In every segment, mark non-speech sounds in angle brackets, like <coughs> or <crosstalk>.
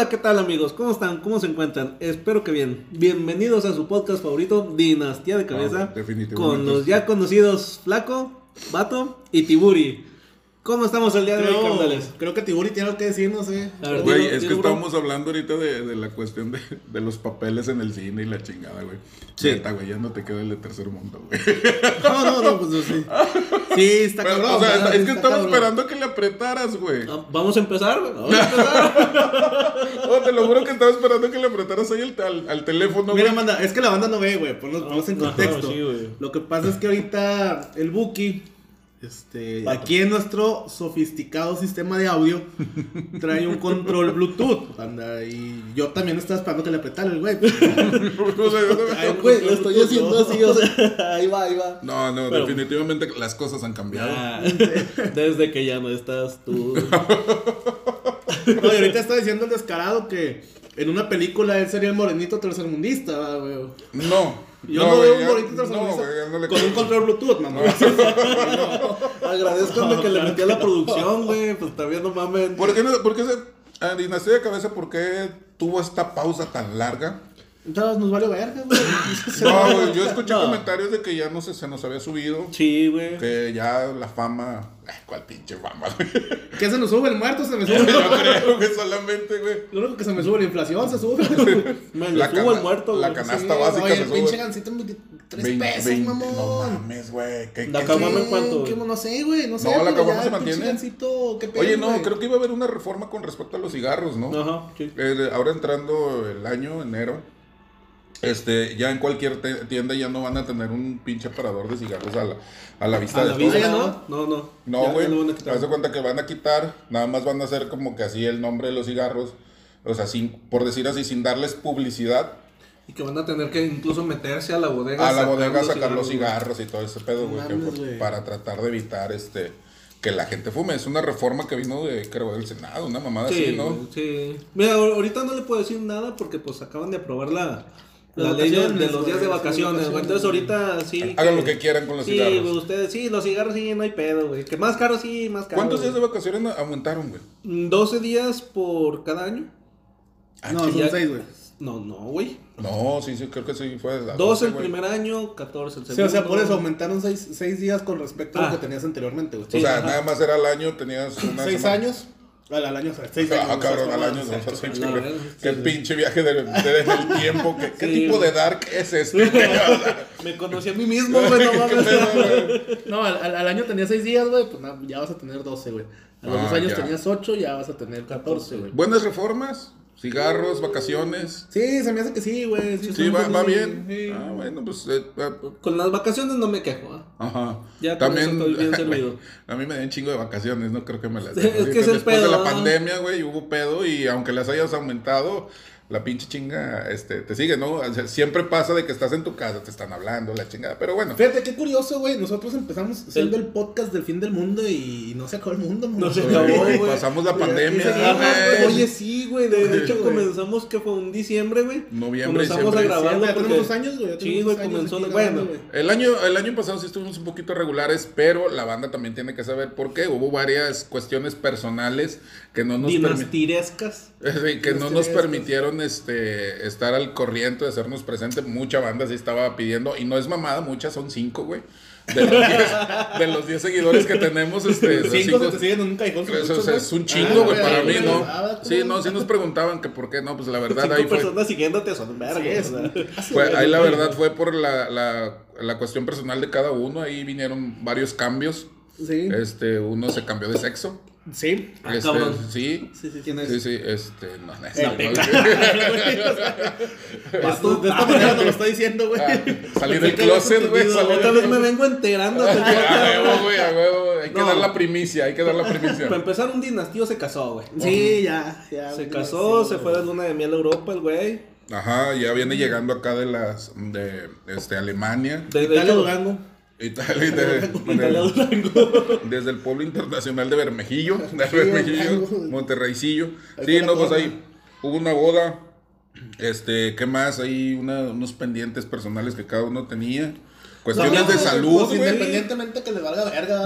Hola, ¿qué tal amigos? ¿Cómo están? ¿Cómo se encuentran? Espero que bien. Bienvenidos a su podcast favorito, Dinastía de Cabeza. Ah, definitivamente. Con los ya conocidos Flaco, Vato y Tiburi. ¿Cómo estamos el día de hoy, carnales? creo que Tiburi tiene algo que decir, no sé. A ver, Güey, es que estábamos hablando ahorita de, de la cuestión de, de los papeles en el cine y la chingada, güey. Sí. Neta, güey, ya no te queda el de tercer mundo, güey. No, no, no, pues sí. Sí, está Pero, cabrón. o sea, es que estaba cabrón. esperando que le apretaras, güey. Ah, Vamos a empezar, güey. Vamos a empezar. <laughs> Oh, te lo juro que estaba esperando que le apretaras ahí al, al, al teléfono, Mira, güey. manda, es que la banda no ve, güey. Ponnos, ponnos en Ajá, contexto. sí, güey. Lo que pasa es que ahorita el Buki, este, aquí en nuestro sofisticado sistema de audio, <laughs> trae un control Bluetooth. Anda, y yo también estaba esperando que le apretara el güey. O sea, yo no- Ay, Güey, lo estoy haciendo así, o sea, <laughs> ahí va, ahí va. No, no, Pero- definitivamente las cosas han cambiado. Ah, <laughs> desde que ya no estás tú. No, y ahorita está diciendo el descarado que en una película él sería el morenito tercermundista, va, güey. No. Yo no, veo un No, no le con un control Bluetooth, mamá. <laughs> Agradezcanme que le metí a la producción, güey. Pues también no mames. ¿Por qué, no, por qué se, a Dinastía de Cabeza, por qué tuvo esta pausa tan larga? Entonces nos vale verga, güey. <laughs> No, güey, yo escuché No. comentarios de que ya no se, se nos había subido. Sí, güey. Que ya la fama. Ay, ¿Cuál pinche fama, güey? <laughs> ¿Qué se nos sube el muerto? Se me <laughs> Yo sube. creo que solamente, güey. Lo único que se me sube la inflación, se sube. Me La cana- el muerto, la güey. cana- Canasta básica Oye, se el sube. pinche gancito 23 Vein- pesos, vein- mamón. No mames, güey. ¿Qué- La qué- caguama en Sí, cuánto, qué-? No sé, güey, no sé. No, la ya se mantiene. gancito, ¿qué pedo, Oye, no, güey? creo que iba a haber una reforma con respecto a los cigarros, ¿no? Ajá, sí. Eh, ahora entrando el año, enero, este, ya en cualquier te- tienda ya no van a tener un pinche aparador de cigarros a la, a la vista ¿A de la vista? ¿ya No, no, no. No, güey. Haz de cuenta que van a quitar, nada más van a hacer como que así el nombre de los cigarros. O sea, sin, por decir así, sin darles publicidad Y que van a tener que incluso meterse a la bodega. a la sacar bodega a sacar los cigarros y todo ese pedo, güey, güey. para tratar de evitar este que la gente fume. Es una reforma que vino de, creo, del Senado, una mamada Sí, así, ¿no? sí. Mira, ahor- ahorita no le puedo decir nada porque pues acaban de aprobar la, la Las ley de, los días de vacaciones, güey. Entonces ahorita sí. Hagan que- lo que quieran con los sí, cigarros. güey, ustedes sí, los cigarros sí, no hay pedo, güey. Que más caro sí, más caro. ¿Cuántos días de vacaciones aumentaron, güey? 12 días por cada año. No, sí, son ya- 6, güey. No, no, güey. No, sí, sí, creo que sí fue. a 12 el primer año, 14 el Sí, segundo. o sea, por eso aumentaron 6 días con respecto a Ah. lo que tenías anteriormente, güey. O Sí, sea, ajá. nada más era al año, tenías una. 6 semana- años. Al, al año, 6 años. Ah, no cabrón, al año. no Qué sí, sí. pinche viaje de, de- del <laughs> tiempo. ¿Qué, qué Sí, tipo güey. de dark es este? <laughs> O sea, Me conocí a mí mismo, güey, <laughs> no ¿Qué mames. pedo, güey? No, al, al- año tenías 6 días, güey, pues ya vas a tener 12, güey. A los Ah, 2 años ya. tenías 8, ya vas a tener 14, güey. Buenas reformas, cigarros, vacaciones. Sí, se me hace que sí, güey. Sí, va, va bien. sí. Ah, bueno, pues. eh, ah, Con las vacaciones no me quejo, ¿ah? Ajá. Ya eso estoy bien servido. <laughs> a mí me dan chingo de vacaciones, no creo que me las <laughs> Es den. que es el Después pedo, de la ¿no? pandemia, güey, hubo pedo y aunque las hayas aumentado, la pinche chinga este, te sigue, ¿no? O sea, siempre pasa de que estás en tu casa, te están hablando, la chingada. Pero bueno, Fíjate, qué curioso, güey. Nosotros empezamos siendo el podcast del fin del mundo y no se acabó el mundo, No se acabó, güey, pasamos la pandemia. Oye, sí, güey. De, de hecho, comenzamos que fue un diciembre, güey. Noviembre, Comenzamos a diciembre. Sí, ya tenemos dos años, güey, ya Sí, tenemos güey, comenzó. aquí Bueno, güey. El año, el año pasado sí estuvimos un poquito regulares, pero la banda también tiene que saber por qué. Hubo varias cuestiones personales que no nos permitieron. dinastirescas. <laughs> Sí, que no nos permitieron este estar al corriente de hacernos presente. Mucha banda sí estaba pidiendo, y no es mamada, muchas son cinco, güey. De los diez, de los diez seguidores que tenemos, este, Cinco se cinco- te siguen en un cajón. eso, muchos, es un chingo, Ah, güey, para mí, ¿no? ah, Sí, no, sí nos preguntaban que por qué, no, pues la verdad Cinco ahí fue, personas siguiéndote son vergas. Sí, o sea. güey, ahí la verdad fue por la, la, la cuestión personal de cada uno, ahí vinieron varios cambios. Sí. Este, uno se cambió de sexo. Sí. Ah, Este, cabrón. sí. Sí, sí, tienes. Sí, sí, este, no, no, El no, Esto, de esta manera lo está diciendo, güey. Ah, salí del <laughs> closet, güey. Otra vez me vengo enterando. <laughs> A huevo, güey, a huevo. Hay que No. dar la primicia, hay que dar la primicia. Para <laughs> empezar, un dinastío se casó, güey. Sí, ya, ya. Se casó, se fue de luna de miel a Europa, el güey. Ajá, ya viene llegando acá de las de este Alemania, De, de Italia, Durango. Italia, desde el pueblo internacional de Bermejillo, de Bermejillo. Monterreycillo. Sí, no, pues ahí hubo una boda. Este, ¿qué más? Ahí una- unos pendientes personales que cada uno tenía. Cuestiones de salud, pues. Independientemente que le valga verga.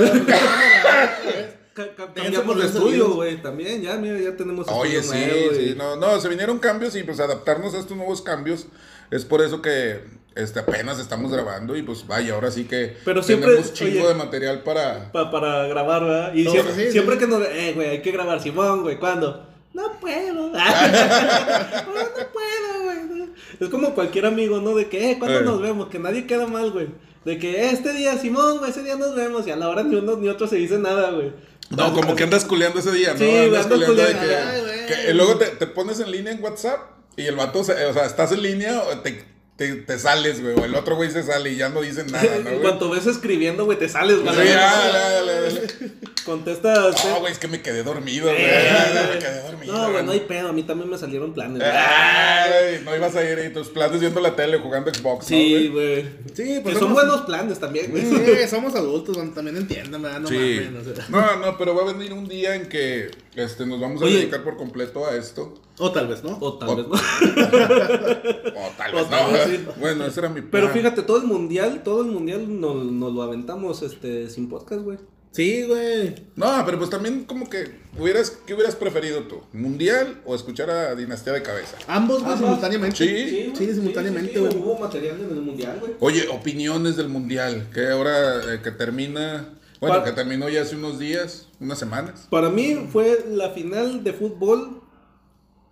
cambiamos de estudio, güey, también, ya, mira, ya tenemos Oye, sí, nuevo sí, y- no, no, se vinieron cambios y pues adaptarnos a estos nuevos cambios. Es por eso que este, apenas estamos grabando y pues vaya, ahora sí que Pero siempre, tenemos chingo oye, de material para... Pa- para grabar, ¿verdad? Y No, siempre, sí, sí. siempre que nos... Eh, güey, hay que grabar. Simón, güey, ¿cuándo? No puedo. no, <laughs> no puedo, güey. Es como cualquier amigo, ¿no? De que, eh, ¿cuándo Eh. nos vemos? Que nadie queda mal, güey. De que "Eh, este día, Simón, güey, ese día nos vemos. Y a la hora ni uno ni otro se dice nada, güey. No, como que andas culeando ese día, ¿no? Sí, andas ando culeando de que, Ay, luego te, te pones en línea en WhatsApp y el vato, se- o sea, estás en línea o te, te, te sales, güey, o el otro güey se sale y ya no dicen nada, ¿no, <laughs> güey? cuanto ves escribiendo, güey, te sales, güey. Sí, ya, dale, dale, dale. Contestas. No, güey, es que me quedé dormido, güey. Me quedé dormido. No, güey, no hay pedo. A mí también me salieron planes. Ay, no ibas a ir y tus planes viendo la tele, jugando Xbox, ¿no, Sí, güey? güey. Sí, Que pues son somos- buenos planes también, güey. Sí, somos adultos, también entiendan, ¿verdad? No Sí. mames, o sea. No, no, pero va a venir un día en que este, nos vamos a Oye. dedicar por completo a esto. O tal vez, ¿no? O tal O- vez no. <laughs> O tal O vez tal no. vez sí. Bueno, ese era mi plan. Pero fíjate, todo el mundial, todo el mundial nos, nos lo aventamos este sin podcast, güey. Sí, güey. No, pero pues también como que hubieras, ¿qué hubieras preferido tú? ¿Mundial o escuchar a Dinastía de Cabeza? Ambos, güey, simultáneamente. Sí. Sí, simultáneamente, güey. Hubo material en el mundial, güey. Oye, opiniones del Mundial, que ahora eh, que termina, bueno, que terminó ya hace unos días, unas semanas. Para mí fue la final de fútbol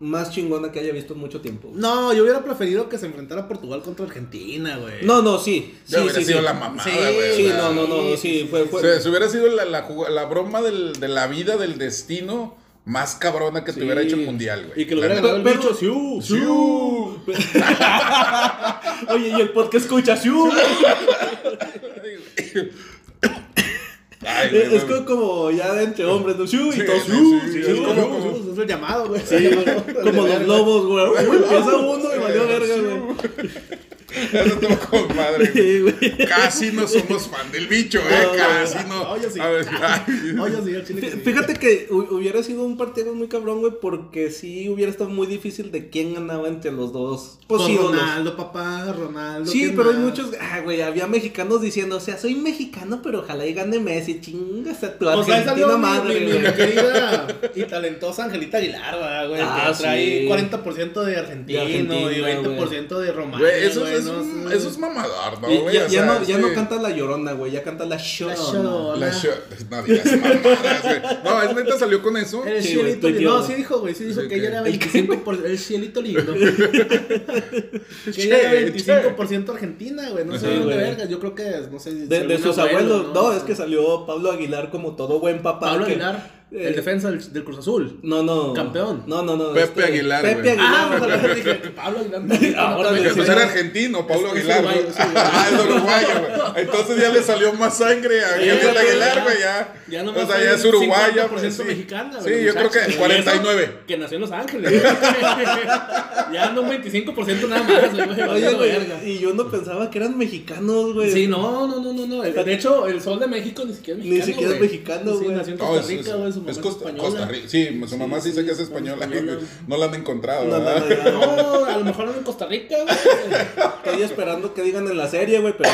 más chingona que haya visto en mucho tiempo. güey. No, yo hubiera preferido que se enfrentara Portugal contra Argentina, güey. No, no, sí. Sí, hubiera sí, sido sí. la mamada, Sí, güey. Sí, no, no, no, sí, fue, o fue. sea, si hubiera sido la, la, la broma del- de la vida, del destino más cabrona que Sí. te hubiera hecho el Mundial, güey. Y que lo hubiera ganado el Pero- bicho, sí. ¡Siu! <laughs> Oye, y el podcast escucha, sí. <laughs> Ay, güey, Es güey. como, como ya de entre hombres, ¿no? Sí, y todos, sí, sí, sí, sí, Es como, sí. como- es el llamado, güey. <laughs> Como los lobos, güey. <laughs> Empieza uno y valió verga, güey. Eso estuvo <laughs> con madre. güey. Sí, güey. Casi no somos fan del bicho, eh. No, Casi no. Oye, sí. A ver, ay. Oye, sí, el chile que Fí- sí. Fíjate que hu- hubiera sido un partido muy cabrón, güey, porque sí hubiera estado muy difícil de quién ganaba entre los dos. Pues Con sí, los- Ronaldo, papá, Ronaldo. Sí, ¿quién pero hay muchos, ah, güey, había mexicanos diciendo, o sea, soy mexicano, pero ojalá y gane Messi, chingas a tu O sea, salió mi- madre, mi, mi, güey. mi querida <laughs> y talentosa Angelita Aguilar, ¿verdad, güey. Ah, que trae sí. 40% de argentino, De Argentina, y 20% de romano. Güey, eso, güey, es, no un- sé. eso es mamador, ¿no, güey? ya, ya no, ya sí. no canta la llorona, güey, ya canta la llorona. Llorona. La show. No digas mamadas, güey. No, es neta salió con eso. El Sí, cielito lindo. No, sí dijo, güey. Sí dijo Sí, que ella que- era 25%. El cielito lindo. <laughs> que ella era Che, 25% argentina, güey. No sé dónde güey. verga. Yo creo que, no sé. De, de sus abuelo, abuelos, no, es que salió Pablo Aguilar como todo buen papá. Pablo que- Aguilar, eh, el defensa del, del Cruz Azul. No, no. Campeón. No, no, no. Pepe Aguilar, Pepe. Aguilar. Ah, sea, ojalá dije que Pablo Aguilar. <laughs> Ahora no, no, pues Sí. era argentino, Pablo Es- Aguilar. uruguayo, uruguayo. Ah, es uruguayo, güey. Entonces ya le salió más sangre a güey, Aguilar, ya. güey, ya. Ya nomás o sea, ya es. 50% pues, sí. mexicana, Sí, güey, yo creo que Y 49. eso, Que nació en Los Ángeles. <laughs> ya ando un 25% nada más. Oye, güey, verga. y yo no pensaba que eran mexicanos, güey. Sí, no, no, no, no, no. De hecho, el sol de México ni siquiera es Ni mexicano. siquiera es güey. mexicano, Sí, güey. nació en No, Costa Rica, güey. Mamá es Costa, española. Costa Rica. Sí, su mamá sí sé que es española. española. No la han encontrado, No, no, no. <laughs> No, a lo mejor ando en Costa Rica, güey. Estoy esperando que digan en la serie, güey, pero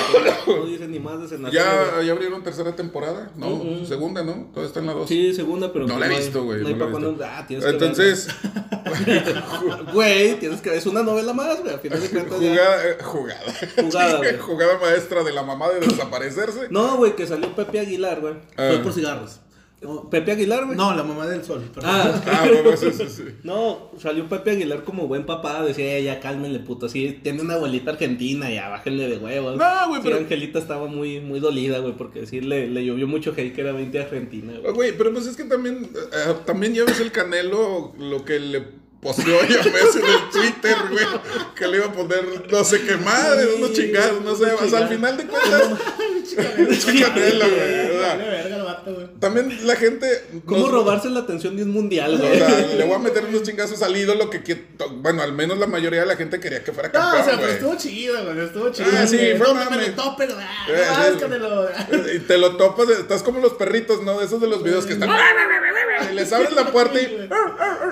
no dicen ni más de ese ¿Ya, ¿Ya abrieron tercera temporada? No, segunda, ¿no? Todavía está en la dos. Sí, segunda, pero No la he visto, güey. No no Ah, tienes Entonces. <laughs> Güey, tienes que. Es una novela más, güey. A final de cuentas. jugada, eh, jugada. <laughs> Jugada. Jugada maestra de la mamá de desaparecerse. No, güey, que salió Pepe Aguilar, güey. Ah. Fue por cigarros. No, Pepe Aguilar, güey. no, la mamá del sol. perdón. Ah, Ah, sí, sí, sí. no, salió Pepe Aguilar como buen papá. Decía, "Eh, ya cálmenle, puto. Sí, tiene una abuelita argentina, ya bájenle de huevos. No, güey, Sí, pero- Angelita estaba muy, muy dolida, güey, porque sí le, le llovió mucho hate que era 20 argentina, güey. Güey, pero pues es que también, eh, también ya ves el Canelo, lo que le posteó <laughs> ya ves en el Twitter, güey, que le iba a poner no sé qué madre, Sí, unos chingados, no sé, o sea, al final de cuentas, pinche <laughs> Canelo, güey, o Vale sea, verga el vato, güey. también la gente... ¿Cómo nos- robarse la atención de un mundial, O güey? sea, <laughs> le voy a meter unos chingazos al ídolo que, que- bueno, al menos la mayoría de la gente quería que fuera No, campeón, o sea, pero estuvo chido, güey. Estuvo chido. Ah, sí, fue No, me lo. Ah, Eh, no, me lo. Y te lo topas, estás como los perritos, ¿no? De esos de los videos que están... Y les abres la puerta y...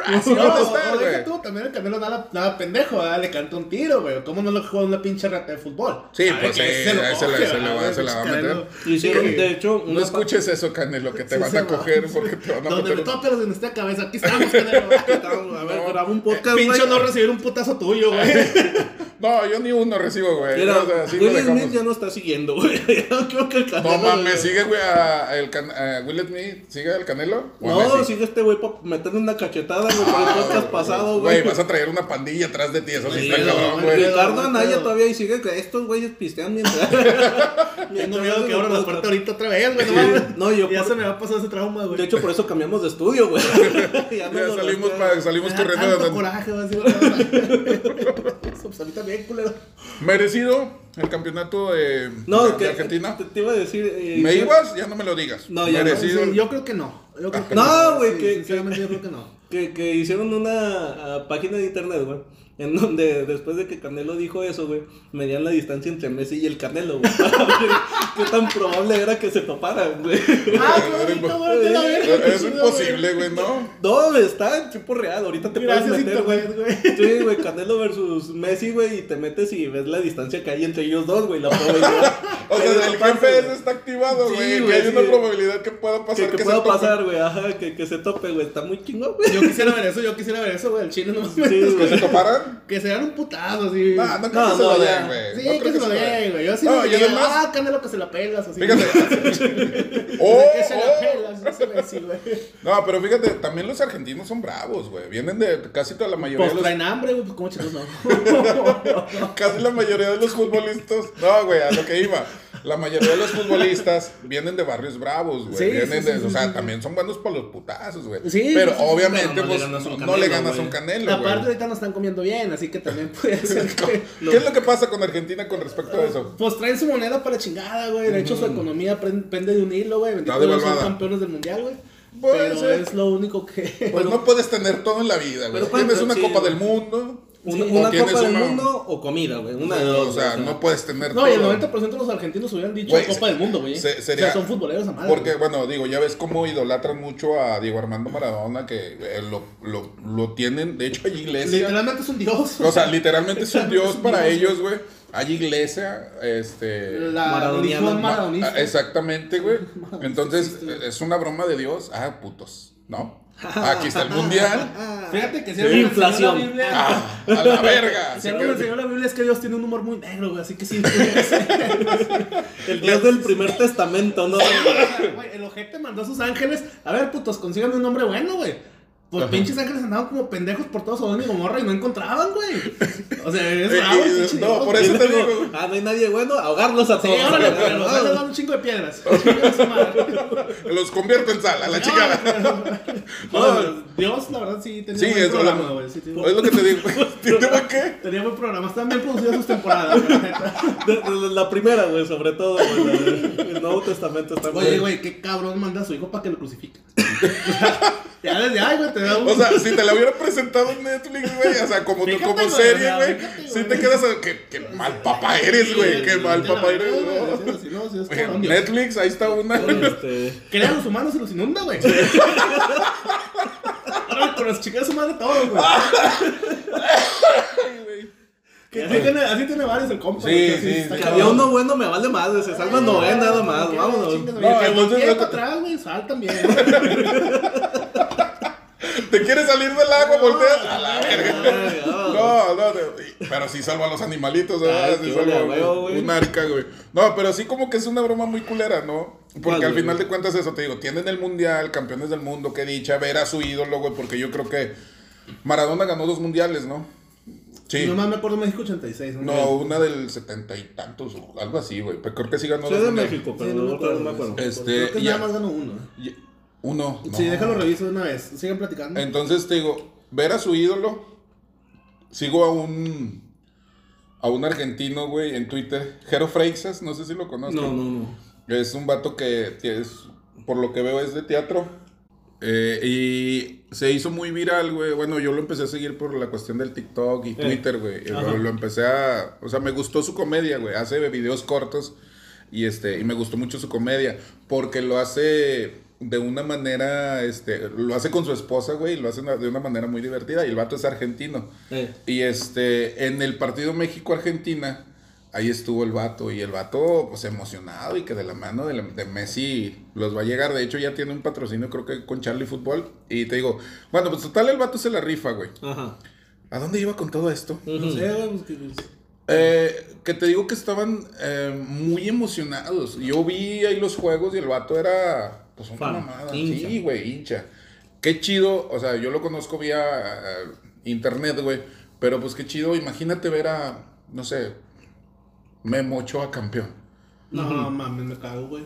Así No, van a o estar, deja tú, también el Canelo nada, nada pendejo, ¿verdad? le canta un tiro, güey. ¿Cómo no lo juega una pinche rata de fútbol? Sí, A ver, pues sí, se lo ahí se la- se la va- ¿verdad, se la va a pinche meter. Hicieron, Sí. de hecho, No, No escuches eso, Canelo, que te Sí, van a va. coger porque te van a Donde me meter. toque los de nuestra cabeza, aquí estamos, Canelo. <laughs> A ver, No. graba un podcast, Pincho no <laughs> recibir un putazo tuyo, güey. <laughs> No, yo ni uno recibo, güey. Mira, O sea, lo Will. Smith ya no está siguiendo, güey. Creo que el No Canelo, mames, güey. sigue, güey, a, el can- a Will Smith, sigue al Canelo. ¿O a No, sigue este güey para meterle una cachetada, güey, por el podcast pasado, güey. Güey, vas a traer una pandilla atrás de ti, eso sí Sí, está cabrón, güey. güey. Ricardo no Anaya todavía y sigue que estos güeyes pistean mientras. <laughs> Tengo miedo que abran la puerta ahorita otra vez, güey. Sí. No. No, yo <laughs> Ya por- se me va a pasar ese trauma, güey. De hecho, por eso cambiamos de estudio, güey. <laughs> ya Ya salimos, pa- salimos Me da corriendo de coraje, güey. así, güey. Pues a mí también, culero. Merecido el campeonato de, No, de que Argentina. Te, te iba a decir. eh, ¿Me ibas? Ya no me lo digas. No, ya no. Merecido. Sí, yo creo que no. Yo creo que No, güey, Sí, que- Sinceramente, yo creo que no. Que, que hicieron una ah, página de internet, güey. En donde después de que Canelo dijo eso, güey, medían la distancia entre Messi y el Canelo, güey. <laughs> Para ver qué tan probable era que se toparan, güey. Ah, Es imposible, güey, ¿no? No, está en tiempo real. Ahorita te Gracias, puedes meter, güey. Sí, güey, Canelo versus Messi, güey, y te metes y ves la distancia que hay entre ellos dos, güey, la probabilidad. <laughs> O sea, el güey. está activado, Sí, güey. güey, que hay sí. una probabilidad que pueda pasar. Que, que se pueda tope. pasar, güey, ajá, que, que se tope, güey, está muy chingón, güey. Yo quisiera ver eso, yo quisiera ver eso, güey. El chile no Sí, güey. ¿Que se toparan? Que se dan un putazo, así. No, no creo No, que se no, lo ya. den, güey. Sí, No que se lo den, güey. Yo así No, me y digo, además- ah, Canelo que se la pelas, así. Fíjate. Oh, <laughs> que se la oh. pelas, dice Messi, güey. No, pero fíjate, también los argentinos son bravos, güey. Vienen de casi toda la mayoría Pues de los traen hambre, güey, pues cómo chicos no. <laughs> Casi la mayoría de los futbolistas. No, güey, a lo que iba. La mayoría de los futbolistas <laughs> vienen de barrios bravos, güey. Sí, vienen sí, de. sí, o sea, también son buenos para los putazos, güey. Sí, pero obviamente, no le pues, ganas a un no, le Canelo, ganas un canelo, Aparte, güey. ahorita no están comiendo bien, así que también puede <laughs> ser que. ¿Qué es lo que pasa con Argentina con respecto a eso? Pues traen su moneda para chingada, güey. De hecho, su economía pende de un hilo, güey. Bendito Dios, son campeones del mundial, güey. Pero es lo único que. Pues <laughs> no puedes tener todo en la vida, güey. Tienes una Copa del Mundo. Una, o Copa del una- Mundo o comida, güey. Una de dos. O sea, güey, no puedes tener No, y el todo. 90% de los argentinos hubieran dicho Copa del Mundo, güey. se- O sea, son futboleros a madre. Porque, bueno, digo, ya ves cómo idolatran mucho a Diego Armando Maradona, que eh, lo, lo, lo tienen, de hecho hay iglesia. Literalmente es un dios. O sea, literalmente es un <laughs> dios para ellos, güey. Hay iglesia, este... la Maradoniana. ma- ah, exactamente, güey. <laughs> Entonces, es una broma de Dios. Ah, putos, ¿no? Aquí está el mundial. Fíjate que si Sí. Inflación. enseñó la Biblia. Ah, a la verga. <laughs> Si algo me enseñó la Biblia es que Dios tiene un humor muy negro, güey. Así que sí. <laughs> El dios del primer testamento, ¿no? <laughs> Güey, el ojete mandó a sus ángeles. A ver, putos, consíganme un nombre bueno, güey. Pues Ajá. pinches ángeles andaban como pendejos por todo Sodoma y Gomorra y no encontraban, güey. O sea, es Eh, bravo eh, pinche no, por eso te digo. Ah, no hay nadie bueno, ahogarlos a Sí, todos. órale, güey. pero los ángeles dan un chingo de piedras. <laughs> <laughs> Los convierto en sal, a la chingada. <laughs> No, Dios, la verdad, sí tenía Sí, buen programa, güey. Sí, tenía, Es lo que te digo. ¿Tiene por qué? tenía buen programa. Están bien producidas sus temporadas, la primera, güey, sobre todo, güey. El Nuevo Testamento está Oye, güey, qué cabrón manda a su hijo para que lo crucifiquen. ya desde ahí, güey, te da un. O sea, si te la hubiera presentado en Netflix, güey, o sea, como, Fíjate, como serie, güey, si te quedas, a- qué, qué mal papá eres, güey, qué mal papá eres. Netflix, ahí está una. Este, Crea a los humanos y los inunda, güey. <laughs> Con las chicas su madre todo, güey. Así, tiene, así tiene varios el compa. Sí, güey, sí, que había uno bueno, me vale más, se salva novena nada más, vámonos. No, entonces para atrás, güey, sal también. <laughs> ¿Te quieres salir del agua? Volteas a la verga. No, no, no, pero sí salva a los animalitos, ¿verdad? Sí salva un arca, güey. No, pero sí como que es una broma muy culera, ¿no? Porque ¿Cuál, al güey? final de cuentas eso, te digo, tienen el mundial, campeones del mundo, qué dicha, ver a su ídolo, güey, porque yo creo que Maradona ganó dos mundiales, ¿no? Sí. Nomás me acuerdo México 86. No, una del setenta y tantos, o algo así, güey. Pero creo que sí ganó Soy dos de mundiales. México, pero Sí, no me no, acuerdo. no me acuerdo. Este, Creo que ya. nada más ganó uno. ¿Eh? Uno. Sí, déjalo reviso de una vez. Sigan platicando. Entonces te digo, ver a su ídolo, sigo a un a un argentino, güey, en Twitter, Jero Freixas, no sé si lo conozco. No, no, no. Es un vato que es, por lo que veo, es de teatro. Eh, y se hizo muy viral, güey. Bueno, yo lo empecé a seguir por la cuestión del TikTok y Twitter, güey. Lo, lo empecé a... O sea, me gustó su comedia, güey. Hace videos cortos y, este, y me gustó mucho su comedia. Porque lo hace de una manera... Este, lo hace con su esposa, güey. Y lo hace de una manera muy divertida. Y el vato es argentino. Eh, Y este, en el partido México-Argentina, ahí estuvo el vato y el vato pues emocionado y que de la mano de, la- de Messi los va a llegar. De hecho ya tiene un patrocinio creo que con Charlie Fútbol. Y te digo, bueno, pues total el vato se la rifa, güey. Ajá. ¿A dónde iba con todo esto? No sé, pues, Eh, que te digo que estaban eh, muy emocionados. Yo vi ahí los juegos y el vato era pues una mamada. hincha. Sí, güey, hincha. Qué chido, o sea, yo lo conozco vía eh, internet, güey. Pero pues qué chido, imagínate ver a, no sé, Memo Ochoa campeón. No, mames, me cago, güey.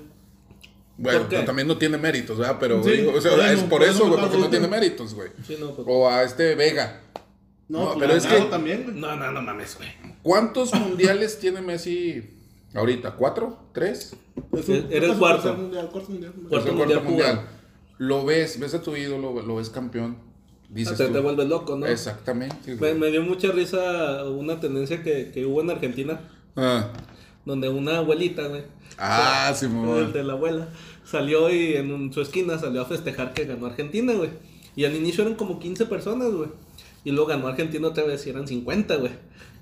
Bueno, también no tiene méritos, ¿verdad? Pero Sí, digo, o sea, bueno, es por por eso güey, porque no tiene méritos, güey. Sí, no, pues. O a este Vega. No, No, pues, pero es que- también, güey. No, no, no mames, güey. ¿Cuántos mundiales tiene Messi ahorita? ¿Cuatro? ¿Tres? Es un- Era el cuarto. mundial, cuarto mundial. Cuarto el mundial mundial. Lo ves, ves a tu ídolo, lo ves campeón. Dices Te, tú, te vuelves loco, ¿no? Exactamente. Me, dio mucha risa una tendencia que, que hubo en Argentina, Ah, donde una abuelita, güey. Ah, el Simón. de la abuela. Salió y en un- su esquina salió a festejar que ganó Argentina, güey. Y al inicio eran como 15 personas, güey. Y luego ganó Argentina otra vez y eran 50, güey.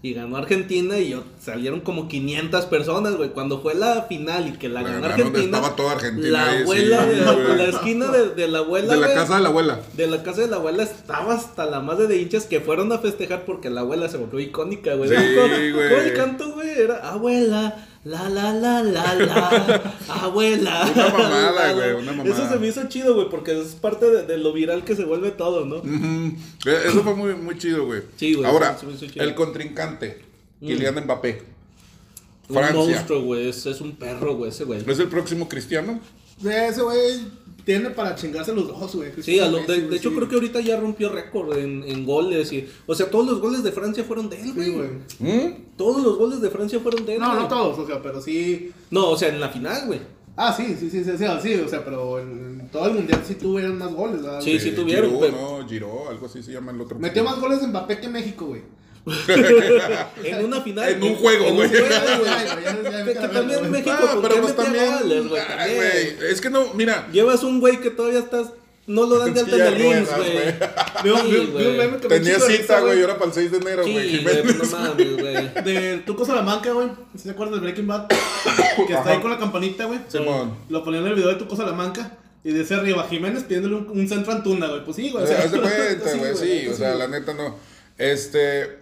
Y ganó Argentina y yo- salieron como 500 personas, güey. Cuando fue la final y que la La ganó Argentina. estaba toda Argentina La ahí, abuela sí, de la, esquina de, de la abuela. De la casa de la abuela. de la casa de la abuela estaba hasta la madre de hinchas que fueron a festejar porque la abuela se volvió icónica, güey. Sí, <laughs> ¿Cómo- güey. el canto, güey? Era abuela, la la la la la, <laughs> abuela. Una mamada, la, la". güey, una mamada. Eso se me hizo chido, güey, porque es parte de, de lo viral que se vuelve todo, ¿no? Eh, Eso fue muy, muy chido, güey. Sí, güey, Ahora, el contrincante, Kylian Mbappé. Un Francia. monstruo, güey. Es, es un perro, güey, ese güey. ¿Es el próximo cristiano? Ese güey tiene para chingarse los dos, güey. Sí, a lo- de, Messi, de hecho sí. creo que ahorita ya rompió récord en, en goles y... O sea, todos los goles de Francia fueron de él, Sí, güey. güey. ¿Mm? todos los goles de Francia fueron de él, No, güey. no todos, o sea, pero sí. No, o sea, en la final, güey. Ah, sí, sí, sí, sí, sí, sí, o sea, pero en, en todo el mundial sí tuvieron más goles, ¿verdad? Sí, sí tuvieron, Giroud, pero- no, Giro, algo así se llama el otro. Metió más goles Mbappé que México, güey. <laughs> En una final. En un juego, güey. Que, que también México, Ah, ¿por pero pues metía también. güey? Es que no, mira. Llevas un güey que todavía estás. No lo dan de alta <laughs> en el IMSS, güey. <laughs> Tenía cita, güey, y ahora para el 6 de enero, güey. Sí, Jiménez. güey, no mames, güey. De Tuco Salamanca, güey. ¿Sí ¿Se acuerdan de Breaking Bad? <coughs> Que está ahí con la campanita, güey. Simón. Lo ponían en el video de Tuco Salamanca. Y dice arriba, Jiménez pidiéndole un, un centro a Antuna, güey. Pues sí, güey. o O sea, sí, güey, sí, o sea, la neta no. Este,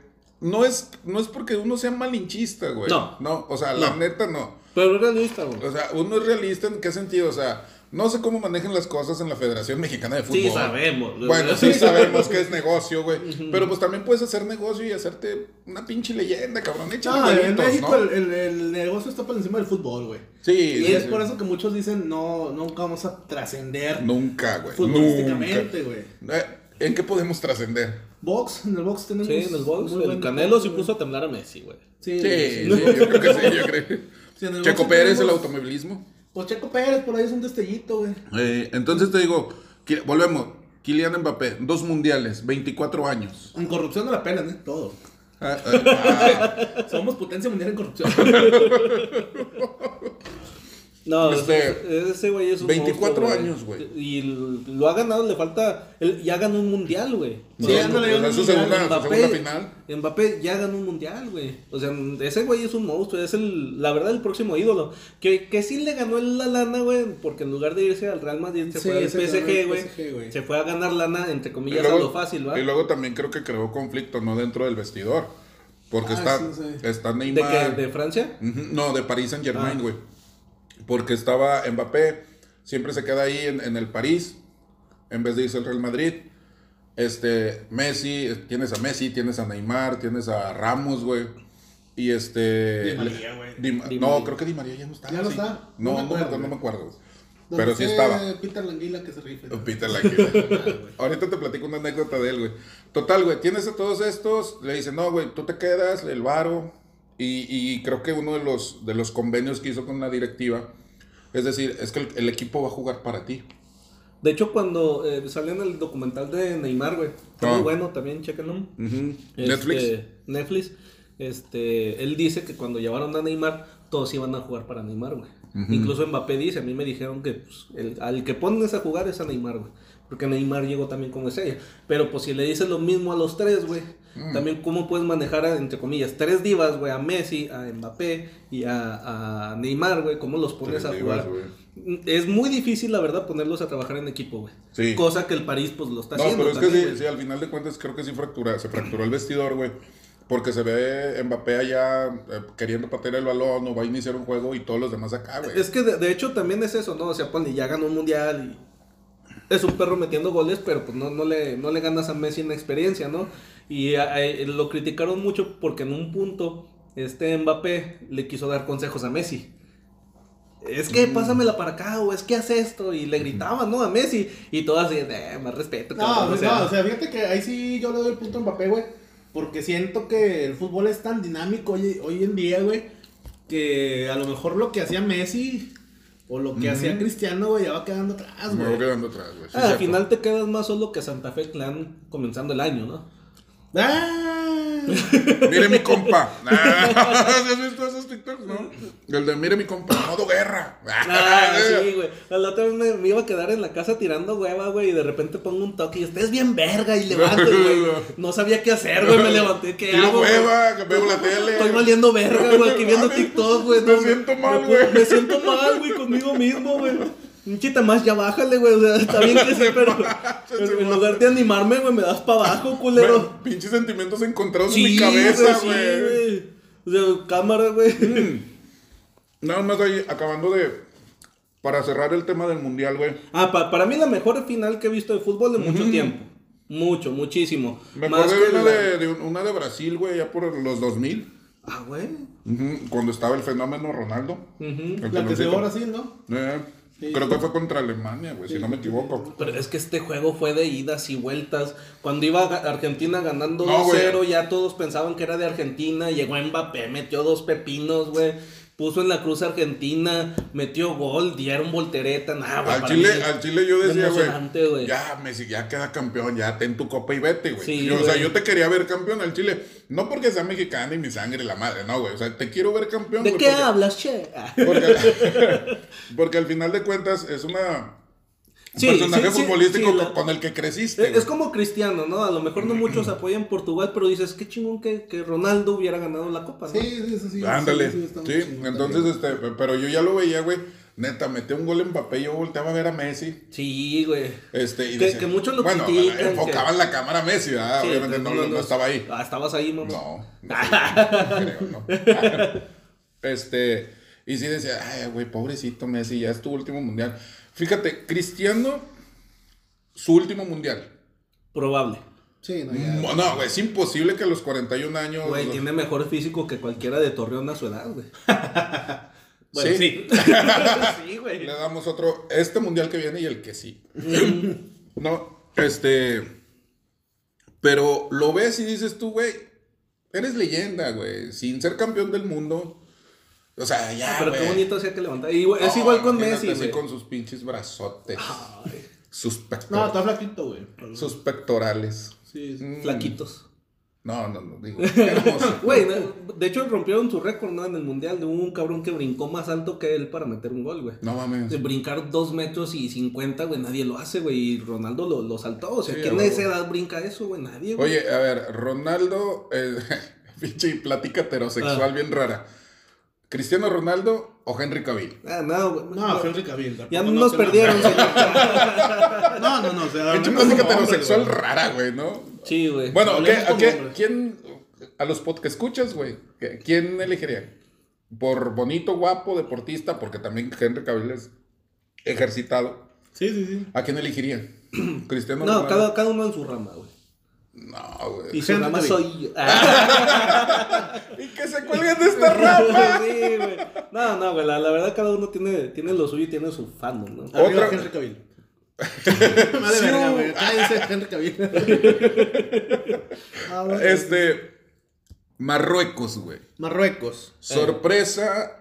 no es, no es porque uno sea malinchista, güey. No. No, o sea, la No. neta no. Pero es realista, güey. O sea, uno es realista en qué sentido, o sea, no sé cómo manejan las cosas en la Federación Mexicana de Fútbol. Sí, sabemos. Bueno, sí <laughs> sabemos que es negocio, güey. Pero pues también puedes hacer negocio y hacerte una pinche leyenda, cabrón. Échale No, en México ¿no? el, el- el negocio está por encima del fútbol, güey. Sí, Y sí, es sí. por eso que muchos dicen, no, nunca vamos a trascender Nunca, güey. futbolísticamente, güey. Eh, ¿En qué podemos trascender? Box, en el box tenemos. Sí, en el box. muy El buen Canelo sí güey. puso a temblar a Messi, güey. Sí, Sí, sí, sí, yo creo que sí, yo creo. Sí, en el Checo box Pérez, el tenemos- automovilismo. Pues Checo Pérez, por ahí es un destellito, güey. Eh, entonces te digo, volvemos. Kylian Mbappé, dos mundiales, 24 años. En corrupción no la pelan, ¿eh? Todo. Ah, ah, ah, <laughs> Somos potencia mundial en corrupción. <laughs> No, Este, ese- güey es un 24 monstruo, años, güey. Y lo ha ganado, le falta. él ya ganó un mundial, güey. no, Sí, no, su segunda, su Mbappé, segunda final. Mbappé ya ganó un mundial, güey. O sea, ese güey es un monstruo, es el, la verdad, el próximo ídolo. Que, que sí le ganó la lana, güey, porque en lugar de irse al Real Madrid se Sí, fue al PSG, güey. Güey. Se fue a ganar lana, entre comillas, a lo fácil, ¿va? y luego también creo que creó conflicto, no dentro del vestidor. Porque Ah, está, sí, sí. está ¿De Neymar. qué? ¿De Francia? No, de París Saint Germain, Ah. Porque estaba Mbappé, siempre se queda ahí en, en el París, en vez de irse al Real Madrid. Este, Messi, tienes a Messi, tienes a Neymar, tienes a Ramos, güey. Y este. Di María, güey. Di Ma- Di no, María. creo que Di María ya no está. ¿Ya no sí. está? No, No me no, me acuerdo, no me acuerdo. Pero sí estaba. Peter Languila que se rife. <laughs> Peter Languila. <laughs> Ahorita te platico una anécdota de él, güey. Total, güey, tienes a todos estos, le dicen, no, güey, tú te quedas, el varo. Y, y creo que uno de los, de los convenios que hizo con la directiva, es decir, es que el, el equipo va a jugar para ti. De hecho, cuando eh, salió en el documental de Neymar, güey. Está Ah. muy bueno también, chéquenlo. Este, Netflix. Netflix. Este, él dice que cuando llevaron a Neymar, todos iban a jugar para Neymar, güey. Incluso Mbappé dice, a mí me dijeron que pues, el- al que pones a jugar es a Neymar, güey. Porque Neymar llegó también como estrella. Pero pues si le dices lo mismo a los tres, güey. Mm. También cómo puedes manejar, a, entre comillas, tres divas, güey, a Messi, a Mbappé y a, a Neymar, güey. ¿Cómo los pones Tres a divas, jugar? güey. Es muy difícil, la verdad, ponerlos a trabajar en equipo, güey. Sí. Cosa que el París, pues, lo está No, haciendo. pero es que sí, sí, al final de cuentas creo que sí fractura, se fracturó el vestidor, güey. Porque se ve Mbappé allá eh, queriendo patear el balón o va a iniciar un juego y todos los demás acá, güey. Es que de, de hecho también es eso, ¿no? O sea, ponle, ya ganó un mundial y es un perro metiendo goles, pero pues no, no, le, no le ganas a Messi en experiencia, ¿no? Y eh, eh, lo criticaron mucho porque en un punto este Mbappé le quiso dar consejos a Messi. Es que pásamela para acá, o es que haz esto, y le gritaban, ¿no? A Messi, y todo así, eh, más respeto. No, cabrón", pues sea. no, o sea, fíjate que ahí sí yo le doy el punto a Mbappé, güey. Porque siento que el fútbol es tan dinámico hoy, hoy en día, güey. Que a lo mejor lo que hacía Messi o lo que hacía Cristiano, güey, ya va quedando atrás, güey. quedando atrás, güey. sí, Ah, al final te quedas más solo que Santa Fe Clan comenzando el año, ¿no? ¡Ah! <laughs> Mire mi compa. <laughs> Ah, ¿sí ¿Has visto esos TikToks, no? El de mire mi compa, modo guerra. Ah, <laughs> sí, güey. La otra vez me, me iba a quedar en la casa tirando hueva, güey, y de repente pongo un toque y estés bien verga y levanto, güey. No sabía qué hacer, güey, me levanté, ¿qué Tiro hago? hueva, que veo la tele. Estoy valiendo verga, güey, aquí viendo TikTok, güey. me no, siento mal, me- güey. Me siento mal, güey, conmigo mismo, güey. Chita más, ya bájale, güey. O sea, está bien que <laughs> sí, pero en, en lugar de animarme, güey, me das para abajo, culero. Pinches sentimientos encontrados en mi cabeza, güey. O sea, cámara, güey. Nada más ahí, acabando de. Para cerrar el tema del mundial, güey. Ah, pa- para mí la mejor final que he visto de fútbol en mucho tiempo. Mucho, muchísimo. Me acordé de una la- de, de una de Brasil, güey, ya por los 2000. Ah, güey. Cuando estaba el fenómeno Ronaldo. El La que se sí, ¿no? Eh, Sí. Creo que fue contra Alemania, güey, si no me equivoco. Pero es que este juego fue de idas y vueltas. Cuando iba Argentina ganando No, 2-0, güey. ya todos pensaban que era de Argentina. Llegó Mbappé, metió dos pepinos, güey. Puso en la cruz Argentina, metió gol, dieron voltereta, nada, güey. Al Chile, al Chile yo decía, güey, ya Messi, ya queda campeón, ya ten tu copa y vete, güey. Sí, o sea, yo te quería ver campeón al Chile, no porque sea mexicana y mi sangre la madre, no, güey, o sea, te quiero ver campeón. ¿De qué porque- hablas, che? Porque, <laughs> <laughs> porque al final de cuentas es una un Sí, personaje sí, futbolístico sí, con, la- con el que creciste. Es, como Cristiano, ¿no? A lo mejor no muchos apoyan Portugal, pero dices, qué chingón que, que Ronaldo hubiera ganado la copa, ¿no? Sí, sí, sí. sí Ándale. sí, entonces, este, pero yo ya lo veía, güey. Neta, metió un gol en Mbappé, yo volteaba a ver a Messi. Sí, güey. Este, y Que- decía- que muchos lo bueno, critican, enfocaban la cámara a Messi, ¿verdad? Sí, Obviamente no, no estaba ahí. Ah, estabas ahí, mamá. No, <laughs> no, creo, no. <laughs> Este, y sí decía, ay, güey, pobrecito Messi, ya es tu último mundial. Fíjate, Cristiano, su último mundial. Probable. Sí, no, ya. Mo- No, güey, es imposible que a los 41 años. Güey, tiene mejor físico que cualquiera de Torreón a su edad, güey. <laughs> Bueno, Sí. sí. <laughs> sí, güey. Le damos otro, este mundial que viene y el que sí. no, este. Pero lo ves y dices tú, güey, eres leyenda, güey. Sin ser campeón del mundo. O sea, ya. Pero qué bonito hacía que. Y, güey, es No, igual con Messi, así con sus pinches brazotes. Ay, Sus, No, pector- está flaquito, güey. sus pectorales. Sí, sí. Mm. Flaquitos. No, no, no, digo. <laughs> Güey, no, de hecho rompieron su récord, ¿no? En el mundial. Hubo un cabrón que brincó más alto que él para meter un gol, güey. No mames. De brincar dos metros y 50, güey, nadie lo hace, güey. Y Ronaldo lo, lo saltó. O sea, Sí, ¿quién de esa edad brinca eso, güey? Nadie, güey. Oye, a ver, Ronaldo, eh, <laughs> pinche plática heterosexual Ah. bien rara. ¿Cristiano Ronaldo o Henry Cavill? Ah, no, güey. No, Henry Cavill. Ya no nos perdieron, señor. <laughs> No, no, no. O sea, hombre, heterosexual güey. rara, güey, ¿no? Sí, güey. Bueno, ¿qué, Hablemos a como qué- hombres. ¿quién, a los podcast escuchas, güey? ¿qué- ¿Quién elegiría? ¿Por bonito, guapo, deportista? Porque también Henry Cavill es ejercitado. Sí, sí, sí. ¿A quién elegiría? <clears throat> ¿Cristiano No, Ronaldo? cada, cada uno en su rama, güey. No, güey. Y su rama soy yo. Ah, <laughs> ¿Y que se cuelguen de esta rama? sí, güey. No, no, güey. La, la verdad, cada uno tiene, tiene lo suyo y tiene su fandom, ¿no? Otra- Henry Cavill. <laughs> Madre Sí, verga, uh. güey. Cállense, Henry Cavill. <laughs> Ah, bueno. Este. Marruecos, güey. Marruecos. Sorpresa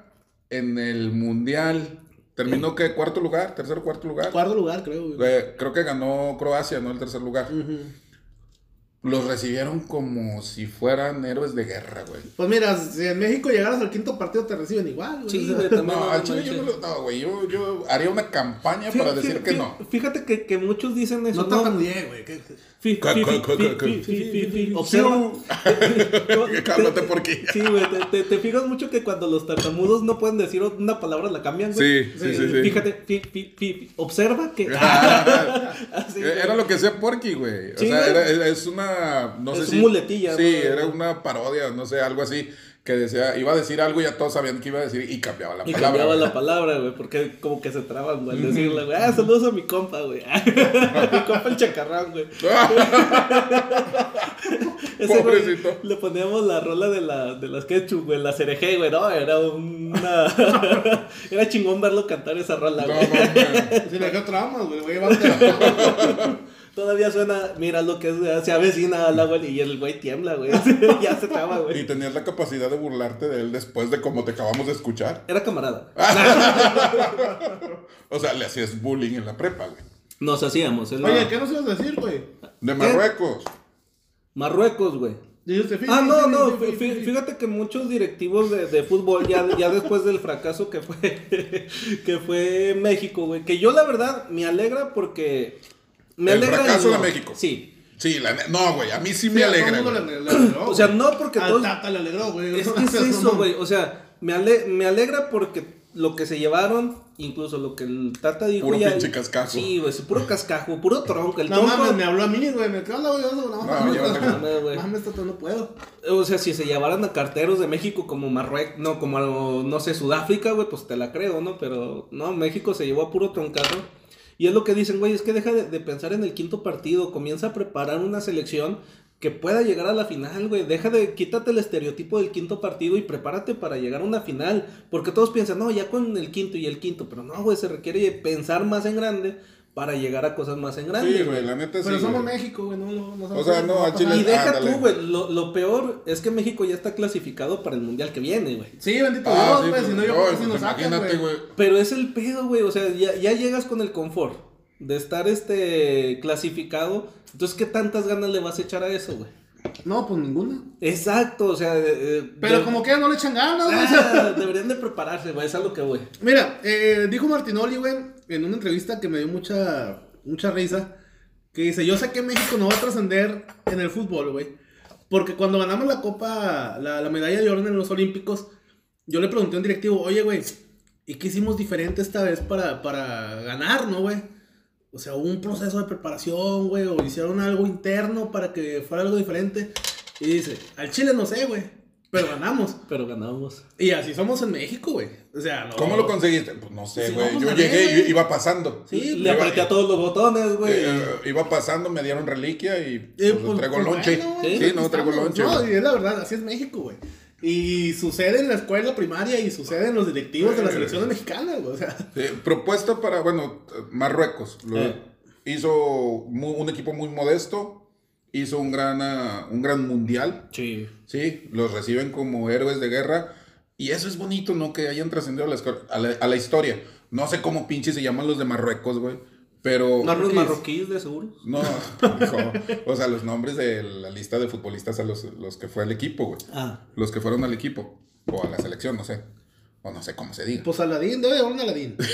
en el mundial. Terminó que cuarto lugar, tercer cuarto lugar. Cuarto lugar, creo, güey. Eh, creo que ganó Croacia, ¿no? El tercer lugar. Ujú. Los recibieron como si fueran héroes de guerra, güey. Pues mira, si en México llegaras al quinto partido te reciben igual, güey. Sí, güey, también. No, no al chile yo no lo. No, güey. Yo, yo haría una campaña para decir que no. Fíjate que, que muchos dicen eso. No tartamudeé, güey. Observa. Cálmate, porquilla. Sí, güey. Te, te- te fijas mucho que cuando los tartamudos no pueden decir una palabra la cambian, güey. Sí, sí, sí, sí. Fíjate, fi- fi- fi- fi- observa que. <laughs> <laughs> Era lo que hacía Porky, güey. O Sí, sea, güey. era, era- es una. No Es sé si. muletilla, Sí, ¿no? era una parodia, no sé, algo así. Que decía, iba a decir algo y ya todos sabían que iba a decir y cambiaba la Y palabra. cambiaba güey. la palabra, güey, porque como que se traban, güey, al decirle, güey, ah, saludos a mi compa, güey. <laughs> mi compa el chacarrón, güey. <laughs> Ese, güey, Pobrecito. le poníamos la rola de, la, de las ketchup, güey, la cereje, güey, no, era una... <laughs> era chingón verlo cantar esa rola, No, güey. no, no. Si le dio traumas, güey. Llevarte. Todavía suena, mira lo que es, se avecina al agua y el güey tiembla, güey. <laughs> ya se traba, Y güey. tenías la capacidad de burlarte de él después de como te acabamos de escuchar. Era camarada. <laughs> O sea, le hacías bullying en la prepa, güey. Nos hacíamos. la- Oye, ¿qué nos ibas a decir, güey? De Marruecos. Marruecos, güey. Ah, no, no, fíjate que muchos directivos de, de fútbol, ya, ya después del fracaso que fue, <laughs> que fue México, güey, que yo la verdad me alegra porque... Me ¿El alegra fracaso de no. México? Sí. Sí, la No, güey, a mí sí Sí, me a todo alegra, mundo le- le alegró, O sea, no porque todos... Tata le alegró, güey. Es que es <laughs> eso, güey, o sea, me, ale- me alegra porque lo que se llevaron, incluso lo que el Tata dijo Puro ya... pinche cascajo. Sí, güey, puro <laughs> cascajo, puro tronco. El No tronco... mames, me habló a mí, güey. Me quedó la güey. No, <laughs> No, mames, güey. Mames, Tata, no puedo. O sea, si se llevaran a carteros de México como Marruecos, no, como, no sé, Sudáfrica, güey, pues te la creo, ¿no? Pero no, México se llevó a puro troncazo. Y es lo que dicen, güey, es que deja de, pensar en el quinto partido, comienza a preparar una selección que pueda llegar a la final, güey. Deja de, quítate el estereotipo del quinto partido y prepárate para llegar a una final. Porque todos piensan, no, ya con el quinto y el quinto, pero no, güey, se requiere pensar más en grande para llegar a cosas más en grande. Sí, güey, la neta sí. Pero somos güey. México, güey. No, no, no O sea, no, a Chile-. Y deja Ándale. tú, güey, lo, lo peor es que México ya está clasificado para el mundial que viene, güey. Sí, bendito Ah, Dios, güey. pues, Si no, yo creo que pues, nos sacan, güey. güey. Pero es el pedo, güey. O sea, ya, ya llegas con el confort de estar este clasificado. Entonces, ¿qué tantas ganas le vas a echar a eso, güey? No, pues ninguna. Exacto, o sea. eh, eh, Pero de- como que no le echan ganas, güey. o sea. Ah, deberían de prepararse, güey. Es a lo que voy. Mira, eh, dijo Martinoli, güey, en una entrevista que me dio mucha, mucha risa, que dice, yo sé que México no va a trascender en el fútbol, güey, porque cuando ganamos la copa, la, la medalla de oro en los Olímpicos, yo le pregunté a un directivo, oye, güey, ¿y qué hicimos diferente esta vez para, para ganar, no, güey? O sea, hubo un proceso de preparación, güey, o hicieron algo interno para que fuera algo diferente. Y dice, al Chile no sé, güey, pero ganamos. Pero ganamos. Y así somos en México, güey. O sea, no. ¿Cómo lo conseguiste? Pues no sé, güey. Yo llegué ver. y iba pasando. Sí, Le apreté a todos los botones, güey. Eh, eh, iba pasando, me dieron reliquia y Eh, pues, pues, traigo pues, lonche. bueno, sí, no, traigo lonche. No, y es la verdad, así es México, güey. Y sucede en la escuela primaria y sucede en los directivos de la selección mexicana, güey. O sea, propuesta para, bueno, Marruecos. Lo- Eh. Hizo un equipo muy modesto, hizo un gran, ah, un gran mundial, Sí. ¿sí? Los reciben como héroes de guerra. Y eso es bonito, ¿no? Que hayan trascendido a la, a la- historia. No sé cómo pinches se llaman los de Marruecos, güey. Pero... Los marroquíes, de seguro. No, <laughs> hijo. o sea, los nombres de la lista de futbolistas a los, los que fue el equipo, güey. Ah. Los que fueron al equipo. O a la selección, no sé. O no sé cómo se diga. pues Aladín, debe de haber un Aladín. <laughs>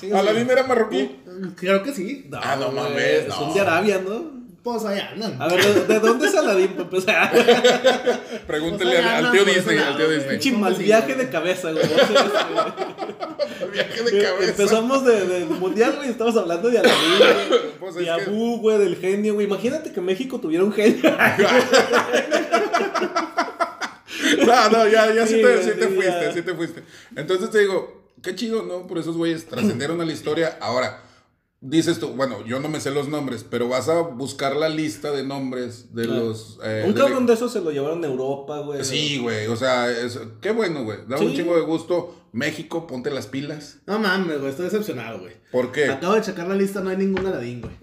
Sí, Aladín era marroquí. Creo que sí. Ah, no mames, Son no. de Arabia, ¿no? Pues allá andan. A ver, ¿de, de dónde es para empezar? <laughs> Pregúntele Pues al, tío Disney, al tío Disney. güey. Pinche mal Sí, viaje de cabeza, güey. <laughs> Viaje de cabeza. Empezamos de, de mundial, güey. Estamos hablando de Aladín, güey. <laughs> Pues De Abu, güey, del genio, güey. Imagínate que México tuviera un genio. No, no, ya, ya sí, Sí, te, sí te sí, fuiste, ya. sí te fuiste. Entonces te digo, qué chido, ¿no? Por esos güeyes trascendieron a la historia. Ahora, dices tú, bueno, yo no me sé los nombres, pero vas a buscar la lista de nombres de Claro. los... eh, un de- cabrón de esos se lo llevaron a Europa, güey. Sí, güey, o sea, es- qué bueno, güey. Da un chingo de gusto. México, ponte las pilas. No mames, güey, estoy decepcionado, güey. ¿Por qué? Acabo de checar la lista, no hay ningún Aladín, güey.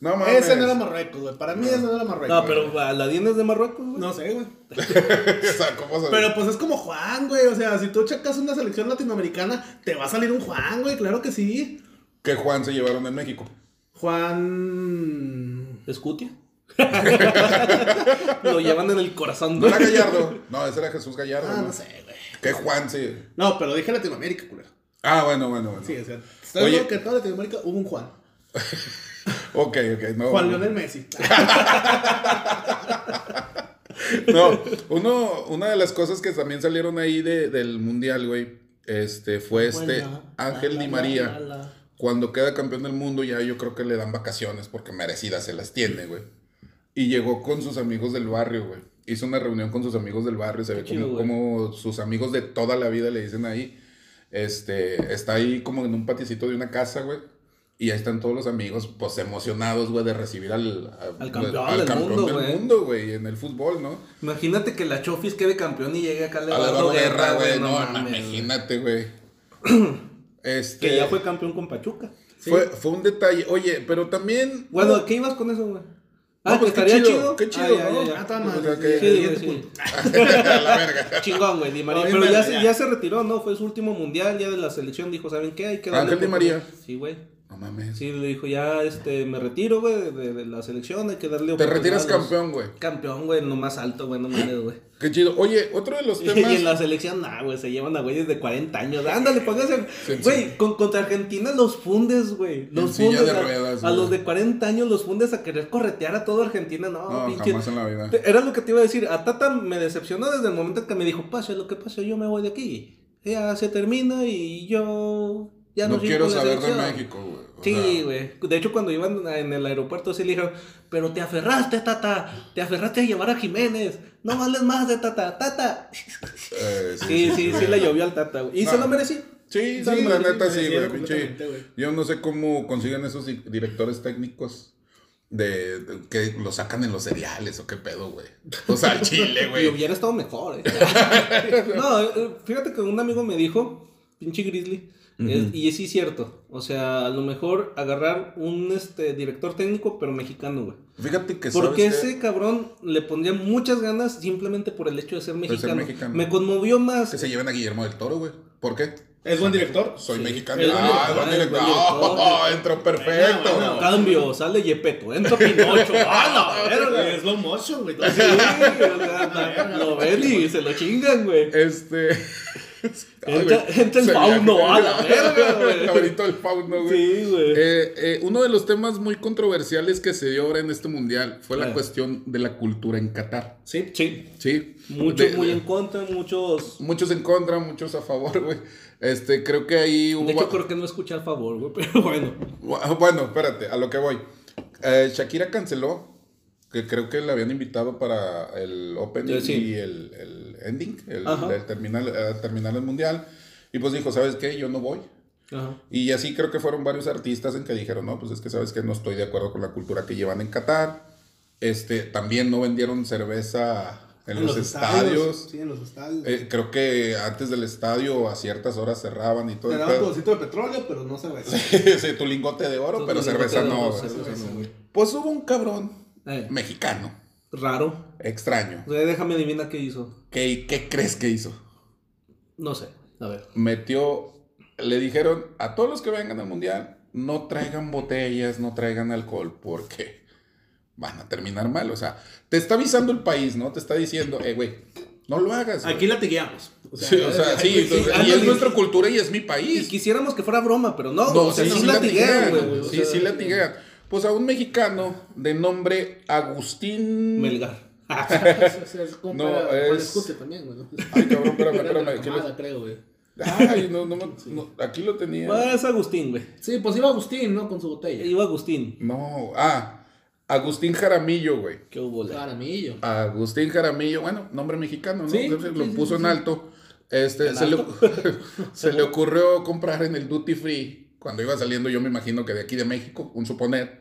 No mames. Ese no era Marruecos, güey. Para mí ese no era Marruecos. No, pero Aladín es de Marruecos, güey. No sé, güey. <laughs> o sea, ¿cómo sabes? Pero pues es como Juan, güey. O sea, si tú checas una selección latinoamericana, te va a salir un Juan, güey. Claro que sí. ¿Qué Juan se llevaron en México? Juan. ¿Escutia? <laughs> Lo llevan en el corazón, ¿No era Gallardo? No, ese era Jesús Gallardo. Ah, ¿no? no sé, güey. Que Juan, sí. No, pero dije Latinoamérica, culero. Ah, bueno, bueno, bueno. Sí, o sea, estoy Oye. que en toda Latinoamérica hubo un Juan. <laughs> Ok, ok. No, Juan Leonel Messi. <laughs> No, uno, una de las cosas que también salieron ahí de- del mundial, güey, este, fue este Ángel Di María. Cuando queda campeón del mundo, ya yo creo que le dan vacaciones porque merecidas se las tiene, güey. Y llegó con sus amigos del barrio, güey. Hizo una reunión con sus amigos del barrio, se ve como, sus amigos de toda la vida le dicen ahí. Este, está ahí como en un paticito de una casa, güey. Y ahí están todos los amigos, pues emocionados, güey, de recibir al, a- Al campeón del mundo, del güey. mundo, güey, en el fútbol, ¿no? Imagínate que la Chofis quede campeón y llegue acá A Leonardo Eduardo Guerra, güey, no no, mames, güey. imagínate, güey. <clears throat> Este, Que ya fue campeón con Pachuca. fue, fue un detalle. Oye, pero también. Bueno, ¿a ¿qué ibas con eso, güey? No, Ah, pues que estaría chido, qué chido, Ah, ya, ¿no? ya, ya. Ah, que- Sí, sí. <laughs> <laughs> la verga. Chingón, güey, Di María. Pero ya, se- ya. se retiró, ¿no? Fue su último mundial ya de la selección. Dijo, ¿saben qué? Hay que darle Ángel Di María. Sí, güey. No mames. Sí, le dijo, ya este, me retiro, güey, de, de- de la selección. Hay que darle Te retiras campeón, güey. Campeón, güey, no más alto, güey, no mames, güey. Qué chido. Oye, otro de los <laughs> Y temas. en la selección, nah, güey, se llevan a güeyes de 40 años. Ándale, póngase. Sí, Güey, con, contra Argentina los fundes, güey. Los En fundes. de a- ruedas, a, güey. los de 40 años los fundes a querer corretear a todo Argentina. No, No, pinche. jamás en la vida. Te- Era lo que te iba a decir. A Tata me decepcionó desde el momento en que me dijo, pase lo que pase, yo me voy de aquí. Ya se termina y yo ya no, quiero saber de selección". México, güey. Sí, güey. De hecho, cuando iban en el aeropuerto, sí le dijeron, pero te aferraste, Tata. Te aferraste a llevar a Jiménez. No vales más de Tata. Tata. eh, Sí, sí, sí, le llovió al Tata, güey. Y No. se lo merecía. Sí, sí, Sí, la sí, neta sí, sí, sí, güey. Yo no sé cómo consiguen esos di- directores técnicos de, de- que lo sacan en los cereales o qué pedo, güey. O sea, al chile, Y <laughs> güey. hubiera estado mejor, eh. <laughs> no, eh, fíjate que un amigo me dijo, pinche Grizzly, es- y sí es cierto. O sea, a lo mejor agarrar un este director técnico, pero mexicano, güey. Fíjate que Porque ese cabrón le pondría muchas ganas simplemente por el hecho de ser ser mexicano. Me conmovió más. Que se lleven a Guillermo del Toro, güey. ¿Por qué? ¿Es buen director? Soy Sí. mexicano. Es Ah, es buen director. <laughs> Oh, entró perfecto. Bueno, bueno. Cambio, sale Yepeto, entra Pinocho. <laughs> ¡Ah, la verga! Es slow motion, güey. Sí, o sea, <laughs> lo ven y se lo chingan, güey. Este. <laughs> Entra- entra el fauno, a la verga, <laughs> güey. El fauno, güey. Sí, güey. Eh, eh, uno de los temas muy controversiales que se dio ahora en este mundial fue la Ah. cuestión de la cultura en Qatar. Sí, sí. Sí. Muchos De- muy en contra, muchos. Muchos en contra, muchos a favor, güey. Este, creo que ahí hubo. De hecho, creo que no escuché a favor, güey, <laughs> pero bueno. Bueno, espérate, a lo que voy. Eh, Shakira canceló, que creo que la habían invitado para el opening Sí, sí. y el, el ending, el, el terminal, eh, terminar el mundial. Y pues dijo, ¿sabes qué? Yo no voy. Ajá. Y así creo que fueron varios artistas en que dijeron, no, pues es que sabes que no estoy de acuerdo con la cultura que llevan en Qatar. Este, también no vendieron cerveza en, los, estadios. Sí, en los estadios. Eh, creo que antes del estadio a ciertas horas cerraban y todo. Te el daban tu bolsito de petróleo, pero no ve. <laughs> sí, tu lingote de oro, pero cerveza de no. oro, güey. cerveza no. Pues hubo un cabrón Eh, mexicano, raro. extraño. O sea, déjame adivinar qué hizo. ¿Qué, ¿Qué crees que hizo? No sé. A ver. Metió, le dijeron a todos los que vengan al mundial, no traigan botellas, no traigan alcohol, porque van a terminar mal. O sea, te está avisando el país, ¿no? Te está diciendo, eh, güey, no lo hagas. güey". Aquí la guiamos. O sea, Sí, o sea, sí, entonces, y es nuestra cultura y es mi Y país. quisiéramos que fuera broma, pero no. No, o sea, sí, sí, sí latiguean, güey. Sí, sí latiguean. Pues a un mexicano de nombre Agustín. Melgar. <laughs> No, es- escute también, güey. Ay, cabrón, espérame, espérame. <laughs> aquí lo- creo, güey. Ay, no, no, me- no, aquí lo tenía. Es Agustín, güey. Sí, pues iba Agustín, ¿no? Con su botella. Iba Agustín. No, ah, Agustín Jaramillo, güey. ¿Qué hubo? le? Jaramillo. Agustín Jaramillo, bueno, nombre mexicano, ¿no? Sí, Entonces sí, lo sí, puso sí, en alto. Este, ¿En se, Le, <laughs> se le ocurrió comprar en el Duty Free, cuando iba saliendo, yo me imagino que de aquí de México, un suponer,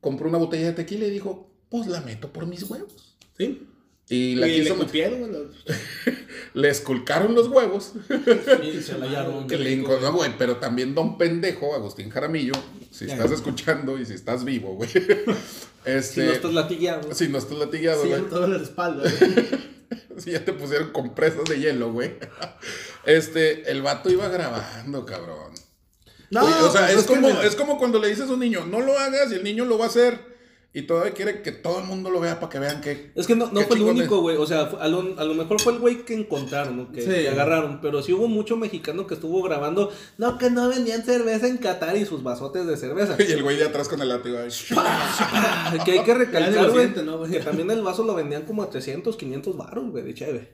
compró una botella de tequila y dijo, pues la meto por mis huevos. Sí. Y Y la le quiso meter- cupieron, güey. lo- <laughs> le esculcaron los huevos. <laughs> Sí, se la <laughs> le no, güey, pero también don pendejo, Agustín Jaramillo, si Ya. estás escuchando y si estás vivo, güey. Este, Si no estás latigueado. si no estás latigado, Sí, güey. en toda la espalda. güey. Si ya te pusieron compresas de hielo, güey. Este, el vato iba grabando, cabrón. No, Oye, o sea, pues es, como, es como cuando le dices a un niño, no lo hagas y el niño lo va a hacer. Y todavía quiere que todo el mundo lo vea para que vean que. Es que no, no fue el único, güey. O sea, a lo, a lo mejor fue el güey que encontraron, ¿no? que, Sí. que agarraron. Pero sí hubo mucho mexicano que estuvo grabando. No, que no vendían cerveza en Qatar y sus vasotes de cerveza. <laughs> Y el güey de atrás con el látigo. <laughs> que hay que recalcar, güey. ¿no, que también el vaso lo vendían como a 300, 500 baros, güey, de cheve.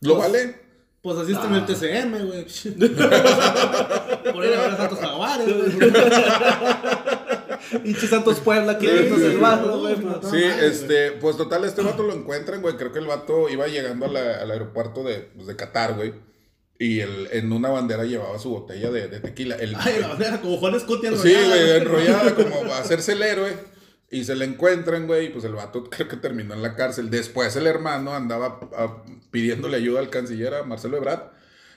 ¿Lo vale? Pues así está en el TCM, güey. <laughs> Por ahí habrá Santos Jaguares, güey. <laughs> Pinche Santos Puebla, 500 el vaso, güey. pues. Sí, este, pues total, este vato lo encuentran, güey. Creo que el vato iba llegando a la- al aeropuerto de, pues, de Qatar, güey. Y el, en una bandera llevaba su botella de, de tequila. El, Ay, la bandera, como Juan Scuti sí, enrollada, güey, enrollada como a hacerse el héroe. Y se le encuentran, güey, y pues el vato <laughs> creo que terminó en la cárcel. Después el hermano andaba ah, pidiéndole ayuda al canciller, a Marcelo Ebrard,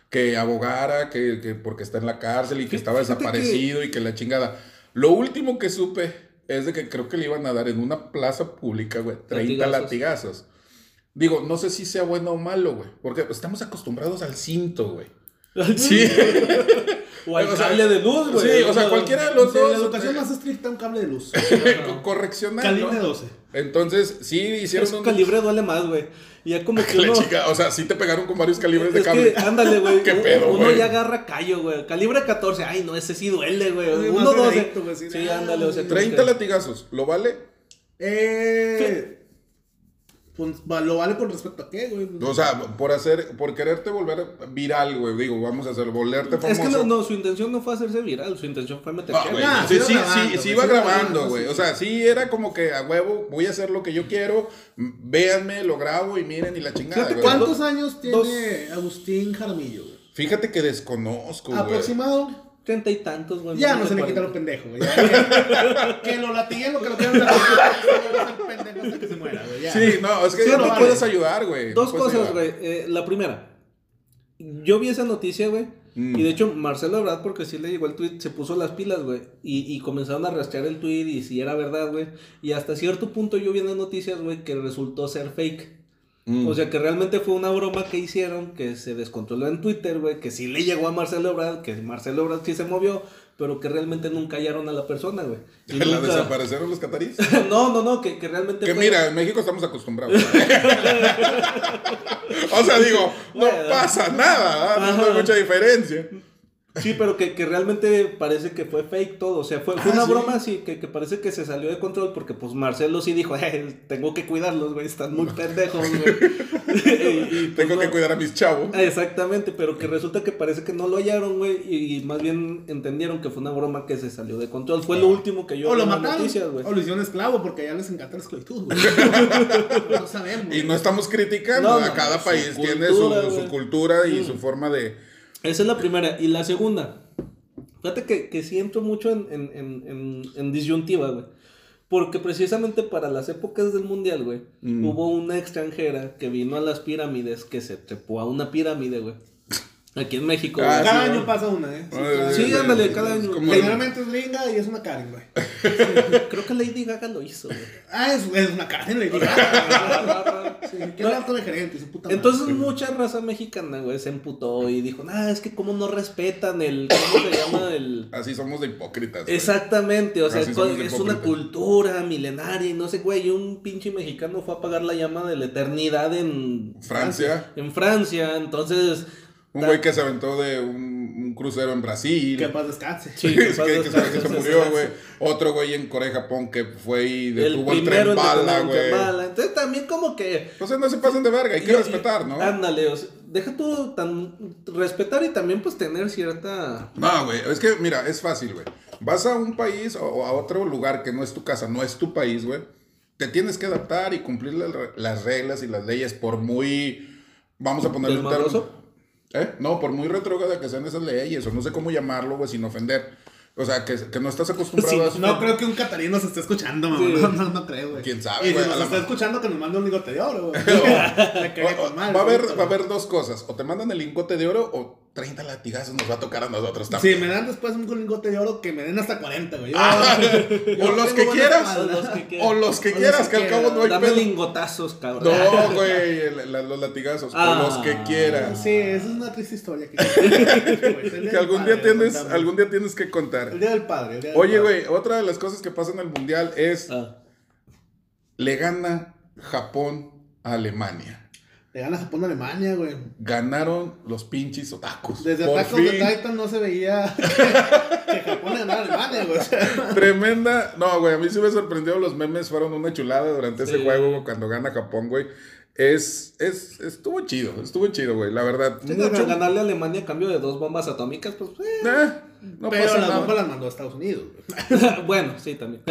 que abogara, que, que porque está en la cárcel y que estaba que- desaparecido y que la chingada. Lo último que supe es de que creo que le iban a dar en una plaza pública, güey, 30 Latigazos. latigazos. Digo, no sé si sea bueno o malo, güey, porque estamos acostumbrados al cinto, güey. Sí. <laughs> O al O sea, cable de luz, güey. sí, o sea, cualquiera de los Sí, dos. la educación eh, más estricta, un cable de luz. <laughs> co- correccional. Calibre ¿no? 12. Entonces, sí hicieron un. calibre duele más, güey. Y ya como <laughs> que La uno... chica, o sea, sí te pegaron con varios calibres de cable. que, ándale, güey. <laughs> ¿Qué uno- pedo, Uno ya agarra callo, güey. Calibre 14. Ay, no, ese sí duele, güey. Uno más 12. delgadito, güey, sí. Sí, ándale, o sea. 30 como que- latigazos, ¿lo vale? Eh. Pues lo vale con respecto a qué, güey. O sea, por hacer, por quererte volver viral, güey. Digo, vamos a hacer, volverte famoso. Es que no, no, su intención no fue hacerse viral, su intención fue meter No, cheve. güey. Ah, sí, sí sí, sí, grabando, sí güey, iba sí iba grabando, güey. O sea, sí era como que a huevo, voy a hacer lo que yo quiero. Véanme, lo grabo y miren y la chingada, Fíjate. ¿Cuántos años tiene dos- Agustín Jaramillo, güey? Fíjate que desconozco, güey. Aproximado. Treinta y tantos, güey. Ya no se le quita lo 40. pendejo, güey. Que, que lo latiguen lo que lo quieran latiguen. pendejo hasta que se muera, güey. ya. Sí, no, es que Sí, no no me vale. puedes ayudar, güey. Dos No cosas, güey. Eh, la primera, yo vi esa noticia, güey. Mm. Y de hecho, Marcelo Ebrard, porque sí le llegó el tweet, se puso las pilas, güey. Y, y comenzaron a rastrear el tweet y si era verdad, güey. Y hasta cierto punto yo vi en las noticias, güey, que resultó ser fake. Mm. O sea, que realmente fue una broma que hicieron, que se descontroló en Twitter, güey, que sí le llegó a Marcelo Ebrard, que Marcelo Ebrard sí se movió, pero que realmente nunca hallaron a la persona, güey. <laughs> ¿La nunca- desaparecieron los catarís? <laughs> no, no, no, que, que realmente Que fue- mira, en México estamos acostumbrados. <laughs> o sea, digo, no Bueno. pasa nada, no hay mucha diferencia. Sí, pero que, que realmente parece que fue fake todo. O sea, fue, fue Ah, una ¿sí? broma así, que, que parece que se salió de control porque pues Marcelo sí dijo, "Eh, tengo que cuidarlos, güey, están muy pendejos, <laughs> güey. Y- y, <laughs> pues, Tengo que cuidar a mis chavos. Ah, Exactamente, pero que resulta que parece que no lo hallaron, güey, y, y más bien entendieron que fue una broma que se salió de control. Fue lo último que yo O lo mataron. noticias, güey. o lo hicieron esclavo porque allá les encanta la esclavitud, güey. <laughs> no sabemos. Y no estamos criticando, No, a cada país tiene su, su cultura y Mm. su forma de... Esa es la primera. Y la segunda, fíjate que, que sí entro mucho en, en, en, en, en disyuntiva, güey. Porque precisamente para las épocas del mundial, güey, Mm. hubo una extranjera que vino a las pirámides, que se trepó a una pirámide, güey. Aquí en México, Ah. Cada sí, año pasa una, ¿eh? Ah, cada sí, año. ándale, cada año. como- Generalmente es gringa y es una Karen, güey. Creo que Lady Gaga lo hizo, güey. Ah, es, es una Karen, le digo. Sí, ¿Qué No. el gerente? Su puta madre. Entonces mucha raza mexicana, güey, se emputó y dijo, nah, es que cómo no respetan el, ¿cómo se llama? El... Así somos de hipócritas. güey. Exactamente, o sea, es, de una cultura milenaria y no sé, güey, y un pinche mexicano fue a apagar la llama de la eternidad en Francia, En Francia, entonces... un güey que se aventó de un, un crucero en Brasil. Que paz descanse. Sí, que, <laughs> que paz que se, descanse, que se murió, güey. Otro güey en Corea, Japón, que fue y El detuvo el, primero tren en bala, tren güey. bala. Entonces también como que... Entonces no se pasen de verga, hay que yo- respetar, ¿no? Ándale, o sea, deja tú tan... Respetar y también pues tener cierta... No, güey, es que mira, es fácil, güey. Vas a un país o a otro lugar que no es tu casa, no es tu país, güey. Te tienes que adaptar y cumplir la- las reglas y las leyes por muy, vamos a ponerle un término. ¿Eh? No, por muy retrógrada que sean esas leyes, o no sé cómo llamarlo, güey, sin ofender. O sea, que, que no estás acostumbrado Sí, a eso. No creo que un catarino se esté escuchando, mamá. Sí. No, no, no creo, güey. ¿Quién sabe, Y si nos está escuchando, que nos mande un lingote de oro, güey. <laughs> Va, a haber, va a haber dos cosas. O te mandan el lingote de oro o 30 latigazos nos va a tocar a nosotros también. Si me dan después un lingote de oro, que me den hasta 40, güey. Yo- Ah, yo <laughs> o los <laughs> que quieras. O los que quieras. O los que O los quieras, que que al cabo no hay Dame pedo. lingotazos, cabrón. No, <laughs> güey, el- la- los latigazos. Ah. O los que quieras. Sí, esa es una triste historia. Que, Que algún día tienes, algún día tienes que El contar. día del padre. el día del Oye, padre. güey, otra de las cosas que pasa en el mundial es Ah. le gana Japón a Alemania. Le gana Japón a Alemania, güey. Ganaron los pinches otakus. Desde Por Attack of the fin. Titan no se veía <laughs> que Japón le ganara a Alemania, güey. O <laughs> sea, Tremenda. No, güey, a mí sí me sorprendió. Los memes fueron una chulada durante ese Sí. juego cuando gana Japón, güey. Es, es, estuvo chido, estuvo chido, güey. La verdad, Sí, mucho. ganarle a Alemania a cambio de dos bombas atómicas, pues. eh. Eh, no pero pasa la nada. bomba las mandó a Estados Unidos, güey. <laughs> bueno, sí, también.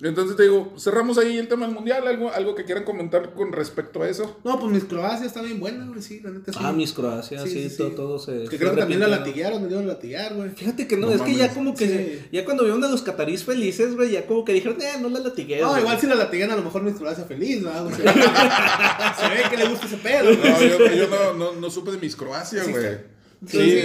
Entonces te digo, cerramos ahí el tema del mundial. ¿Algo, algo que quieran comentar con respecto a eso? No, pues mis Croacia está bien buena, güey, sí, la neta sí. ah, mis Croacia, sí, Sí, sí, sí. Todo, todo se. Que creo que también la latiguearon, me dieron a latiguear, güey. Fíjate que no, No es que ya como que. Sí. Ya cuando vieron a los catarís felices, güey, ya como que dijeron, eh, no la latigué. No, güey". igual si la latiguean a lo mejor mis Croacia feliz, ¿verdad? <laughs> O sea, se ve que le gusta ese pedo, güey. No, yo, yo no, no, no supe de mis Croacia, Sí, güey. Sí.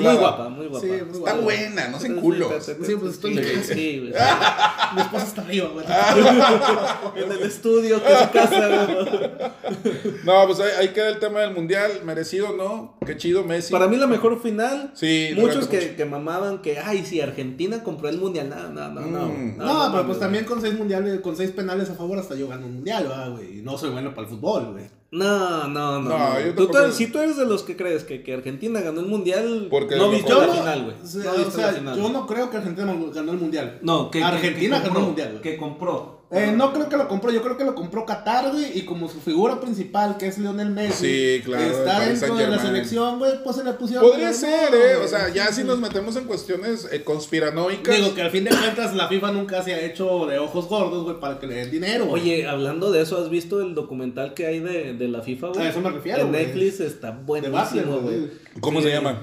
Muy guapa, muy guapa. Sí, muy Está guapa. buena, no sean culos. Sí, pues estoy sí, en casa. sí, güey. <laughs> Mi esposa está arriba, güey. <laughs> En el estudio, que es su casa, güey. No, pues ahí, ahí queda el tema del mundial. Merecido, ¿no? Qué chido, Messi. Para mí la mejor final. Sí, Muchos que, mucho. que mamaban que, ay, si Argentina compró el mundial. No, no, no, no. Mm. No, pero mames, pues también con seis mundiales, con seis penales a favor hasta yo gano un mundial, ¿verdad, güey? Y no soy bueno para el fútbol, güey. No, no, no. No, no. yo Tú- tú- tampoco- si tú eres de los que crees que, que Argentina ganó el mundial, Porque no viste la no, final, güey. O sea, No o viste sea, la final. yo no creo que Argentina ganó el mundial. No, que, Argentina que ganó compró, el mundial. Que compró. Eh, no creo que lo compró, yo creo que lo compró Qatar, güey, y como su figura principal, que es Lionel Messi, Sí, claro, está dentro de la selección, güey, pues se le pusieron... Podría ser, ¿eh? güey. O sea, ya si nos metemos en cuestiones eh, conspiranoicas. Digo que al fin de cuentas la FIFA nunca se ha hecho de ojos gordos, güey, para que le den dinero, güey. Oye, hablando de eso, ¿has visto el documental que hay de, de la FIFA, güey? A eso me refiero, En. Netflix está buenísimo, güey. güey. ¿Cómo Sí. se llama?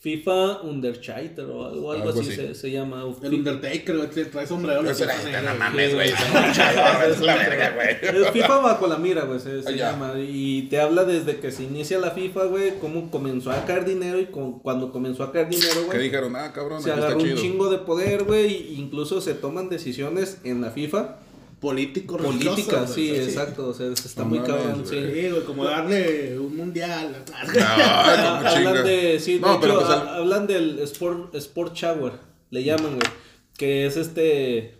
FIFA Underchaiter o algo, algo, Algo así, así. Se, se llama. El Undertaker, güey, que trae sombrero. No negro, mames, güey. <laughs> Es la verga, güey. Es FIFA bajo la mira, güey, se, se Ah, llama. Y te habla desde que se inicia la FIFA, güey, cómo comenzó a caer dinero y con, cuando comenzó a caer dinero, Que güey. dijeron, ah, cabrón, Se agarró está un chido. chingo de poder, güey, e incluso se toman decisiones en la FIFA Político, religioso, sí, exacto, o sea, está No muy cabrón, sí. Güey, como darle un mundial. No, <laughs> hablan de, sí, de No, pero hecho, pues, ha- hablan del Sport, sport Shower, le llaman, güey, que es este,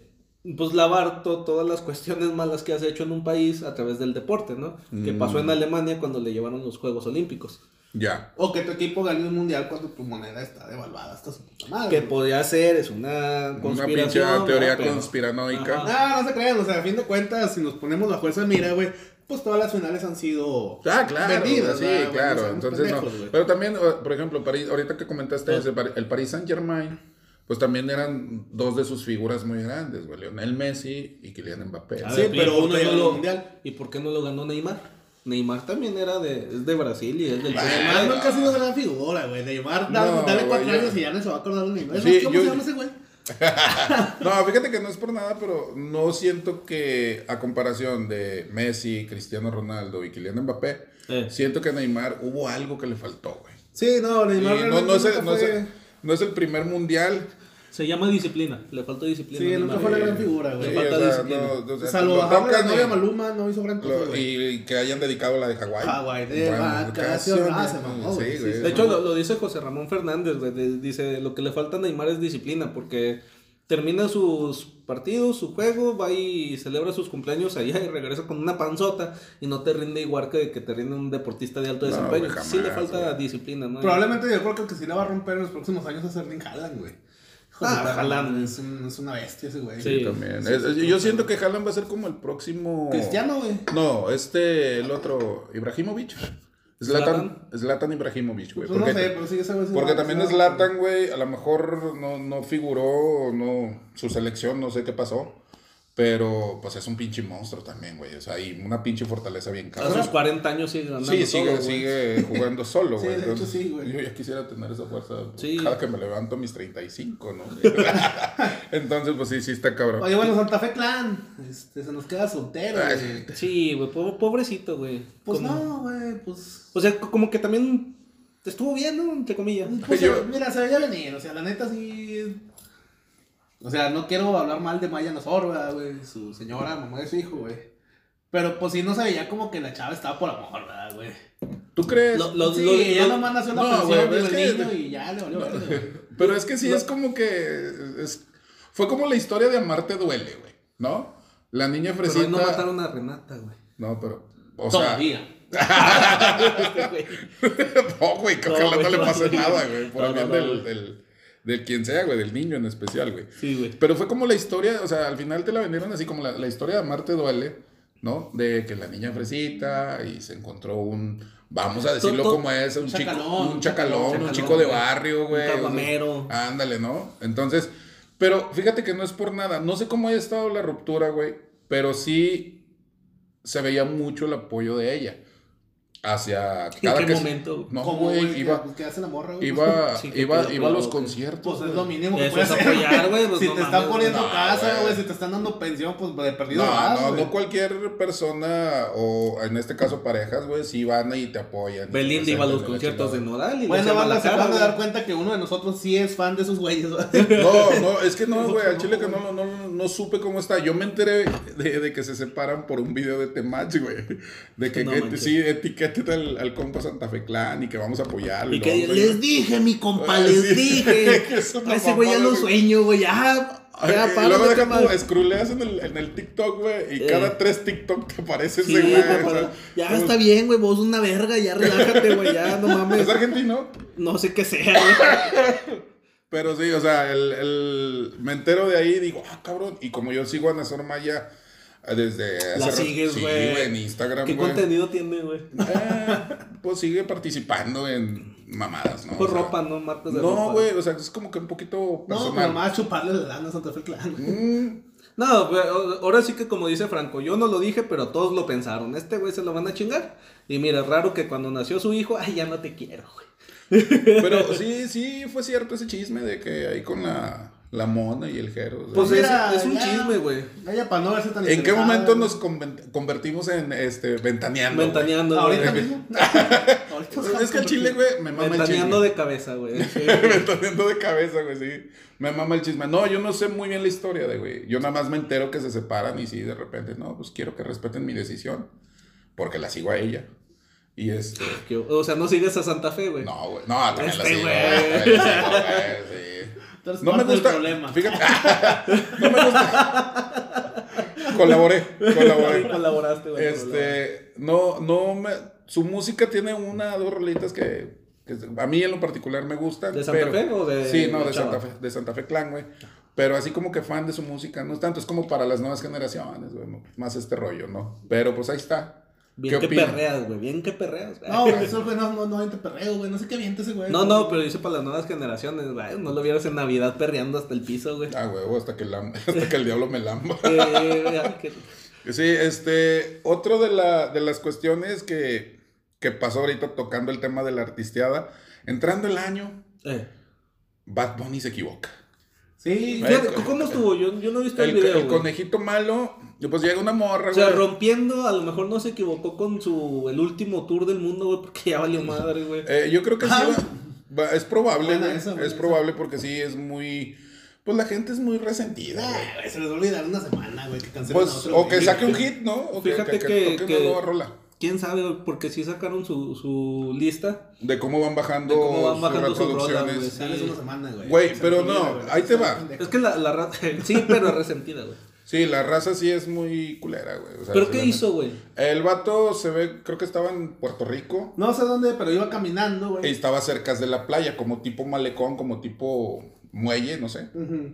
pues lavar to- todas las cuestiones malas que has hecho en un país a través del deporte, ¿no? Que Mm. pasó en Alemania cuando le llevaron los Juegos Olímpicos. Ya. O que tu equipo gane un mundial cuando tu moneda está devaluada hasta su puta madre. Que podría ser, es una Una conspiración. pinche teoría conspiranoica. Ajá. No, no se crean, o sea, a fin de cuentas, si nos ponemos bajo esa mira, güey, pues todas las finales han sido Ah, claro, vendidas, sí, claro. Entonces, no. Pero también, por ejemplo, París, ahorita que comentaste Ah. el Paris Saint Germain, pues también eran dos de sus figuras muy grandes, güey. Lionel Messi y Kylian Mbappé. Sí, ver, ¿y pero uno al lo- mundial. ¿Y por qué no lo ganó Neymar? Neymar también era de, es de Brasil y es del Neymar nunca ha sido gran figura, güey. Neymar, dale, No, dale cuatro años y ya no se va a acordar de Neymar. Sí, ¿Cómo yo- se llama ese güey? <laughs> No, fíjate que no es por nada, pero no siento que a comparación de Messi, Cristiano Ronaldo y Kylian Mbappé, Eh. siento que a Neymar hubo algo que le faltó, güey. Sí, no, Neymar no, no, es el, nunca no, es el- fue- no es el primer mundial. Se llama disciplina, le faltó disciplina. Sí, a nunca fue la gran figura, Le güey. Sí, falta o sea, disciplina. no, o sea, Salvo la tocan novia y- Maluma, no hizo gran cosa, lo- y que hayan dedicado la de Hawái. Hawái de vacaciones. Ah, se mamó, güey, Sí, sí, güey. sí. De hecho, lo, lo dice José Ramón Fernández, güey, de- dice, lo que le falta a Neymar es disciplina, porque termina sus partidos, su juego, va y celebra sus cumpleaños allá y regresa con una panzota y no te rinde igual que, que te rinde un deportista de alto No, desempeño. güey, sí le jamás, falta güey. disciplina, ¿no? Probablemente yo creo que el que sí la va a romper en los próximos años es Erling Haaland, güey. Ah, Haaland. Es, un- es una bestia ese güey. Sí. También. Es- yo siento que Haaland va a ser como el próximo. Cristiano, güey. No, este, el otro, Ibrahimovic. Zlatan, Zlatan Ibrahimovic, güey. Pues no Porque, sé, pero sí, güey sí porque también Zlatan, güey, a lo mejor no, no figuró, no, su selección, no sé qué pasó. Pero, pues es un pinche monstruo también, güey. O sea, hay una pinche fortaleza bien A cabrón. sus 40 años sigue ganando Sí, sigue, todo, güey. sigue jugando solo, Sí, güey. de hecho, sí, güey. Yo ya quisiera tener esa fuerza Sí. cada que me levanto a mis 35, ¿no? <laughs> Entonces, pues sí, sí está cabrón. Oye, bueno, Santa Fe Clan. Este, se nos queda soltero, Ay, güey. Sí, güey, po- pobrecito, güey. Pues Como- no, güey, pues. O sea, co- como que también estuvo bien, ¿no? Entre comillas. Pues Yo- mira, se veía venir, o sea, la neta sí. O sea, no quiero hablar mal de Maya Nosorba, güey, su señora, mamá de su hijo, güey. Pero pues sí no se veía como que la chava estaba por amor, ¿verdad, güey? ¿Tú crees? Lo- lo- sí, lo- ella lo- nomás nació la no, pensión del es que- niño y ya le valió güey. Pero es que sí es como que. es- fue como la historia de Amarte duele, güey. ¿No? La niña Pero fresita. ahí no mataron a Renata, güey. No, pero. O sea. Todavía. Güey. <laughs> No, güey, que No, no, güey, le no, pase sí. nada, güey. Por No, el no, bien no, del, del quien sea, güey, del niño en especial, güey. Sí, güey. Pero fue como la historia, o sea, al final te la vendieron así como la, la historia de Amarte Duele, ¿no? De que la niña fresita y se encontró un, vamos a decirlo como es, un, un chico, chacalón, un un chacalón, un chacalón, chico de güey. barrio, Un güey. o sea, caguamero. ándale, ¿no? Entonces, pero fíjate que no es por nada, no sé cómo haya estado la ruptura, güey, pero sí se veía mucho el apoyo de ella hacia ¿En cada qué que momento? No, ¿Cómo, güey, iba ¿Qué hace la morra, güey? iba <laughs> Sí, iba iba a los conciertos. Pues es lo mínimo que puedes apoyar, güey, pues si no te están poniendo. No, casa, güey. si te están dando pensión, pues de perdido No, vas, no, güey. no cualquier persona, o en este caso parejas, güey, sí van y te apoyan. Belinda iba a los conciertos de. Nodal y Bueno, van a dar cuenta que uno de nosotros sí es fan de esos güeyes. güey. <laughs> No, no, es que no, <laughs> güey, al chile que no, no, no, no supe cómo está. Yo me enteré de, de que se separan por un video de Temach, güey. De que, No que manches. sí, etiqueten al, al compa Santa Fe Clan y que vamos a apoyarlo. Y que a les dije, mi compa, Ah, les sí. dije. <laughs> A ese güey ya lo sueño, güey. Ya, Ay, ya, y luego de deja tú, scrolleas en el, en el TikTok, güey, y Eh. cada tres TikTok te aparece ese güey. güey, o sea, para- ya está bien, güey. Vos una verga, ya relájate, güey. Ya, no <laughs> mames. Es argentino. No sé qué sea, güey. <laughs> Pero sí, o sea, el, el- me entero de ahí y digo, ah, cabrón. Y como yo sigo a Nazor Maya eh, desde La sigues, sí, güey. en Instagram, ¿Qué contenido tiene, güey? <laughs> Eh, pues sigue participando en mamadas, ¿no? Por O sea, ropa, ¿no? Marcas de ropa. No, güey, o sea, es como que un poquito No, personal. más chuparle la lana a Santa Fe Clan. Mm, No, ahora sí que como dice Franco, yo no lo dije, pero todos lo pensaron. Este güey se lo van a chingar. Y mira, raro que cuando nació su hijo, ay, ya no te quiero, güey. Pero <laughs> sí, sí, fue cierto ese chisme de que ahí con la, la mona y el jero. o sea, Pues es, es un ya. chisme, güey. Ella para no verse tan ¿En qué momento nos convertimos en este ventaneando? güey? Ventaneando, Ahorita güey. mismo. <laughs> Ahorita Pues es que el chile, güey, me mama el Ventaneando chisme. de cabeza, güey. <laughs> Sí. Ventaneando de cabeza, güey, sí. Me mama el chisme. No, yo no sé muy bien la historia de, güey. Yo nada más me entero que se separan y sí, de repente, no, pues quiero que respeten mi decisión. Porque la sigo a ella. Y este. Que- O sea, no sigues a Santa Fe, güey. No, güey. No, también la Este sigo. güey. güey, la sigo, güey, sí. No me gusta. problema. Fíjate. <laughs> no me gusta. Colaboré. Colaboré. Sí, colaboraste, güey. Este, no, no me, su música tiene una, dos rolitas que, que a mí en lo particular me gustan. ¿De Santa pero- Fe o de Sí, no, la de chava? Santa Fe, de Santa Fe Clan, güey. Pero así como que fan de su música, no es tanto, es como para las nuevas generaciones, güey, más este rollo, ¿no? Pero pues ahí está. Bien ¿Qué que perreas, güey. Bien que perreas. güey. No, güey, <laughs> eso güey no, no, no avienta perreo, güey. No sé qué avienta ese güey. No, no, pero dice para las nuevas generaciones, güey. No lo vieras en Navidad perreando hasta el piso, güey. Ah, güey, hasta que, la- <laughs> hasta que el diablo me lamba. <laughs> Eh, Sí, este, otro de, la, de las cuestiones que, que pasó ahorita tocando el tema de la artisteada, entrando el año, eh. Bad Bunny se equivoca. Sí, Fíjate, ¿Cómo estuvo? Yo, yo no he visto el, El, video. el güey. conejito malo, pues llega una morra, O sea, güey. rompiendo, a lo mejor no se equivocó con su el último tour del mundo, güey, porque ya valió madre, güey. Eh, yo creo que sí, Ah. va- va- es probable, Buena güey, esa, buena es esa. probable porque sí es muy, pues la gente es muy resentida, Ah, se les va a olvidar una semana, güey, que cancelen a Pues, otro, o güey. que saque un hit, ¿no? O que, Fíjate que, que- toque que- una nueva rola. Quién sabe, güey, porque sí sacaron su, su lista. De cómo van bajando, De cómo van bajando sus reproducciones. güey. Sales una semana, güey. Güey, pero no, güey. ahí te va. Es que la, la raza. <laughs> Sí, pero resentida, güey. Sí, la raza sí es muy culera, güey. o sea, ¿Pero qué hizo, güey? El vato se ve, creo que estaba en Puerto Rico. No sé dónde, pero iba caminando, Y güey. estaba cerca de la playa, como tipo malecón, como tipo muelle, no sé. Ujú.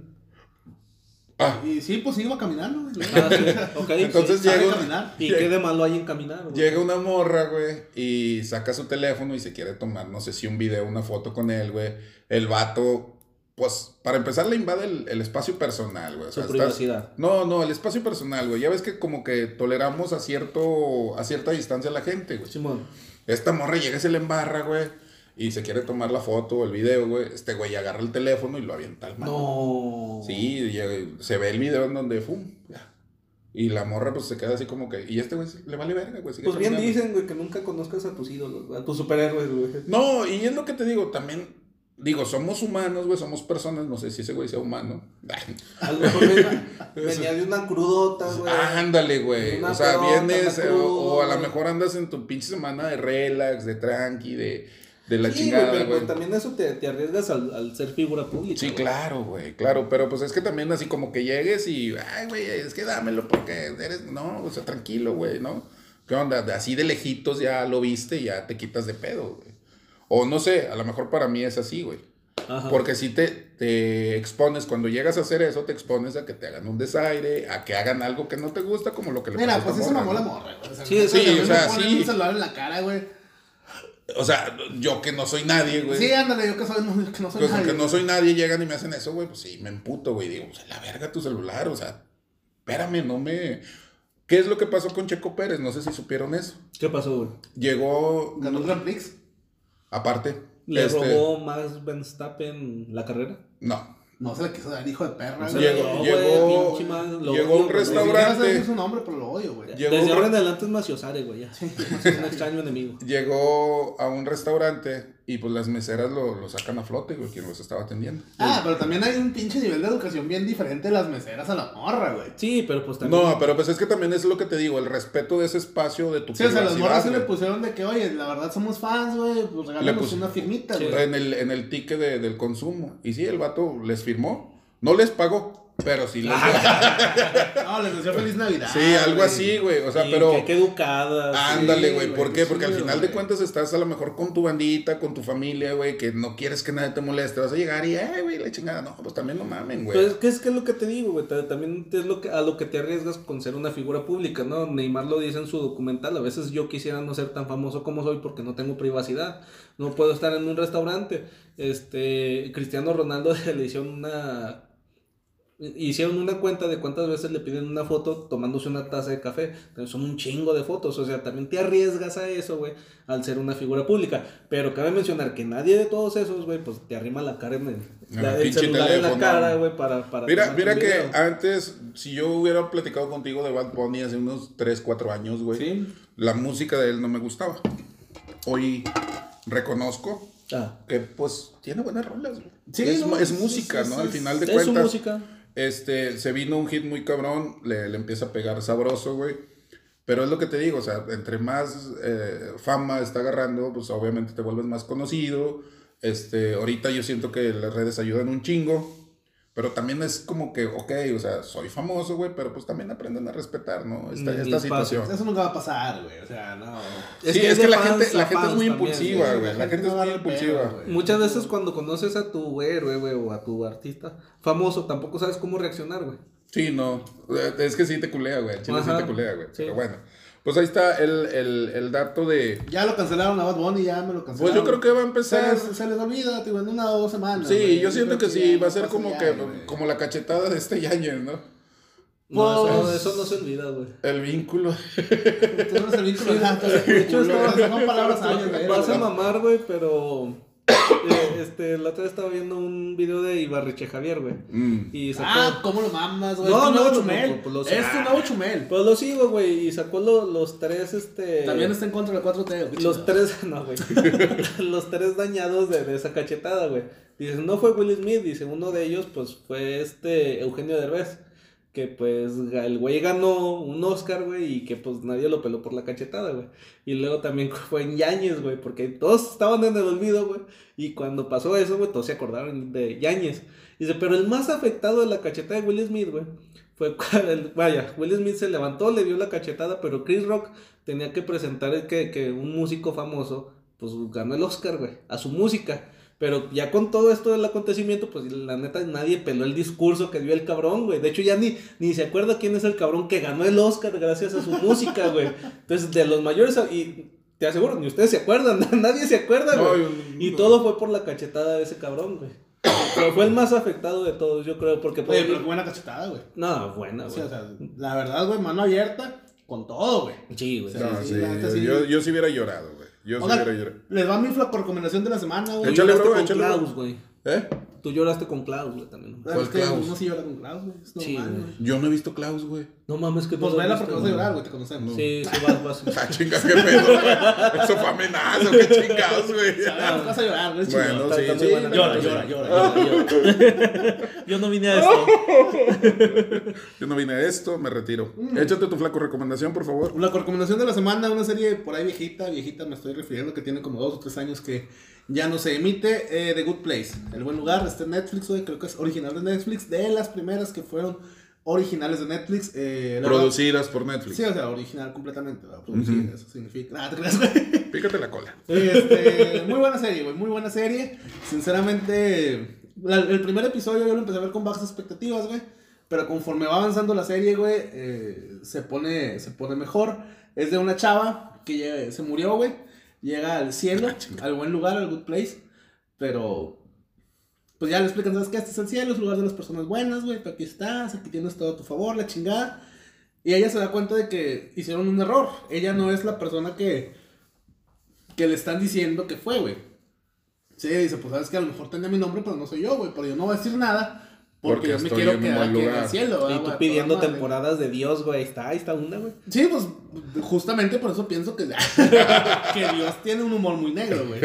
Ah, Y sí, pues iba caminando, güey. Ah, sí, <laughs> ok. Entonces sí. Llega. ¿Y qué de malo hay en caminar, güey? llega una morra, güey, y saca su teléfono y se quiere tomar, no sé si un video, una foto con él, güey. El vato, pues, para empezar le invade el, el espacio personal, güey. o Su estás- privacidad. No, no, el espacio personal, güey. Ya ves que como que toleramos a cierto, a cierta distancia a la gente, güey. Simón. Esta morra llega y se le embarra, güey. Y se quiere tomar la foto o el video, güey. Este güey agarra el teléfono y lo avienta al mar. No. Sí, y- se ve el video en donde, ¡fum! ya. Y la morra pues se queda así como que... Y este güey le vale verga, güey. Pues bien dicen, güey, que nunca conozcas a tus ídolos, a tus superhéroes, güey. No, y es lo que te digo, también... Digo, somos humanos, güey, somos personas. No sé si ese güey sea humano. A lo mejor <laughs> venía, de una crudota, güey. Ándale, güey. O sea, pelota, vienes, eh, o, o a lo mejor andas en tu pinche semana de relax, de tranqui, de, de la Sí, güey, chingada, pero güey. pues también eso te, te arriesgas al, al ser figura pública. Sí, claro, güey, claro, pero pues es que también así como que llegues y, ay, güey, es que dámelo porque eres, no, o sea, tranquilo, güey, ¿no? ¿Qué onda? De- Así de lejitos ya lo viste y ya te quitas de pedo, güey. O no sé, a lo mejor para mí es así, güey. Ajá. Porque si te, te expones, cuando llegas a hacer eso, te expones a que te hagan un desaire, a que hagan algo que no te gusta, como lo que le Mira, pues se mamó morra, la morra, güey. O sea, Sí, sí, o sea, sí. un celular en la cara, güey. O sea, yo que no soy nadie, güey. Sí, ándale, yo que soy, no, que no soy Pues nadie. que no soy nadie, llegan y me hacen eso, güey, pues sí, me emputo, güey. Digo, pues a la verga tu celular, o sea, espérame, no me... ¿Qué es lo que pasó con Checo Pérez? No sé si supieron eso. ¿Qué pasó, güey? Llegó, Ganó el Grand Prix. aparte, ¿Le este, robó Max Verstappen la carrera? no, No se le quiso dar hijo de perra, güey. le Llegó- robó, llegó- güey, pinche man, lo llegó odio, un güey. Ni restaurante. su nombre, pero lo odio, güey. Llegó Desde un- ahora en adelante es Maciosare, güey, ya. <laughs> Es un extraño enemigo. llegó a un restaurante y pues las meseras lo, lo sacan a flote, güey, quien los estaba atendiendo. Ah, pero también hay un pinche nivel de educación bien diferente de las meseras a la morra, güey. Sí, pero pues también. No, pero pues es que también es lo que te digo, el respeto de ese espacio de tu Sí, o sea, las morras sí le güey. pusieron de que, oye, la verdad somos fans, güey, pues regálanos pus- una firmita, Sí. güey. en el, en el ticket de- del consumo. Y sí, el vato les firmó. No les pagó, pero sí les <laughs> No, les deseo feliz Navidad. Sí, algo güey. así, güey. O sea, pero. que- Qué educada. Ándale, sí, güey. ¿Por qué? sí, Porque al final de cuentas estás a lo mejor con tu bandita, con tu familia, güey, que no quieres que nadie te moleste. Vas a llegar y, eh, güey, la chingada. No, pues también no mamen, güey. Pues, ¿qué es, qué es lo que te digo, güey? Ta- También es lo que, a lo que te arriesgas con ser una figura pública, ¿no? Neymar lo dice en su documental. A veces yo quisiera no ser tan famoso como soy porque no tengo privacidad. No puedo estar en un restaurante. Este, Cristiano Ronaldo <laughs> le hicieron una... Hicieron una cuenta de cuántas veces le piden una foto tomándose una taza de café. Entonces son un chingo de fotos. O sea, también te arriesgas a eso, güey, al ser una figura pública. Pero cabe mencionar que nadie de todos esos, güey, pues te arrima la cara en el, la- el celular en la cara, güey, para, para Mira, mira que video. antes, si yo hubiera platicado contigo de Bad Bunny hace unos 3, 4 años, güey, Sí. la música de él no me gustaba. Hoy reconozco Ah, que, pues, tiene buenas rolas, güey. Sí, es, no, es es- música, es- ¿no? es- Al final de es su cuentas. música. Este, se vino un hit muy cabrón, le, le empieza a pegar sabroso, güey. Pero es lo que te digo, o sea, entre más eh, fama está agarrando, pues obviamente te vuelves más conocido. Este, ahorita yo siento que las redes ayudan un chingo. Pero también es como que, ok, o sea, soy famoso, güey, pero pues también aprendan a respetar, ¿no? Esta, Mm, esta espacio. situación. Eso nunca va a pasar, güey. O sea, no. Sí, que es que la gente, la gente es muy también, impulsiva, sí, güey. la La gente gente es muy impulsiva. pedo, güey. Muchas veces cuando conoces a tu héroe, güey, o a tu artista famoso, tampoco sabes cómo reaccionar, güey. Sí, no. Es que sí te culea, güey. Chile sí Ajá. te culea, güey. Sí. Pero bueno. Pues ahí está el, el, el dato de. Ya lo cancelaron a Bad Bunny, ya me lo cancelaron. Pues yo creo que va a Se empezar. les, se les olvida, tío, en una o dos semanas. Sí, güey. yo siento que sí, ya va a ser como ya, que güey. como la cachetada de este Yañez, ¿no? No, Pues- eso, eso no se olvida, güey. El vínculo. Tú no eres el vínculo de hecho, estaba- son palabras años, güey. Vas a mamar, güey, pero. <coughs> eh, este, la otra vez estaba viendo un video de Ibarreche Javier, güey. Mm. Y sacó. Ah, ¿cómo lo mamas, güey? No, no, chumel. no, pues lo- es tu nuevo chumel. Pues lo sigo, güey. Y sacó lo- los tres, este. También está en contra de la 4T. güey. Los tres, <laughs> no, güey. <laughs> los tres dañados de, de esa cachetada, güey. Dice, no fue Will Smith, dice, uno de ellos, pues, fue este Eugenio Derbez. Que pues el güey ganó un Oscar, güey, y que pues nadie lo peló por la cachetada, güey. Y luego también <laughs> fue en Yañez, güey, porque todos estaban en el olvido, güey. Y cuando pasó eso, güey, todos se acordaron de Yañez. Dice, pero el más afectado de la cachetada de Will Smith, güey, fue <laughs> el- vaya, Will Smith se levantó, le dio la cachetada, pero Chris Rock tenía que presentar que, que un músico famoso, pues ganó el Oscar, güey, a su música. Pero ya con todo esto del acontecimiento, pues la neta nadie peló el discurso que dio el cabrón, güey. De hecho, ya ni, ni se acuerda quién es el cabrón que ganó el Oscar gracias a su <laughs> música, güey. Entonces, de los mayores, y te aseguro, ni ustedes se acuerdan, <laughs> nadie se acuerda, No, güey. Y todo fue por la cachetada de ese cabrón, güey. Pero fue el más afectado de todos, yo creo, porque... Oye, pero qué buena cachetada, güey. No, buena, Sí, güey. o sea, la verdad, güey, mano abierta con todo, güey. Sí, güey. Sí, No, sí, sí, la neta yo, sí. yo, yo sí hubiera llorado, güey. Yo sí Oigan, hubiera llorado. les va mi flaco recomendación de la semana, güey. Échale, bro, échale, güey. ¿Eh? Tú lloraste con Klaus, güey, también. Ah, ¿Cuál es que Klaus? uno sí llora con Klaus, güey. Es Sí, güey. Yo no he visto Klaus, güey. No mames, que no Pues vela porque vas a llorar, güey, te conocemos. Sí, sí, vas, vas. <laughs> Ah, chinga, qué pedo, güey. Eso fue amenaza, qué chingados, güey. <laughs> Vas a llorar, güey. Bueno, sí. Llora, sí. llora, llora, llora. <laughs> Yo no vine a esto. Yo no vine a esto, me retiro. Mm. Échate tu flaco recomendación, por favor. La recomendación de la semana, una serie por ahí viejita, viejita me estoy refiriendo, que tiene como dos o tres años que ya no se emite, eh, The Good Place, El Buen Lugar, está en Netflix, güey, creo que es original de Netflix, de las primeras que fueron originales de Netflix. Eh, Producidas por Netflix. Sí, o sea, original completamente, eso significa. Ah, te. Pícate la cola. Este, muy buena serie, güey, muy buena serie. Sinceramente, la- el primer episodio yo lo empecé a ver con bajas expectativas, güey. Pero conforme va avanzando la serie, güey, eh, se, pone, se pone mejor. Es de una chava que llega- se murió, güey. Llega al cielo, al buen lugar, al good place. Pero, pues ya le explican, ¿sabes qué? Este es el cielo, es el lugar de las personas buenas, güey. Tú aquí estás, aquí tienes todo a tu favor, la chingada. Y ella se da cuenta de que hicieron un error. Ella no es la persona que, que le están diciendo que fue, güey. Sí, dice, pues sabes que a lo mejor tenía mi nombre, pero no soy yo, güey. Pero yo no voy a decir nada porque, Porque yo me estoy quiero en un quedar aquí en lugar. el cielo. Y tú pidiendo madre. temporadas de Dios, güey. Ahí está, ahí está una, güey. Sí, pues justamente por eso pienso que, <laughs> que Dios tiene un humor muy negro, güey.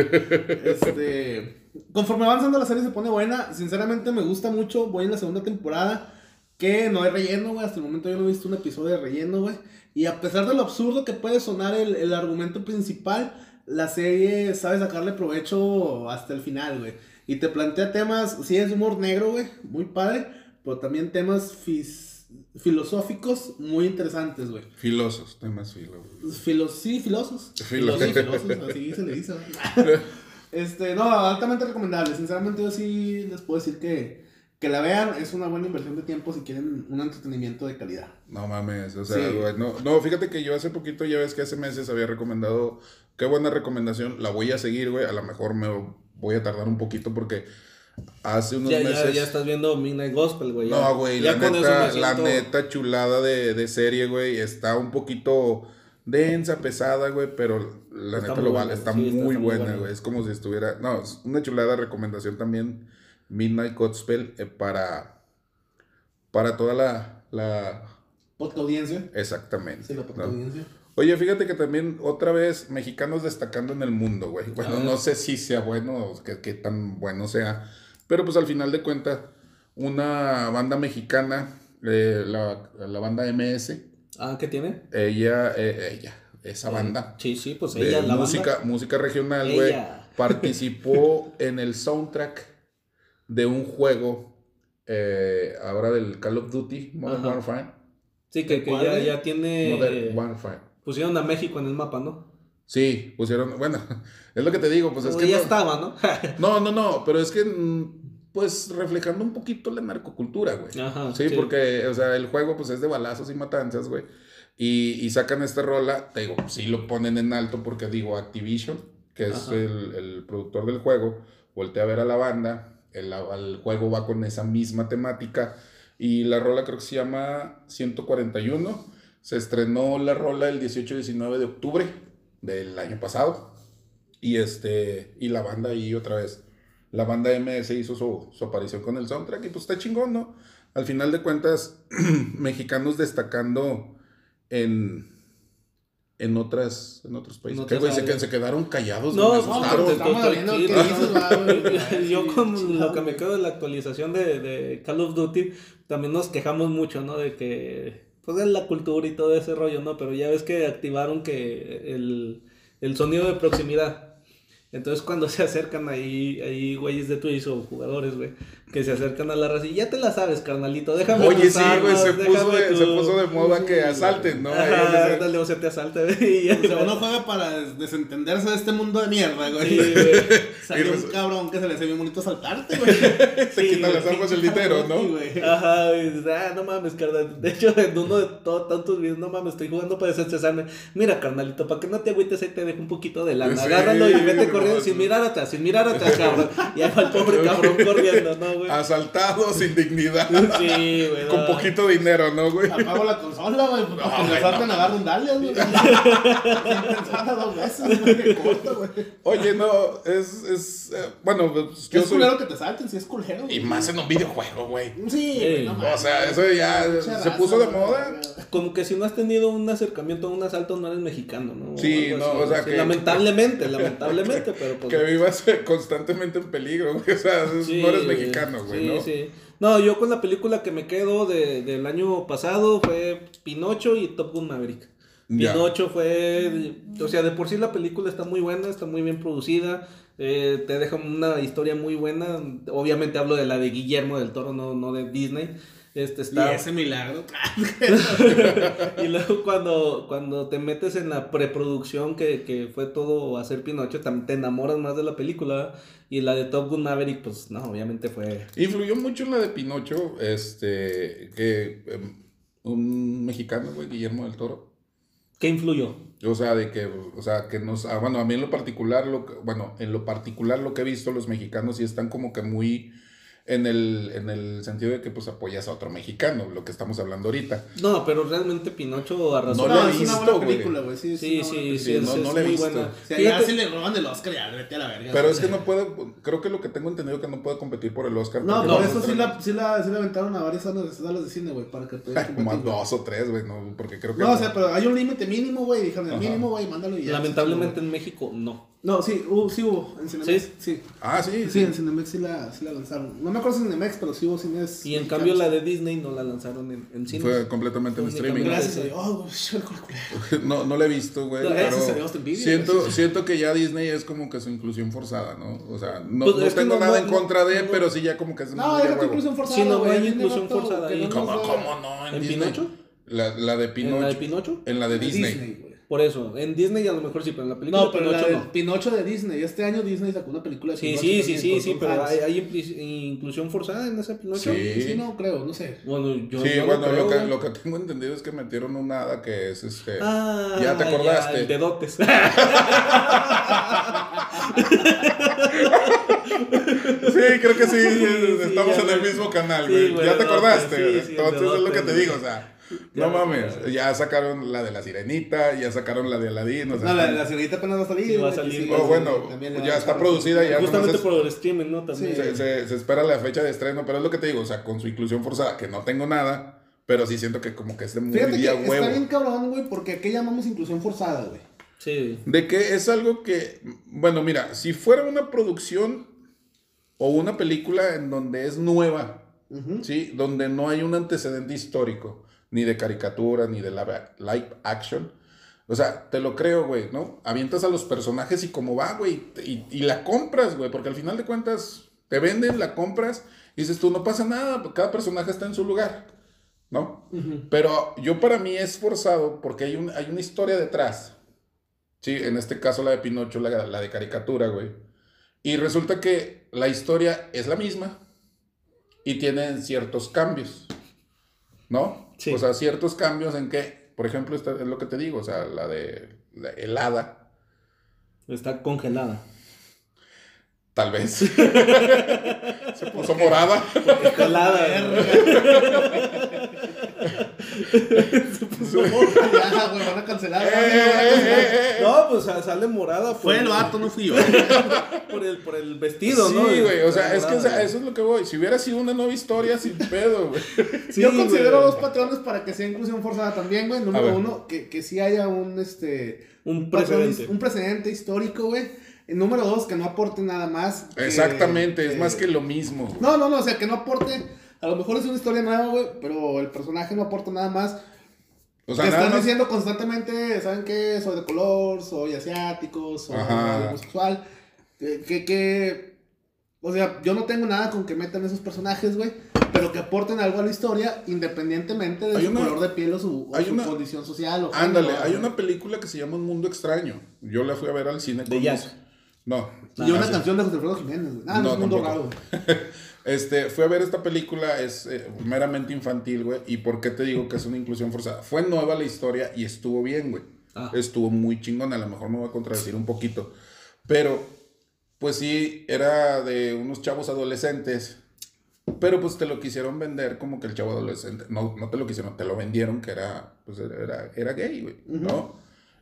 Este, conforme avanzando la serie se pone buena. Sinceramente me gusta mucho. Voy en la segunda temporada. Que no hay relleno, güey. Hasta el momento yo no he visto un episodio de relleno, güey. Y a pesar de lo absurdo que puede sonar el, el argumento principal, la serie sabe sacarle provecho hasta el final, güey. Y te plantea temas, sí es humor negro, güey. Muy padre. Pero también temas fis- filosóficos muy interesantes, güey. Filosos, temas filos. Filos, sí, filosos. Filo- Sí, filosos, así se le dice. <laughs> este, no, altamente recomendable. Sinceramente, yo sí les puedo decir que, que la vean. Es una buena inversión de tiempo si quieren un entretenimiento de calidad. No mames, o sea, Sí. güey, no, no, fíjate que yo hace poquito, ya ves que hace meses había recomendado, qué buena recomendación, la voy a seguir, güey, a lo mejor me voy a tardar un poquito porque hace unos Ya, meses... ya, ya estás viendo Midnight Gospel, güey. ya. No, güey, Ya la con eso me neta, la neta chulada de, de serie, güey, está un poquito densa, pesada, güey, pero la Está neta lo vale, está sí, está- muy está buena, güey, es como si estuviera, no, es una chulada recomendación también, Midnight Gospel, eh, para, para toda la, la, Podcast audiencia. exactamente. Sí, la podcast ¿no? Oye, fíjate que también otra vez mexicanos destacando en el mundo, güey. Bueno, no sé si sea bueno o qué, qué tan bueno sea, pero pues al final de cuentas, una banda mexicana, eh, la, la banda MS, Ah, ¿qué tiene? ella, eh, ella, esa banda Sí, sí, pues ella, la música, banda. música regional, güey, <laughs> participó en el soundtrack de un juego, eh, ahora del Call of Duty, Modern. Warfare. Sí, que, que ¿Cuál, ya, ya tiene... Modern Warfare. Pusieron a México en el mapa, ¿no? Sí, pusieron, bueno, <laughs> es lo que te digo, pues es que ya no- estaba, ¿no? <laughs> No, no, no, pero es que, mm, pues, reflejando un poquito la narcocultura, güey. Ajá, Sí, sí. porque, o sea, el juego, pues, es de balazos y matanzas, güey. Y, y sacan esta rola, te digo, sí lo ponen en alto porque, digo, Activision, que es el, el productor del juego, voltea a ver a la banda, el, el juego va con esa misma temática, y la rola creo que se llama 141. Se estrenó la rola el 18-19 de octubre del año pasado. Y este, y la banda ahí otra vez. La banda MS hizo su, su aparición con el soundtrack y pues está chingón, ¿no? Al final de cuentas, <clears throat> mexicanos destacando en, en otras, en otros países. En ¿Qué, güey? Se, se quedaron callados, No, me no, asustaron. te- Estamos viendo va. <laughs> Yo con Chingado. lo que me quedo de la actualización de, de Call of Duty, también nos quejamos mucho, ¿no? De que, pues, de la cultura y todo ese rollo, ¿no? Pero ya ves que activaron que el, el sonido de proximidad. Entonces cuando <laughs> se acercan ahí, ahí güeyes de Twitch o jugadores, güey, que se acercan a la raza y ya te la sabes, carnalito, déjame Oye, tus sí, güey, se puso, de, se tu- puso de moda que asalten, ¿no? Ahí Ajá, dale, o sea, te asalta, güey, O sea, uno juega para desentenderse de este mundo de mierda, güey. Sí, güey. <laughs> Y un cabrón que se le hace bien bonito saltarte, güey. <laughs> se Sí, quitan las güey. armas del litero, ¿no? Sí, güey. Ajá, y dices, ah, no mames, carnal. De hecho, en uno de todos tantos videos, no mames, estoy jugando para desestresarme. Mira, carnalito, para que no te agüites, ahí te dejo un poquito de lana. Sí, Agárralo y vete <laughs> corriendo, sin mirar atrás, sin mirar atrás, cabrón. Y ahí va el pobre cabrón corriendo, ¿no, güey? Asaltado, <laughs> sin dignidad. Sí, güey. Con poquito dinero, ¿no, güey? Apago la consola, güey, porque No, me saltan a dar un dale, güey. Dos veces, güey, me corto, güey. Oye, no, es, es, eh, bueno, pues, yo Es soy, culero que te salten, sí es culero. y más en un videojuego, güey. Sí, güey, no o sea, eso ya Mucha se raza, puso de moda. Como que si no has tenido un acercamiento a un asalto, no eres mexicano, ¿no? Sí, no, así, o sea que- Lamentablemente, lamentablemente, pero pues. Que vivas <laughs> constantemente en peligro, güey. O sea, Sí, no eres mexicano, güey, sí, ¿no? Sí, No, yo con la película que me quedo de, del año pasado fue Pinocho y Top Gun Maverick. Ya. Pinocho fue, o sea, de por sí la película está muy buena, está muy bien producida, eh, te deja una historia muy buena. Obviamente hablo de la de Guillermo del Toro, no, no de Disney. Este Y está, ese milagro. <laughs> y luego cuando, cuando te metes en la preproducción que, que fue todo hacer Pinocho, tam- te enamoras más de la película. Y la de Top Gun Maverick, pues no, obviamente fue... Influyó mucho en la de Pinocho, este, que em, un mexicano, güey, Guillermo del Toro. ¿Qué influyó? O sea, de que, o sea, que nos, ah, bueno, a mí en lo particular, lo que- bueno, en lo particular lo que he visto, los mexicanos sí están como que muy en el, en el sentido de que pues apoyas a otro mexicano, lo que estamos hablando ahorita. No, pero realmente Pinocho arrasó. No No, lo he es una visto, buena película, güey. Sí, Sí, es una sí, sí, Sí, es, no- es no la he visto. Fíjate- sí le roban el Oscar, ya vete a la verga. Pero es que no puede, creo que lo que tengo entendido que no puede competir por el Oscar. No, por no, eso sí la, sí, la, sí la aventaron a varias salas de, salas de cine, güey, para que como a dos o tres, güey, no, porque creo que No, o sea, pero hay un límite mínimo, güey. Dijeron el mínimo, güey, mándalo y ya. Lamentablemente en México no. No, sí, hubo, sí hubo. En Cinemex. ¿Sí? Sí. Ah, sí, Sí, en Cinemex sí la, sí la lanzaron. No me acuerdo si en Cinemex, pero sí hubo cines. Y en mexicanos. cambio la de Disney no la lanzaron en, en cine. Fue completamente en streaming. Gracias a. Dios. <laughs> Oh. <laughs> No, no la he visto, güey. No, pero gracias a Dios te envidio, siento, siento que ya Disney es como que su inclusión forzada, ¿no? O sea, no, Pues no tengo no- nada no- en contra de, no- pero sí ya como que es No, muy de déjate huevo. inclusión forzada. Sí, no, güey. hay inclusión forzada ¿Cómo, no? En, ¿En Disney. Pinocho? La, la de Pinocho. ¿En la de Pinocho? En la de de Disney. Por eso, en Disney a lo mejor sí, pero en la película No, pero la Pinocho de no. Pinocho de Disney. Este año Disney sacó una película de Sí, Pinocho sí, sí, también sí, sí, pero hay, inclusión forzada en esa Pinocho. Sí. Sí, no creo, no sé. Bueno, yo, sí, yo bueno, creo, lo, que, güey. lo que tengo entendido es que metieron una hada que es este. Ah, ya te acordaste. el de dotes. <laughs> Sí, creo que sí, sí, estamos en el mismo canal, sí, güey. ya te no, acordaste. sí, sí, Entonces es lo que te digo, o sea. No me mames, ya sacaron la de la sirenita, ya sacaron la de Aladín, o sea, No, la, están- la sirenita apenas va a salir. Sí, va a salir, sí. Oh, bueno, le ya está producida ya. Justamente por el streaming, ¿no? También. se, se- se espera la fecha de estreno, pero es lo que te digo, o sea, con su inclusión forzada, que no tengo nada, pero sí siento que como que es de muy Fíjate que está bien cabrón, güey, porque aquí llamamos inclusión forzada, güey. Sí. De que es algo que, bueno, mira, si fuera una producción o una película en donde es nueva. ¿sí? Donde no hay un antecedente histórico, ni de caricatura, ni de live, action. O sea, te lo creo, güey, ¿no? Avientas a los personajes y como va, güey, y, y la compras, güey, porque al final de cuentas te venden, la compras, y dices tú, no pasa nada, cada personaje está en su lugar, ¿no? Pero yo para mí es forzado porque hay, un, hay una historia detrás. Sí, en este caso la de Pinocho, la, la de caricatura, güey. Y resulta que la historia es la misma y tienen ciertos cambios, ¿no? Sí. O sea, ciertos cambios en que, por ejemplo, esta es lo que te digo, o sea, la de la helada, Está congelada. tal vez. <laughs> Se puso morada. Congelada. <laughs> <laughs> ya, güey, van a cancelar. Eh, güey, van a eh, cancelar. eh. No, pues sa- sale morada. Fue el el- vato, no fui yo. <laughs> Por el, por el vestido, sí, ¿no? güey, o sea, es que o morada. sea, eso es lo que voy. Si hubiera sido una nueva historia, sin pedo, güey. <laughs> Sí, yo considero dos patrones para que sea inclusión forzada también, güey. Número uno, que, que sí haya un, este... Un patrón- precedente. un precedente histórico, güey. Y número dos, que no aporte nada más. que- Exactamente, es más que lo mismo. No, no, no, o sea, que no aporte... A lo mejor es una historia nueva, güey, pero el personaje no aporta nada más. O sea, Te están más. diciendo constantemente, ¿saben qué? Soy de color, soy asiático, soy Ajá. homosexual. Que, que, que- O sea, yo no tengo nada con que metan esos personajes, güey. Pero que aporten algo a la historia, independientemente de Hay su una- color de piel o su, o hay su una- condición social. O Ándale, género, hay una película que se llama Un Mundo Extraño. Yo la fui a ver al cine De con Jack. mis- No. Y una Ah, canción de José Alfredo Jiménez, güey. Ah, no, No, es un mundo raro, güey. <laughs> Este, fui a ver esta película, es eh, meramente infantil, güey. ¿Y por qué te digo que es una inclusión forzada? Fue nueva la historia y estuvo bien, güey. Ah. Estuvo muy chingona, a lo mejor me voy a contradecir un poquito. Pero pues sí, era de unos chavos adolescentes. Pero pues te lo quisieron vender como que el chavo adolescente. No, no te lo quisieron, te lo vendieron que era, pues era, era gay, güey, ¿no?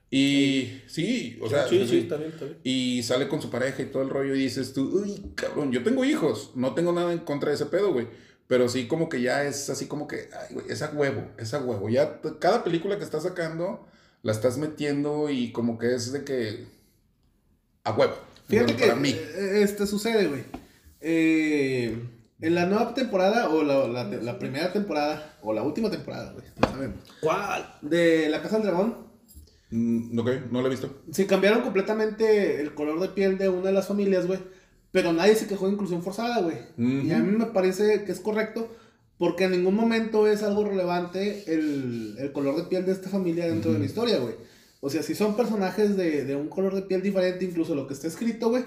Y sí, o sea, Sí, sí, está bien, está bien. y sale con su pareja y todo el rollo y dices tú, uy, cabrón, yo tengo hijos, no tengo nada en contra de ese pedo, güey. Pero sí como que ya es así como que, ay, güey, es a huevo, es a huevo. Ya cada película que estás sacando la estás metiendo y como que es de que a huevo. Fíjate Bueno, que para mí. este sucede, güey. Eh, en la nueva temporada, o la, la, la primera temporada, o la última temporada, güey, no sabemos. ¿Cuál? De La Casa del Dragón, Mm, ok, no lo he visto. se cambiaron completamente el color de piel de una de las familias, güey. Pero nadie se quejó de inclusión forzada, güey. Y a mí me parece que es correcto. Porque en ningún momento es algo relevante el, el color de piel de esta familia dentro de la historia, güey. O sea, si son personajes de, de un color de piel diferente, incluso lo que está escrito, güey.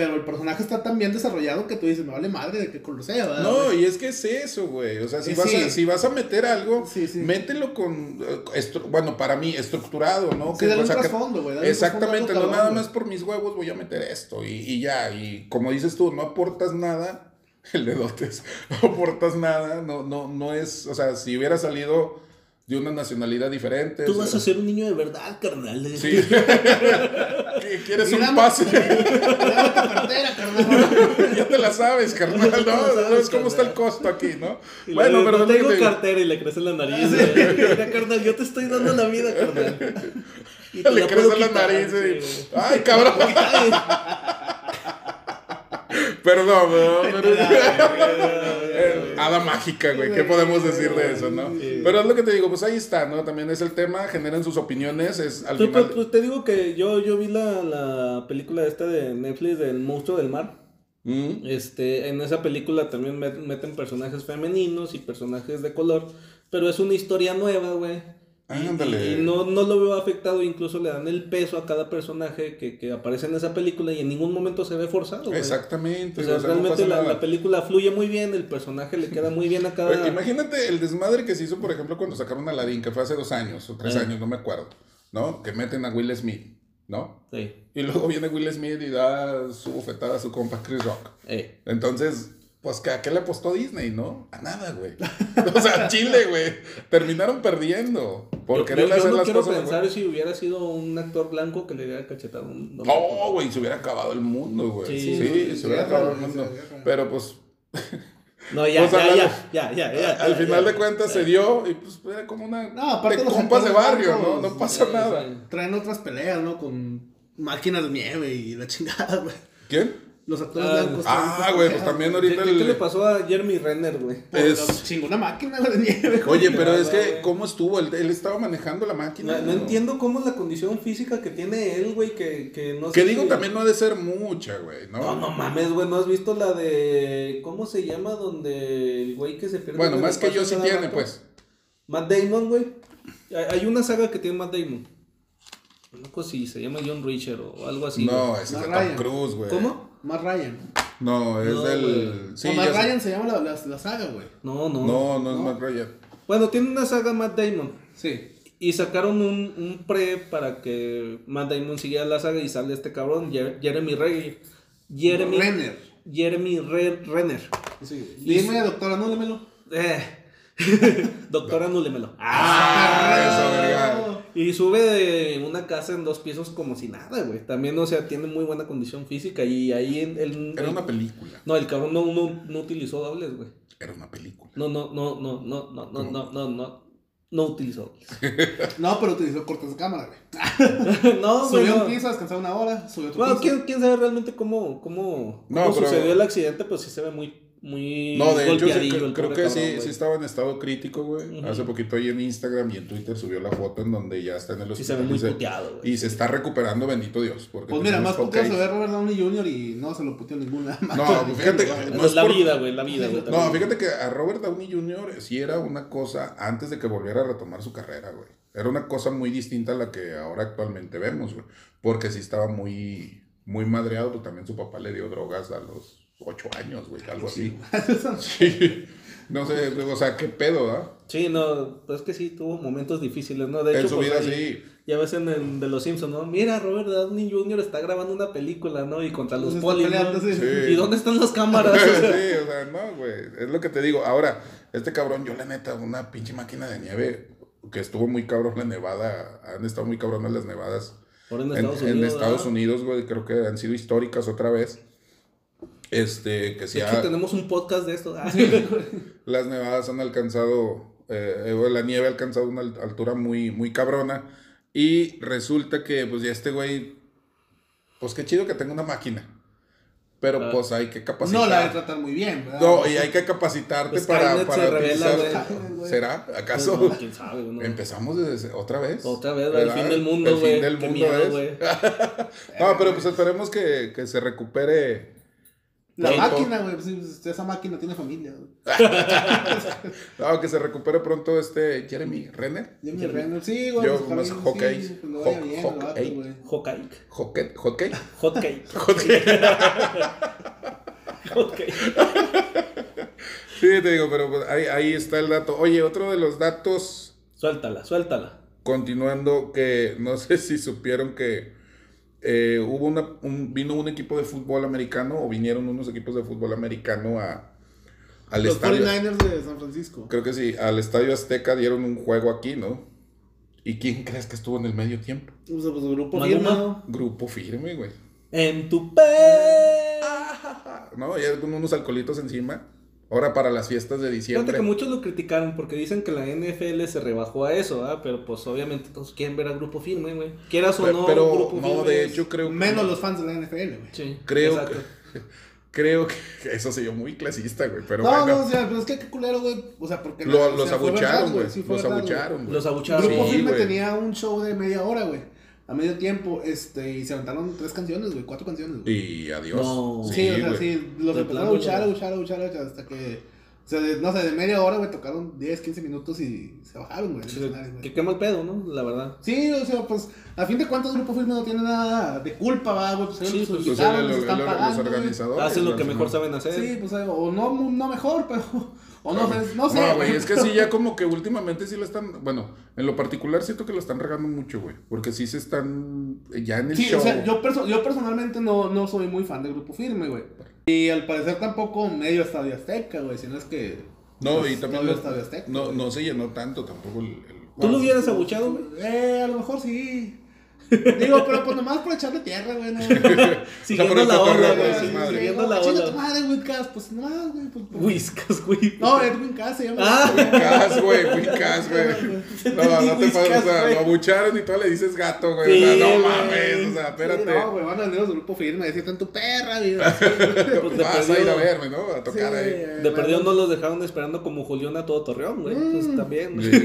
Pero el personaje está tan bien desarrollado que tú dices, me vale madre de qué color sea, ¿verdad? No, güey?" y es que es eso, güey. O sea, si, Eh, vas, sí. a, si vas a meter algo, Sí, sí. mételo con, eh, bueno, para mí, estructurado, ¿no? Sí, dale o sea, un que- trasfondo, güey. Exactamente, no nada más por mis huevos voy a meter esto y, y ya. Y como dices tú, no aportas nada, <laughs> el de dotes, <laughs> no aportas nada, no, no, no es, o sea, si hubiera salido de una nacionalidad diferente. Tú o vas sea, a ser un niño de verdad, carnal. Sí. <laughs> ¿Qué- ¿Quieres un Mira, pase? Dame tu cartera, carnal. <laughs> ya te la sabes, carnal, ¿no? sabes, ¿Sabes cómo está el costo aquí, no? Y Bueno, luego, pero no tengo te cartera y le crece la nariz. Mira, carnal, yo te estoy dando la vida, carnal. <laughs> Y te Le la crece la quitar, nariz y... ¡Ay, cabrón! Perdón, perdón, pero- Hada mágica, güey. ¿Qué podemos decir de eso, no? Pero es lo que te digo, pues ahí está, ¿no? También es el tema, generan sus opiniones, es al final... pues, pues, te digo que yo, yo vi la, la película esta de Netflix del monstruo del mar. Mm, Este, en esa película también met- meten personajes femeninos y personajes de color, pero es una historia nueva, güey. Y- Ándale. Y, no, no lo veo afectado, incluso le dan el peso a cada personaje que, que aparece en esa película y en ningún momento se ve forzado. güey. Exactamente. O sea, o sea, no realmente la, la película fluye muy bien, el personaje le queda muy bien a cada... Oye, Imagínate el desmadre que se hizo, por ejemplo, cuando sacaron a Aladdin, que fue hace dos años o tres Ah. años, no me acuerdo, ¿no? Que meten a Will Smith, ¿no? Sí. Y luego viene Will Smith y da su bofetada a su compa Chris Rock. Eh. Entonces, pues, ¿a qué le apostó Disney, no? A nada, güey. O sea, a Chile, güey. Terminaron perdiendo. Por Yo, querer yo- yo hacer no las quiero cosas. pensar güey. si hubiera sido un actor blanco que le hubiera cachetado un... No, güey, se hubiera acabado el mundo, güey. Sí, Sí, se sí, hubiera acabado el mundo. Pero pues, No, ya, Pues, ya, ya, ya, ya, ya, al ya, final ya. de cuentas se dio y pues era como una No, aparte de compas de barrio, ¿no? blancos, No pasa nada. Traen otras peleas, ¿no? Con máquinas de nieve y la chingada, güey. ¿Quién? Los actores Ah, blancos. ah, güey, pues también ¿Qué, ahorita qué- el- qué le pasó a Jeremy Renner, güey? Es- la chingona máquina güey, de nieve. Oye, <laughs> pero es No, que. ¿cómo estuvo? Él, él estaba manejando la máquina. No, no entiendo cómo es la condición física que tiene él, güey, que, que no Que digo, si- también no ha de ser mucha, güey, ¿no? No, no mames, güey, ¿no has visto la de... ¿Cómo se llama? Donde el güey que se pierde... Bueno, más que yo sí tiene, rato. pues. Matt Damon, güey. Hay una saga que tiene Matt Damon. No sé si se llama John Richard o algo así. no, ese es Tom. Cruise, güey. ¿Cómo? Más Ryan. No, es No, del. Sí, o Más ya sé. Ryan se llama la, la, la saga, güey. No, no. No, no es No. Matt Ryan. Bueno, tiene una saga Matt Damon. Sí. Y sacaron un, un pre para que Matt Damon siguiera la saga y sale este cabrón, Jer- Jeremy Renner. Jeremy Renner. Jeremy Re- Renner. Sí. Dime, su- doctora, anúlemelo. Eh. <laughs> Doctora, anúlemelo. Ah, eso, verga. Y sube de una casa en dos pisos como si nada, güey. También, o sea, tiene muy buena condición física. Y ahí el. el- Era una película. No, el cabrón no, no, no utilizó dobles, güey. Era una película. No, no, no, no, no, no, no, no, no, no. No utilizó dobles. <laughs> No, pero utilizó cortes de cámara, güey. <laughs> no, güey. Subió no. un piso a descansar una hora. Subió otro Bueno, piso. ¿quién, quién sabe realmente cómo, cómo, No, cómo pero- sucedió el accidente, pues sí se ve muy, muy No, de hecho, sí, creo, que cabrón, sí, sí estaba en estado crítico, güey. Hace poquito ahí en Instagram y en Twitter subió la foto en donde ya está en el Sí hospital. se ve muy y, se, puteado, güey. y se está recuperando, bendito Dios. Porque Pues mira, más puteado se ve Robert Downey Jr. y no se lo puteó ninguna. No, pues fíjate, no es la por- vida, güey, la vida, güey. No, también. fíjate que a Robert Downey Jr. sí era una cosa antes de que volviera a retomar su carrera, güey. Era una cosa muy distinta a la que ahora actualmente vemos, güey. Porque sí estaba muy, muy madreado, pues también su papá le dio drogas a los ocho años, güey, algo así. <laughs> Sí. No sé, o sea, qué pedo, ¿ah? Sí, no, pues es que sí, tuvo momentos difíciles, ¿no? De En hecho, su pues, vida, ahí- sí. Ya ves en el de los Simpsons, ¿no? Mira, Robert Downey Jr. está grabando una película, ¿no? Y contra los polis, sí. ¿Y dónde están las <laughs> cámaras? sí, O sea, no, güey. Es lo que te digo. Ahora, este cabrón, yo la neta, una pinche máquina de nieve que estuvo muy cabrón la nevada. Han estado muy cabronas las nevadas Ahora en en, Estados en Unidos. Estados ¿verdad? Unidos, güey. Creo que han sido históricas otra vez. Este, que De si hecho, ha- tenemos un podcast de esto. Ah, <laughs> las nevadas han alcanzado, eh, la nieve ha alcanzado una al- altura muy, muy cabrona. Y resulta que, pues ya este güey, pues qué chido que tenga una máquina. Pero Ah. pues hay que capacitar. No la de tratar muy bien, ¿verdad? No, y hay que capacitarte Pues para, Skynet para se revela, güey. ¿Será? ¿Acaso? No, quién sabe, no. Empezamos desde otra vez. Otra vez, el ¿Verdad? fin del mundo, El güey. fin del Qué mundo miedo, es. güey. <laughs> No, pero pues esperemos que, que se recupere. La máquina, güey. pues, sí, esa máquina tiene familia, güey. <laughs> No, que se recupere pronto este Jeremy Renner. Jimmy Renner, sí, güey. Yo, pues, pues, vato, hockey. Hockey. Hockey. Hotcake. Hockey. Hotcake. Sí, te digo, pero pues, ahí, ahí está el dato. Oye, otro de los datos, Suéltala, suéltala. continuando, que no sé si supieron que eh, hubo una, un- vino un equipo de fútbol americano o vinieron unos equipos de fútbol americano a, al Los estadio. 49ers de San Francisco. Creo que sí, al Estadio Azteca dieron un juego aquí, ¿no? ¿Y quién crees que estuvo en el medio tiempo? Pues, pues, grupo Maluma. firma. Grupo firme, güey. En tu pe. <laughs> ¿No? Ya con unos alcoholitos encima. Ahora para las fiestas de Fíjate diciembre. que muchos lo criticaron porque dicen que la NFL se rebajó a eso, ¿ah? Pero pues obviamente todos quieren ver a grupo firme, güey. Quieras o Pe- no, pero grupo no, firme de hecho creo que... Menos los fans de la NFL, güey. Sí, Creo exacto. que, <laughs> creo que eso se yo muy clasista, güey. Pero no, bueno, no, o sea, pero es que qué culero, güey. O sea, porque. lo- los sea, fue abucharon, verdad, güey. sí fue los verdad, abucharon, güey. Los abucharon. Grupo Sí, Firme güey. tenía un show de media hora, güey. A medio tiempo, este, y se aventaron tres canciones, güey, cuatro canciones, güey. Y adiós. No. Sí, o sea, sí, los empezaron a abuchar, güey. abuchar, abuchar, abuchar, hasta que, sea, de, no sé, de media hora, güey, tocaron 10, 15 minutos y se bajaron, güey, Sí. Que quema el pedo, ¿no? La verdad. Sí, o sea, pues, a fin de cuentas, Grupo Firme no tiene nada de culpa, va, güey, pues, Sí, ellos pues, Pues, el- guitarras el- les el- están los pagando, güey. organizadores. Hacen lo que mejor saben hacer. Sí, pues, o no, no mejor, <laughs> pero, o no, sé, no sé. No, güey, es que sí, ya <laughs> como que últimamente sí lo están. Bueno, en lo particular siento que lo están regando mucho, güey. Porque sí se están. Ya en el Sí, show. o sea, yo, perso- yo personalmente no, no soy muy fan de Grupo Firme, güey. Y al parecer tampoco medio Estadio Azteca, güey, sino es que... No, y pues, también. todo No, Estadio Azteca, no, no se llenó tanto tampoco el. el- ¿Tú lo hubieras abuchado, güey? Eh, a lo mejor sí. Digo, pero pues nomás por echarle tierra, güey, no. <laughs> Siguiendo la por güey. Siguiendo la Chinga tu madre, pues nomás, güey. Pues, pues. Whiskas, güey. No, Edwin Cass se llama. Ah. Wicas, güey, Wicas, <laughs> güey. No, no te pases, o sea, lo abucharon y todo le dices gato, güey. Sí, o sea, no güey. mames, o sea, espérate. Sí, no, güey, van a venir los Grupo Firme a decirte en tu perra, güey. <laughs> Pues de Vas a ir a perdido- verme, ¿no? A tocar Sí, ahí. eh, De perdido no los dejaron esperando como Julián a todo Torreón, güey. Mm. Pues también. güey. Sí,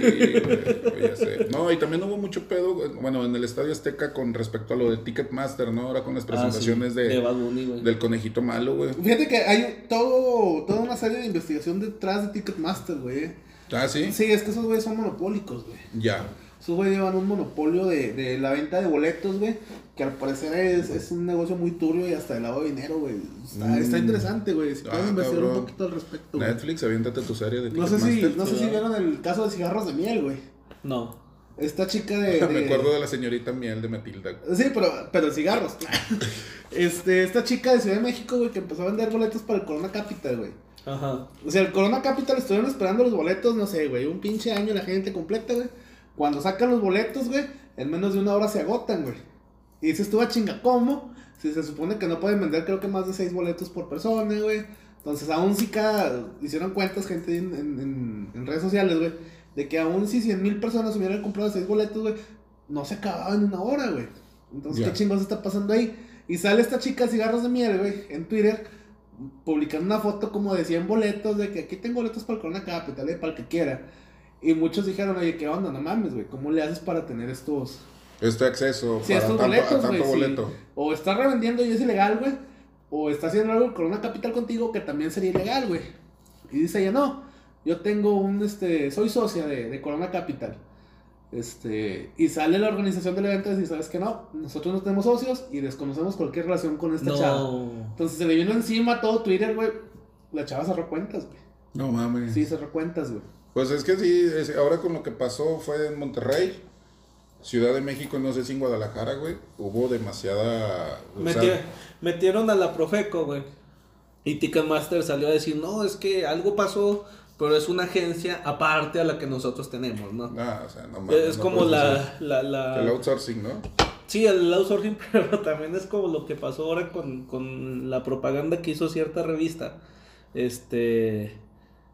güey, ya sé. No, y también hubo mucho pedo, güey, bueno, en el Estadio Azteca con respecto a lo de Ticketmaster, ¿no? Ahora con las Ah, presentaciones sí, de, de Bad Bunny, güey. del conejito malo, güey. Fíjate que hay todo, toda una serie de investigación detrás de Ticketmaster, güey. Ah, sí. Sí, es que esos güeyes son monopólicos, güey. Ya. Esos güeyes llevan un monopolio de, de la venta de boletos, güey. Que al parecer es, es un negocio muy turbio y hasta de lavado de dinero, güey. Está, Mm. está interesante, güey. Si Ah, investigar cabrón. un poquito al respecto, güey. Netflix, aviéntate tu serie de No sé si, no sé si vieron el caso de cigarros de miel, güey. No. Esta chica de. <laughs> de- Me acuerdo de la señorita miel de Matilda. Sí, pero, pero cigarros. <laughs> este, esta chica de Ciudad de México, güey, que empezó a vender boletos para el Corona Capital, güey. Ajá. O sea, el Corona Capital estuvieron esperando los boletos, no sé, güey, un pinche año la gente completa, güey. Cuando sacan los boletos, güey, en menos de una hora se agotan, güey. Y dices tú a chinga, ¿cómo? Si se supone que no pueden vender, creo que más de seis boletos por persona, güey. Entonces, aún si cada. Hicieron cuentas, gente en, en- en- en redes sociales, güey, de que aún si 100 mil personas hubieran comprado seis boletos, güey, no se acababa en una hora, güey. Entonces. ¿qué chingos está pasando ahí? Y sale esta chica, cigarros de miel, güey, en Twitter, publicando una foto como de 100 boletos, de que aquí tengo boletos para el Corona Capital, eh, para el que quiera. Y muchos dijeron, oye, ¿qué onda? No mames, güey, ¿cómo le haces para tener estos, Este acceso Sí, para estos tanto, a boletos, sí. boleto. O está revendiendo y es ilegal, güey. O está haciendo algo con una capital contigo que también sería ilegal, güey. Y dice ella, no, yo tengo un, este, soy socia de, de Corona Capital. Este, y sale la organización del evento y dice, ¿sabes qué no? Nosotros no tenemos socios y desconocemos cualquier relación con esta chava. No. Entonces se le vino encima todo Twitter, güey. La chava cerró cuentas, güey. No mames. Sí, cerró cuentas, güey. Pues es que sí, es- ahora con lo que pasó fue en Monterrey, Ciudad de México, no sé si en Guadalajara, güey, hubo demasiada... sea, metieron a la Profeco, güey. Y Ticketmaster salió a decir, no, es que algo pasó, pero es una agencia aparte a la que nosotros tenemos, ¿no? ah, o sea, no mames, es no como la, la, la- El outsourcing, ¿no? Sí, el outsourcing, <laughs> pero también es como lo que pasó ahora con, con la propaganda que hizo cierta revista. Este.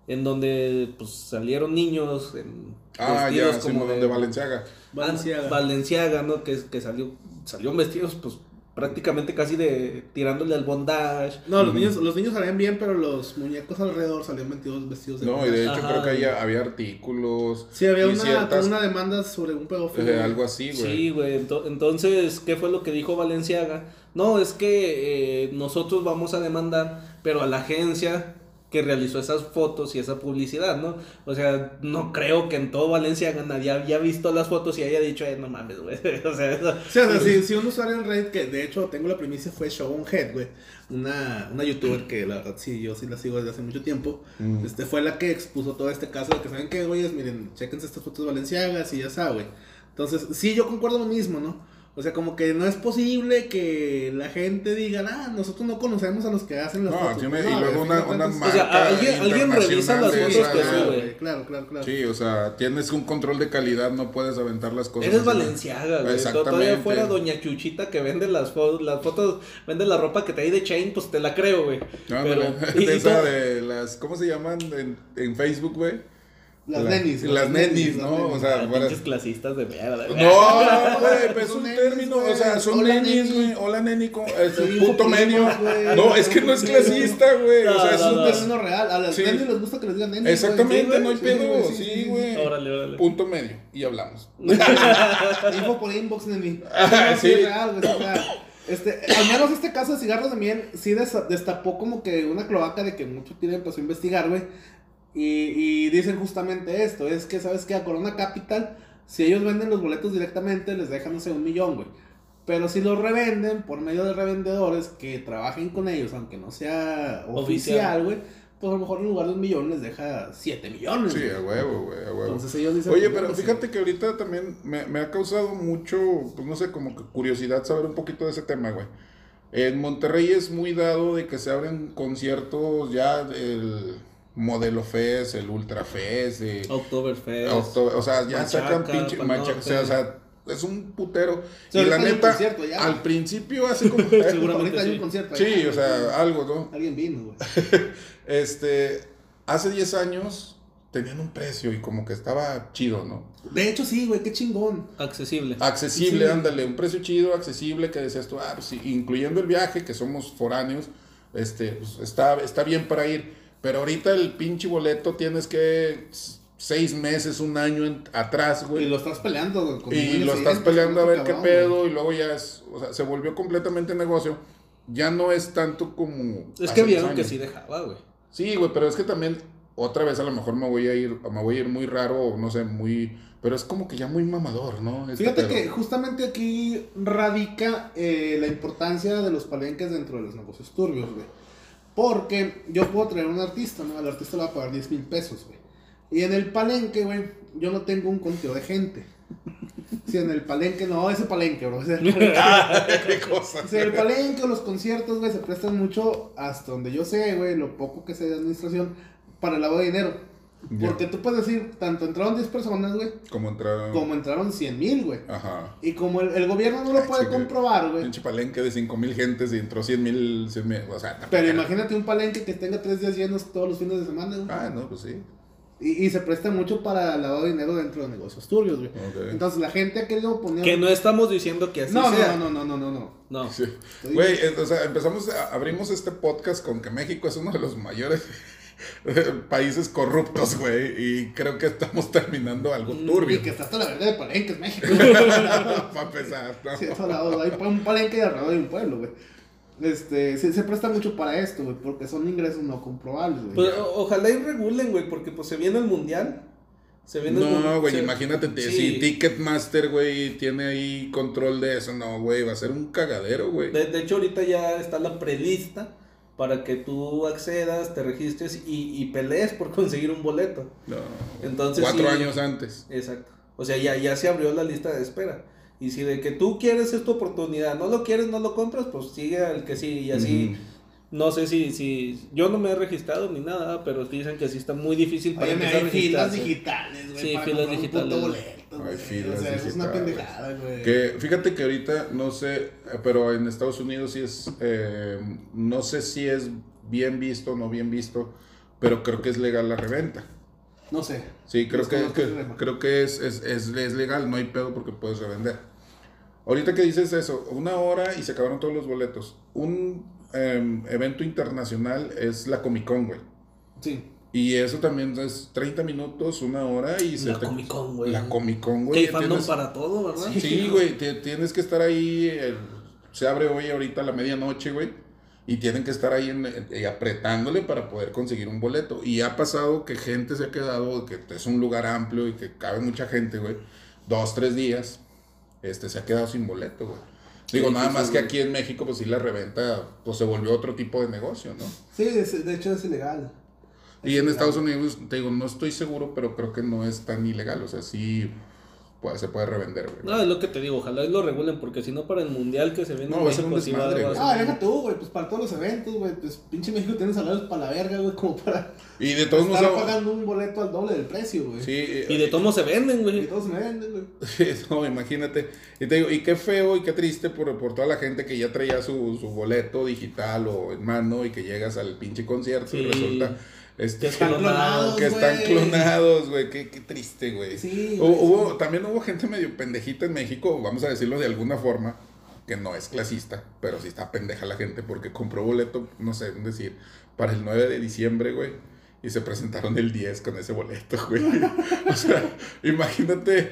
En donde pues salieron niños en Ah, vestidos ya, Simón, de Valenciaga. Valenciaga. Valenciaga, ¿no? Que, que salió, salió vestidos, pues prácticamente casi de tirándole al bondage. No, los niños, los niños salían bien, pero los muñecos alrededor salían vestidos, vestidos de No, y de hecho Ajá, creo que había, había artículos. Sí, había una, ciertas- una demanda sobre un pedófilo. eh, algo así, güey. Sí, güey. ento- entonces, ¿qué fue lo que dijo Valenciaga? No, es que eh, nosotros vamos a demandar, pero a la agencia que realizó esas fotos y esa publicidad, ¿no? O sea, no creo que en todo Valenciaga nadie haya visto las fotos y haya dicho, eh, no mames, güey. <laughs> o sea, eso- Sí, o sea, si, si un usuario en Reddit, que de hecho tengo la primicia, fue Shogun Head, güey. Una, una youtuber que la verdad sí, yo sí la sigo desde hace mucho tiempo. Mm. Este fue la que expuso todo este caso de que saben que, güeyes, miren, chequense estas fotos valenciagas y ya saben, güey. Entonces, sí, yo concuerdo lo mismo, ¿no? O sea, como que no es posible que la gente diga, ah, nosotros no conocemos a los que hacen las No, fotos. tiene- No, y luego una- una marca O sea, alguien- alguien revisa las fotos que sube. güey, Claro, claro, claro. Sí, o sea, tienes un control de calidad, no puedes aventar las cosas. Eres. Valenciaga, güey. Exactamente. Todavía fuera Doña Chuchita que vende las, fo- las fotos, vende la ropa que trae de Chain, pues te la creo, güey. No, Pero, y- y <laughs> esa de las, ¿cómo se llaman en, en Facebook, güey? Las La- nenis. Las nenis, ¿no? O sea, pinches clasistas de mierda. <laughs> No, güey, pero es un término, o sea, son nenis, neni. güey. Hola, neni, co- es un punto primo, medio. No, es que no es clasista, güey. O sea, es un término real. A las nenis les gusta que les digan nenis. Exactamente, no hay pedo. Sí, güey. Órale, órale. Punto medio. Y hablamos. <laughs> Info por inbox, neni. <laughs> Ah, sí, es real, güey. Este, al menos este caso de cigarros de miel sí des- destapó como que una cloaca de que mucho tiempo empezó a investigar, güey. Y, y dicen justamente esto, es que, ¿sabes qué? A Corona Capital, si ellos venden los boletos directamente, les dejan, no sé, un millón, güey. Pero si los revenden por medio de revendedores que trabajen con ellos, aunque no sea Oficial. güey, pues a lo mejor en lugar de un millón les deja 7 millones. Sí, güey. a huevo, güey, a huevo. Entonces ellos dicen... Oye, pues, pero sí. fíjate que ahorita también me, me ha causado mucho, pues no sé, como que curiosidad saber un poquito de ese tema, güey. En Monterrey es muy dado de que se abren conciertos ya el Modelo Fest, el Ultra Fest, eh, Oktoberfest. Octo- o sea, ya Machaca, sacan pinche machaca, o sea, o sea, es un putero. Y la neta, al principio hace como... <laughs> Seguramente hay sí. un concierto. sí, o sea, algo, ¿no? Alguien vino, güey. <laughs> Este, hace 10 años tenían un precio y como que estaba chido, ¿no? De hecho, sí, güey, qué chingón. Accesible. Accesible, Sí. ándale, un precio chido, accesible, que decías tú, ah, pues sí, incluyendo el viaje, que somos foráneos, este, pues, está, está bien para ir. Pero ahorita el pinche boleto tienes que seis meses, un año en- atrás, Y güey. lo estás peleando, güey. con Y lo estás peleando a ver qué pedo, güey. y luego ya es, o sea, se volvió completamente negocio. Ya no es tanto como. Es que 10 vieron que sí dejaba, güey. Sí, güey, pero es que también otra vez a lo mejor me voy a ir, me voy a ir muy raro, o no sé, muy, pero es como que ya muy mamador, ¿no? Este Fíjate pedo. que justamente aquí radica eh, la importancia de los palenques dentro de los negocios turbios, güey. Porque yo puedo traer a un artista, ¿no? Al artista le va a pagar 10 mil pesos, güey. Y en el palenque, güey, yo no tengo un conteo de gente. Si en el palenque, no, ese palenque, bro. ese <laughs> palenque. Ah, qué cosa. Si el palenque o los conciertos, güey, se prestan mucho, hasta donde yo sé, güey, lo poco que sé de administración, para el lavado de dinero. Porque tú puedes decir, tanto entraron 10 personas, güey, Como entraron. como entraron 100 mil, güey. Ajá. Y como el, el gobierno no lo Ay, puede sí, comprobar, güey. Pinche palenque de 5 mil gentes y entró 100 mil, o sea, Pero imagínate un palenque que tenga tres días llenos todos los fines de semana, güey. Ah, no, pues sí. Y, y se presta mucho para lavado de dinero dentro de negocios turbios, güey. Entonces la gente ha querido poner... Que no estamos diciendo que así no, sea. no, no, no, no, no, no. No. Sí. Güey, o sea, empezamos, a- abrimos este podcast con que México es uno de los mayores <laughs> países corruptos, güey, y creo que estamos terminando algo Y turbio. que está hasta la verga de palenques, México. <laughs> Para empezar, ¿no? Sí, eso al lado, hay un palenque de alrededor de un pueblo, güey. Este, se, se presta mucho para esto, güey, porque son ingresos no comprobables, güey. Pues, ojalá y regulen, güey, porque pues se viene el mundial. Se viene el No, güey, se- imagínate Sí. si Ticketmaster, güey, tiene ahí control de eso, no, güey, va a ser un cagadero, güey. De, de hecho, ahorita ya está la prelista para que tú accedas, te registres y, y pelees por <laughs> conseguir un boleto. No. Entonces, Cuatro sí. años antes. Exacto. O sea, ya, ya se abrió la lista de espera. Y si de que tú quieres es tu oportunidad, no lo quieres, no lo compras, pues sigue al que sí. Y así, no sé si, si, yo no me he registrado ni nada, pero dicen que sí está muy difícil para Oye, me hay filas digitales, güey. Sí, para filas comprar un digitales. Puto boleto, güey. Hay filas O sea, eso es una pendejada, güey. Que fíjate que ahorita no sé, eh, pero en Estados Unidos sí es, eh, no sé si es bien visto o no bien visto, pero creo que es legal la reventa. No sé. Sí, creo que, creo que es, es, es, es legal, no hay pedo porque puedes revender. Ahorita que dices eso, una hora y se acabaron todos los boletos. Un em, evento internacional es la Comic Con, güey. Sí. Y eso también es 30 minutos, una hora y se La te- Comic Con, güey. La Comic Con, Que güey. hay tienes- para todo, ¿verdad? Sí, güey, te- tienes que estar ahí. se abre hoy ahorita a la medianoche, güey. Y tienen que estar ahí en- eh, apretándole para poder conseguir un boleto. Y ha pasado que gente se ha quedado, que es un lugar amplio y que cabe mucha gente, güey. Dos, tres días, este, se ha quedado sin boleto, güey. Digo, Sí, nada más que güey. aquí en México, pues sí, la reventa, pues se volvió otro tipo de negocio, ¿no? Sí, de hecho es ilegal. Y en. Estados Unidos, te digo, no estoy seguro, pero creo que no es tan ilegal. O sea, sí pues, se puede revender, güey. No, es lo que te digo, ojalá y lo regulen, porque si no para el mundial que se viene No, en va a ser un desmadre, va a güey. Ah, deja tú, güey, pues para todos los eventos, güey, pues pinche México tiene salarios para la verga, güey, como para Y de todos modos. pagando un boleto al doble del precio, güey. Sí, Y de todos se venden, Y güey. todos me venden, güey. <laughs> no, imagínate. Y te digo, y qué feo y qué triste por, por toda la gente que ya traía su, su boleto digital o en mano y que llegas al pinche concierto y resulta este, Que están clonados, que están clonados, güey. Qué, qué triste, güey. Sí, Hubo- hubo- También hubo gente medio pendejita en México, vamos a decirlo de alguna forma, que no es clasista, pero sí está pendeja la gente porque compró boleto, no sé, decir, para el 9 de diciembre, güey. Y se presentaron el 10 con ese boleto, güey. <laughs> O sea, imagínate.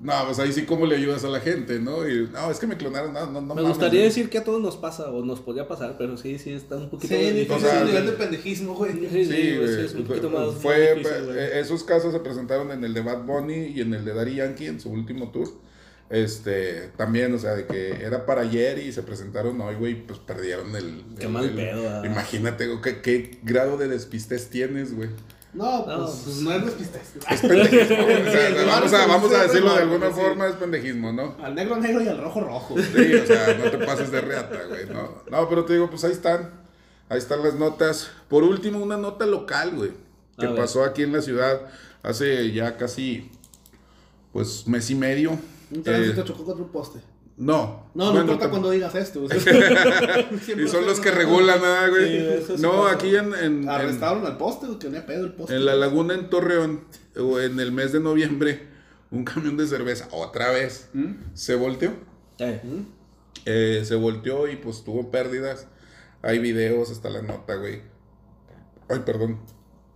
No, pues ahí sí cómo le ayudas a la gente, ¿no? Y no, es que me clonaron, no, no, no Me gustaría decir que a todos nos pasa, o nos podría pasar, pero sí, sí, está un Sí, poquito difícil O sea, el nivel de pendejismo, güey. Sí, Sí, sí, güey. sí, es un poquito más Fue, más difícil, güey. eh, esos casos se presentaron en el de Bad Bunny y en el de Daddy Yankee en su último tour. Este, también, o sea, de que era para ayer y se presentaron hoy, güey, pues perdieron el. Qué el- mal el- pedo, ah. Imagínate, güey, ¿qué, qué grado de despistes tienes, güey. No, No, pues, pues- no es despistes. Es pendejismo, güey, <laughs> o sea, Sí, vamos, a, vamos a decirlo de alguna sí. forma, es pendejismo, ¿no? Al negro negro y al rojo rojo. Sí, o sea, no te pases de reata, güey. No, no, pero te digo, pues ahí están. Ahí están las notas. Por último, una nota local, güey. Que A ver. pasó aquí en la ciudad hace ya casi, pues, mes y medio. Un Eh, tránsito chocó contra un poste. No. No, no Bueno, importa cuando digas esto. o sea, <laughs> <laughs> siempre Y son los que regulan, ¿verdad, güey? Sí, eso sí no, aquí en, en, en, Arrestaron al poste, güey, que no pedo el poste. en la laguna en Torreón, o en el mes de noviembre, un camión de cerveza, otra vez, ¿Mm? se volteó. Eh, Eh, se volteó y pues tuvo pérdidas. Hay videos hasta la nota, güey. Ay, perdón.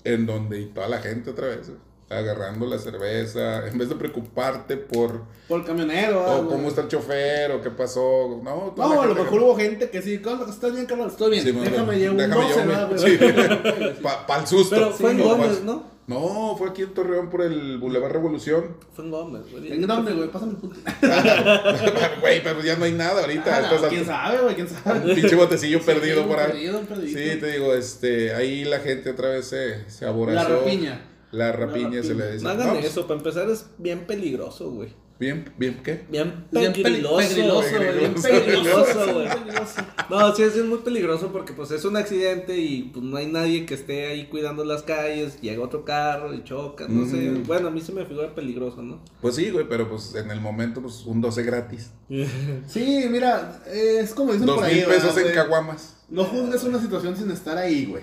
En donde y toda la gente otra vez, güey, agarrando la cerveza. En vez de preocuparte por Por el camionero, o cómo está el chofer o qué pasó. No, No, a lo mejor hubo gente que sí, ¿cómo estás bien, carnal? Estoy bien, Sí, déjame llevar un déjame 12, llevarme- ¿verdad, güey? sí. <laughs> <laughs> Pa- Pa'l susto. Pero fue en Gómez, ¿no? No, fue aquí en Torreón por el Boulevard Revolución. Fue en Gómez, güey. ¿En dónde, güey? Pásame el punto. <laughs> Güey, pero ya no hay nada ahorita. Ah, no, ¿Quién sabe, güey? ¿Quién sabe? Un pinche botecillo perdido Sí, por ahí. perdido, perdido. Sí, te digo, este, ahí la gente otra vez se, se aborazó. La rapiña. La rapiña se le dice. No hagan eso, para empezar es bien peligroso, güey. Bien, bien, ¿qué? Bien Bien peli- peligroso, güey. Bien peligroso. güey. <laughs> No, sí, es muy peligroso porque pues es un accidente y pues no hay nadie que esté ahí cuidando las calles, llega otro carro y choca, no sé. Mm. Bueno, a mí se me figura peligroso, ¿no? Pues sí, güey, pero pues en el momento, pues un 12 gratis. <laughs> Sí, mira, eh, es como dicen Dos por ahí, mil pesos ¿verdad, en caguamas. No juzgues una situación sin estar ahí, güey.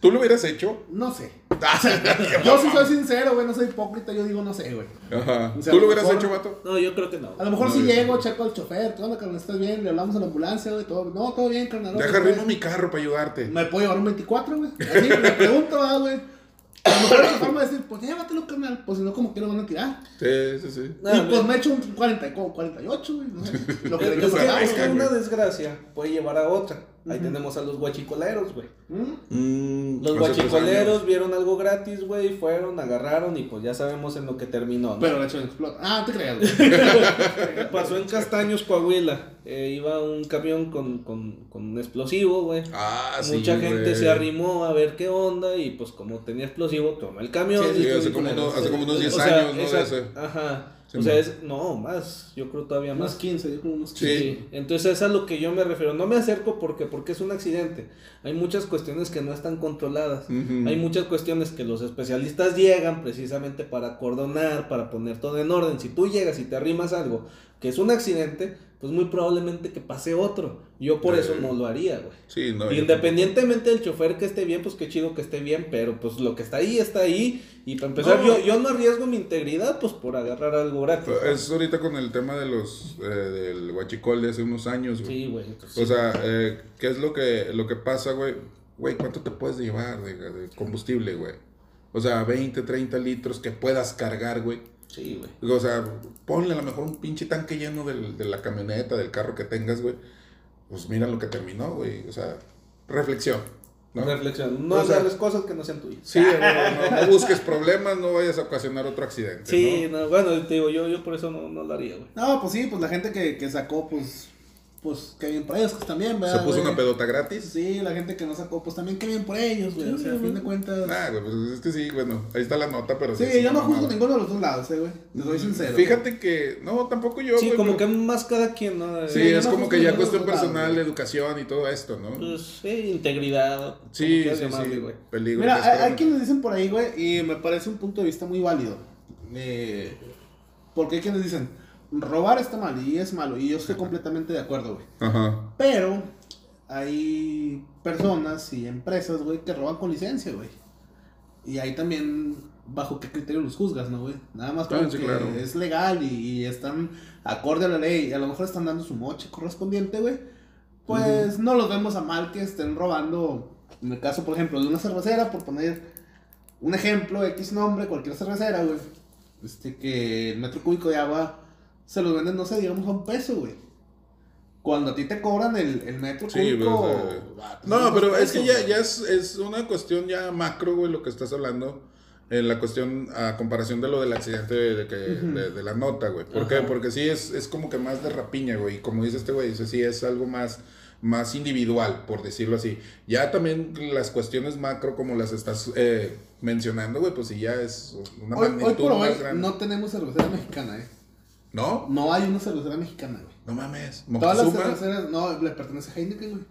¿Tú lo hubieras hecho? No sé. Ajá. <laughs> <laughs> Yo sí soy sincero, güey, no soy hipócrita, yo digo no sé, güey. O sea, ¿Tú lo lo hubieras mejor- hecho, vato? No, yo creo que no. A lo mejor No, si llego, no. checo al chofer, ¿qué onda, carnal? ¿Estás bien? Le hablamos a la ambulancia, güey, todo. No, todo bien, carnal. no, Deja arrimo mi carro para ayudarte. ¿Me puedo llevar un 24, güey? Así, le pregunto, ah, güey. A lo mejor el chofer me va a decir, pues llévatelo, carnal. Pues si no, como que lo van a tirar. Sí, sí, sí. No, y pues me- me echo un 40, como 48, güey. No sé. Lo que que, es que una desgracia puede llevar a otra. Ahí tenemos a los guachicoleros, güey. ¿Mm? Mm, Los guachicoleros vieron algo gratis, güey, fueron, agarraron y pues ya sabemos en lo que terminó. ¿no? Pero la hecho explota. Ah, te creas, güey. <laughs> Pasó en Castaños, Coahuila. Eh, iba un camión con, con, con un explosivo, güey. Ah, sí. Mucha gente güey. se arrimó a ver qué onda y pues como tenía explosivo, tomó el camión. Sí, y- Sí, hace como, unos, sí. hace como unos 10 O sea, años, ¿no? esa-. Ajá. Sí, o sea, man. es, no, más, yo creo todavía Unos más. 15, yo creo unos 15. Sí. Entonces es a lo que yo me refiero. No me acerco porque, porque es un accidente. Hay muchas cuestiones que no están controladas. Hay muchas cuestiones que los especialistas llegan precisamente para acordonar, para poner todo en orden. Si tú llegas y te arrimas algo que es un accidente, pues muy probablemente que pase otro. Yo por eso no lo haría, güey. Sí, no. Independientemente del chofer que esté bien, pues qué chido que esté bien, pero pues lo que está ahí está ahí. Y para empezar, No. yo, yo no arriesgo mi integridad, pues por agarrar algo gratis. Es ahorita con el tema de los eh, del huachicol de hace unos años, güey. Sí, güey. O sea, eh, ¿qué es lo que, lo que pasa, güey? Güey, ¿cuánto te puedes llevar de, de combustible, güey? O sea, 20, 30 litros que puedas cargar, güey. Sí, güey. O sea, ponle a lo mejor un pinche tanque lleno del- de la camioneta, del carro que tengas, güey. Pues mira lo que terminó, güey. O sea, reflexión, ¿no? Reflexión. No O sea- agarres cosas que no sean tuyas. Sí, no, no, no busques problemas, no vayas a ocasionar otro accidente. Sí, ¿no? no, bueno, te digo, yo, yo por eso no, no lo haría, güey. No, pues sí, pues la gente que, que sacó, pues, pues, qué bien por ellos, que también, Se ¿verdad? puso güey? una pedota gratis. Sí, la gente que no sacó, pues también qué bien por ellos, güey. O sea, a fin de cuentas. Ah, güey, pues es que sí, bueno, ahí está la nota, pero sí, es yo no juzgo ninguno de los dos lados, eh, güey. Les soy sincero. Fíjate que, no, tampoco yo, Sí, como que más cada quien, ¿no? Sí, Sí, es no como que ya cuestión personal, educación y todo esto, ¿no? Pues, sí, integridad. sí, sí, llamarle, sí, güey. peligro. Mira, pues, hay, hay quienes dicen por ahí, güey, y me parece un punto de vista muy válido. Eh, porque hay quienes dicen, robar está mal y es malo, y yo estoy completamente de acuerdo, güey. Ajá. Pero hay personas y empresas, güey, que roban con licencia, güey. Y ahí también, bajo qué criterio los juzgas, ¿no, güey? Nada más Ah, porque sí, claro. es legal y, y están acorde a la ley y a lo mejor están dando su moche correspondiente, güey. Pues no los vemos a mal que estén robando, en el caso, por ejemplo, de una cervecera, por poner un ejemplo, X nombre, cualquier cervecera, güey. Este, que el metro cúbico de agua se los venden, no sé, digamos a un peso, güey. Cuando a ti te cobran el, el metro Sí, cúbico. pues, eh, No, pero es que ya, ya es, es una cuestión ya macro, güey, lo que estás hablando. En la cuestión, a comparación de lo del accidente de, que, de, de la nota, güey. ¿Por qué? Porque sí es, es como que más de rapiña, güey. Y como dice este güey, dice, sí es algo más, más individual, por decirlo así. Ya también las cuestiones macro, como las estás eh, mencionando, güey, pues sí ya es una Hoy, magnitud hoy por hoy más grande. no tenemos cervecera mexicana, eh. ¿No? No hay una cervecera mexicana, güey. No mames. Todas las cerveceras, no, le pertenece a Heineken, güey.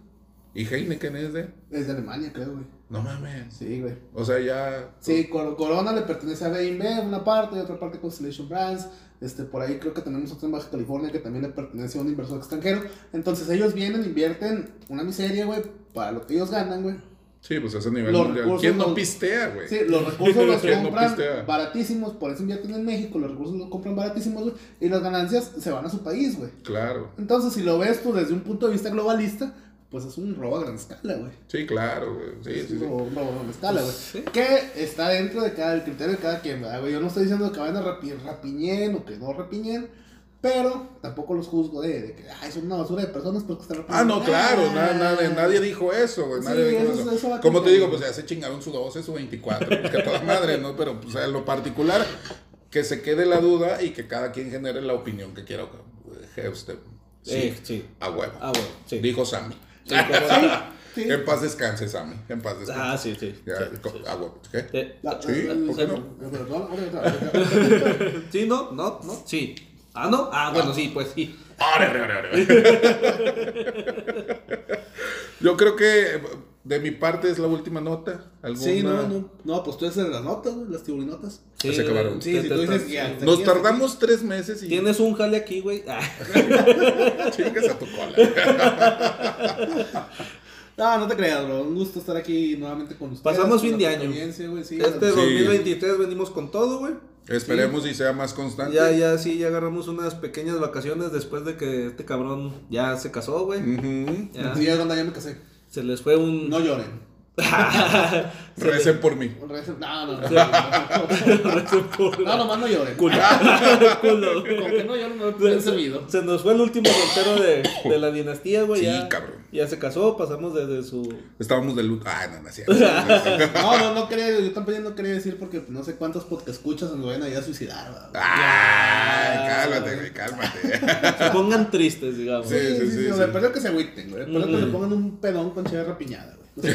y Heineken es de... Es de Alemania, creo, güey. No mames. Sí, güey. O sea, ya... Sí, Cor- Corona le pertenece a B&B una parte y otra parte Constellation Brands. Este, por ahí creo que tenemos otra en Baja California que también le pertenece a un inversor extranjero. Entonces ellos vienen, invierten una miseria, güey, para lo que ellos ganan, güey. Sí, pues es a nivel Los mundial. recursos ¿Quién no los- pistea, güey? Sí, los recursos <laughs> los ¿Quién no compran baratísimos, por eso invierten en México, los recursos los compran baratísimos, güey, y las ganancias se van a su país, güey. Claro. Entonces, si lo ves tú desde un punto de vista globalista, pues es un robo a gran escala, güey. Sí, claro, güey. Sí, es sí, un sí. robo, a gran escala, güey. Sí. Que está dentro de cada, el criterio de cada quien, ¿verdad, güey? Yo no estoy diciendo que vayan a rapi- rapiñen o que no rapiñen, pero tampoco los juzgo de, de que, ay, son una basura de personas porque están Ah, no, claro, Ah. na- nadie, nadie dijo eso, güey. Sí, Nadie dijo eso- eso. eso va Como te digo, pues ya se chingaron su 12, su 24, pues que a toda madre, ¿no? Pero, pues, en lo particular, que se quede la duda y que cada quien genere la opinión que quiera. Usted, sí, Eh, sí. a huevo. Ah, bueno, sí. Dijo Sammy. Sí, como- <laughs> Sí. En paz descanse, Sammy. En paz descanse. Ah, sí, sí. Ya, sí, sí. a huevo. ¿Qué? Sí, la- ¿por qué la- no? Sí, no, no, no, sí. Ah, no. Ah, bueno, sí, pues sí. <laughs> Yo creo que de mi parte es la última nota. ¿Alguna? Sí, no, no. No, pues tú eres de las notas, güey, las tiburinotas. Sí, Se acabaron. Sí, te- tú dices hasta Nos aquí, tardamos tres meses y Tienes un jale aquí, güey. Ah. <laughs> chingas a tu cola. <laughs> No, no te creas, bro. Un gusto estar aquí nuevamente con ustedes. Pasamos con fin de año. güey, sí, Este la- 2023 venimos con todo, güey. Esperemos y sea más constante. Ya, ya, sí, ya agarramos unas pequeñas vacaciones después de que este cabrón ya se casó, güey. Ujú. Ya. Sí, ya ya me casé. Se les fue un... No lloren. <laughs> Recen por mí. Recen- No, no, no. <laughs> No, no, nomás no lloren. Culo. <laughs> Culo. Como que no lloren, no me pueden servido. Se nos fue el último soltero de, de la dinastía, güey. Sí, ya, cabrón. Ya se casó, pasamos desde su. Estábamos de luto. Ah, no, no cierto. <laughs> No, no, no quería, yo también no quería decir porque no sé cuántos podcast escuchas nos vayan a ir a suicidar, ¿verdad? Ay, cálmate, güey, cálmate. Se pongan tristes, digamos. Sí, sí, sí, o sí. sea, espero que se agüiten, güey. Espero que se pongan un pedón con chévere rapiñada, güey. <laughs>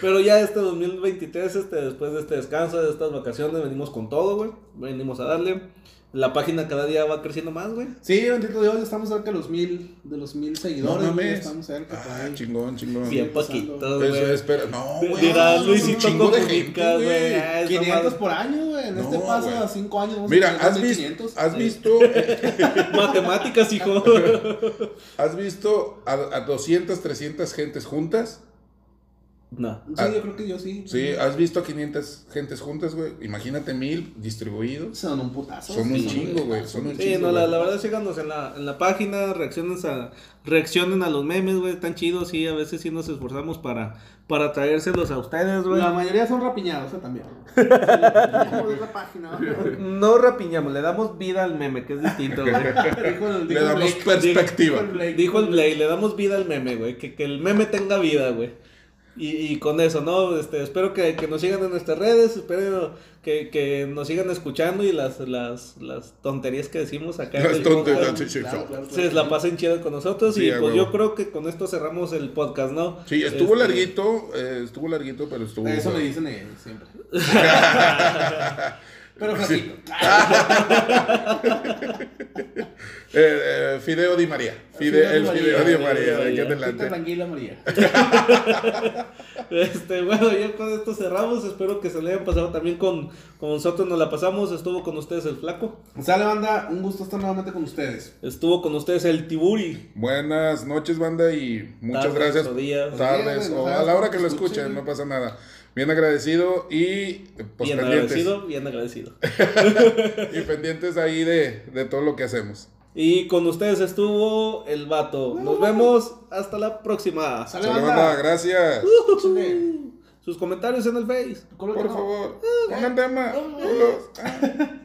Pero ya este 2023, este, después de este descanso, de estas vacaciones, venimos con todo, güey. Venimos a darle. La página cada día va creciendo más, güey. Sí, bendito Dios, estamos cerca de los mil, de los mil No seguidores, güey. mames. Estamos cerca Ah, ahí. chingón, chingón. Bien poquito, Eso, güey. espera, no, güey. Dirá es un Luisito chingo de Comunica, gente, güey. Ah, es 500 nomás- por año, güey. En este No, paso güey. a 5 años vamos Mira, a tener ¿has visto, 1500. has visto, Matemáticas, hijo. <laughs> has visto a, a 200, 300 gentes juntas? No. Sí, Ah. yo creo que yo sí. Sí, ¿has visto a 500 gentes juntas, güey? Imagínate mil distribuidos. Son un putazo. Son un Sí, chingo, güey, son un Sí, chingo, no, la, la verdad, síganos en la, en la página, reaccionen a, reaccionen a los memes, güey, están chidos, sí, a veces sí nos esforzamos para, para traérselos a ustedes, güey. La mayoría son rapiñados, ¿eh? también. <laughs> Sí, rapiñamos de esa página. No rapiñamos, le damos vida al meme, que es distinto, güey. <laughs> Dijo el- dijo Le damos Blake. perspectiva. Dijo el Blake. Dijo el Blay, le damos vida al meme, güey, que, que el meme tenga vida, güey. Y, y con eso, ¿no? Este, espero que, que nos sigan en nuestras redes, espero que, que nos sigan escuchando y las, las, las tonterías que decimos acá. en Las tonterías, sí, sí, Claro, claro, Se claro. la pasen chido con nosotros Sí, y pues yo creo que con esto cerramos el podcast, ¿no? Sí, estuvo Este, larguito, eh, estuvo larguito, pero estuvo... Eso me dicen ellos siempre. <laughs> <laughs> Pero flaquito. <laughs> Eh, eh, Fideo Di María. Fide- el Fideo Di María, de aquí adelante. tranquila, María. <laughs> Este, bueno, ya con esto cerramos. Espero que se le hayan pasado también con, con nosotros. Nos la pasamos. Estuvo con ustedes el Flaco. Sale, banda. Un gusto estar nuevamente con ustedes. Estuvo con ustedes el Tiburi. Buenas noches, banda, y muchas Tardes gracias. o días. Tardes, o a la hora que lo escuchen. escuchen, no pasa nada. Bien agradecido y pues bien pendientes. agradecido, bien agradecido. <laughs> Y pendientes ahí de, de todo lo que hacemos. Y con ustedes estuvo el vato. Nos vemos hasta la próxima. Sale, Sale, banda. banda, gracias. Sus comentarios en el Face. Por no. favor, pongan tema. culos. Ah.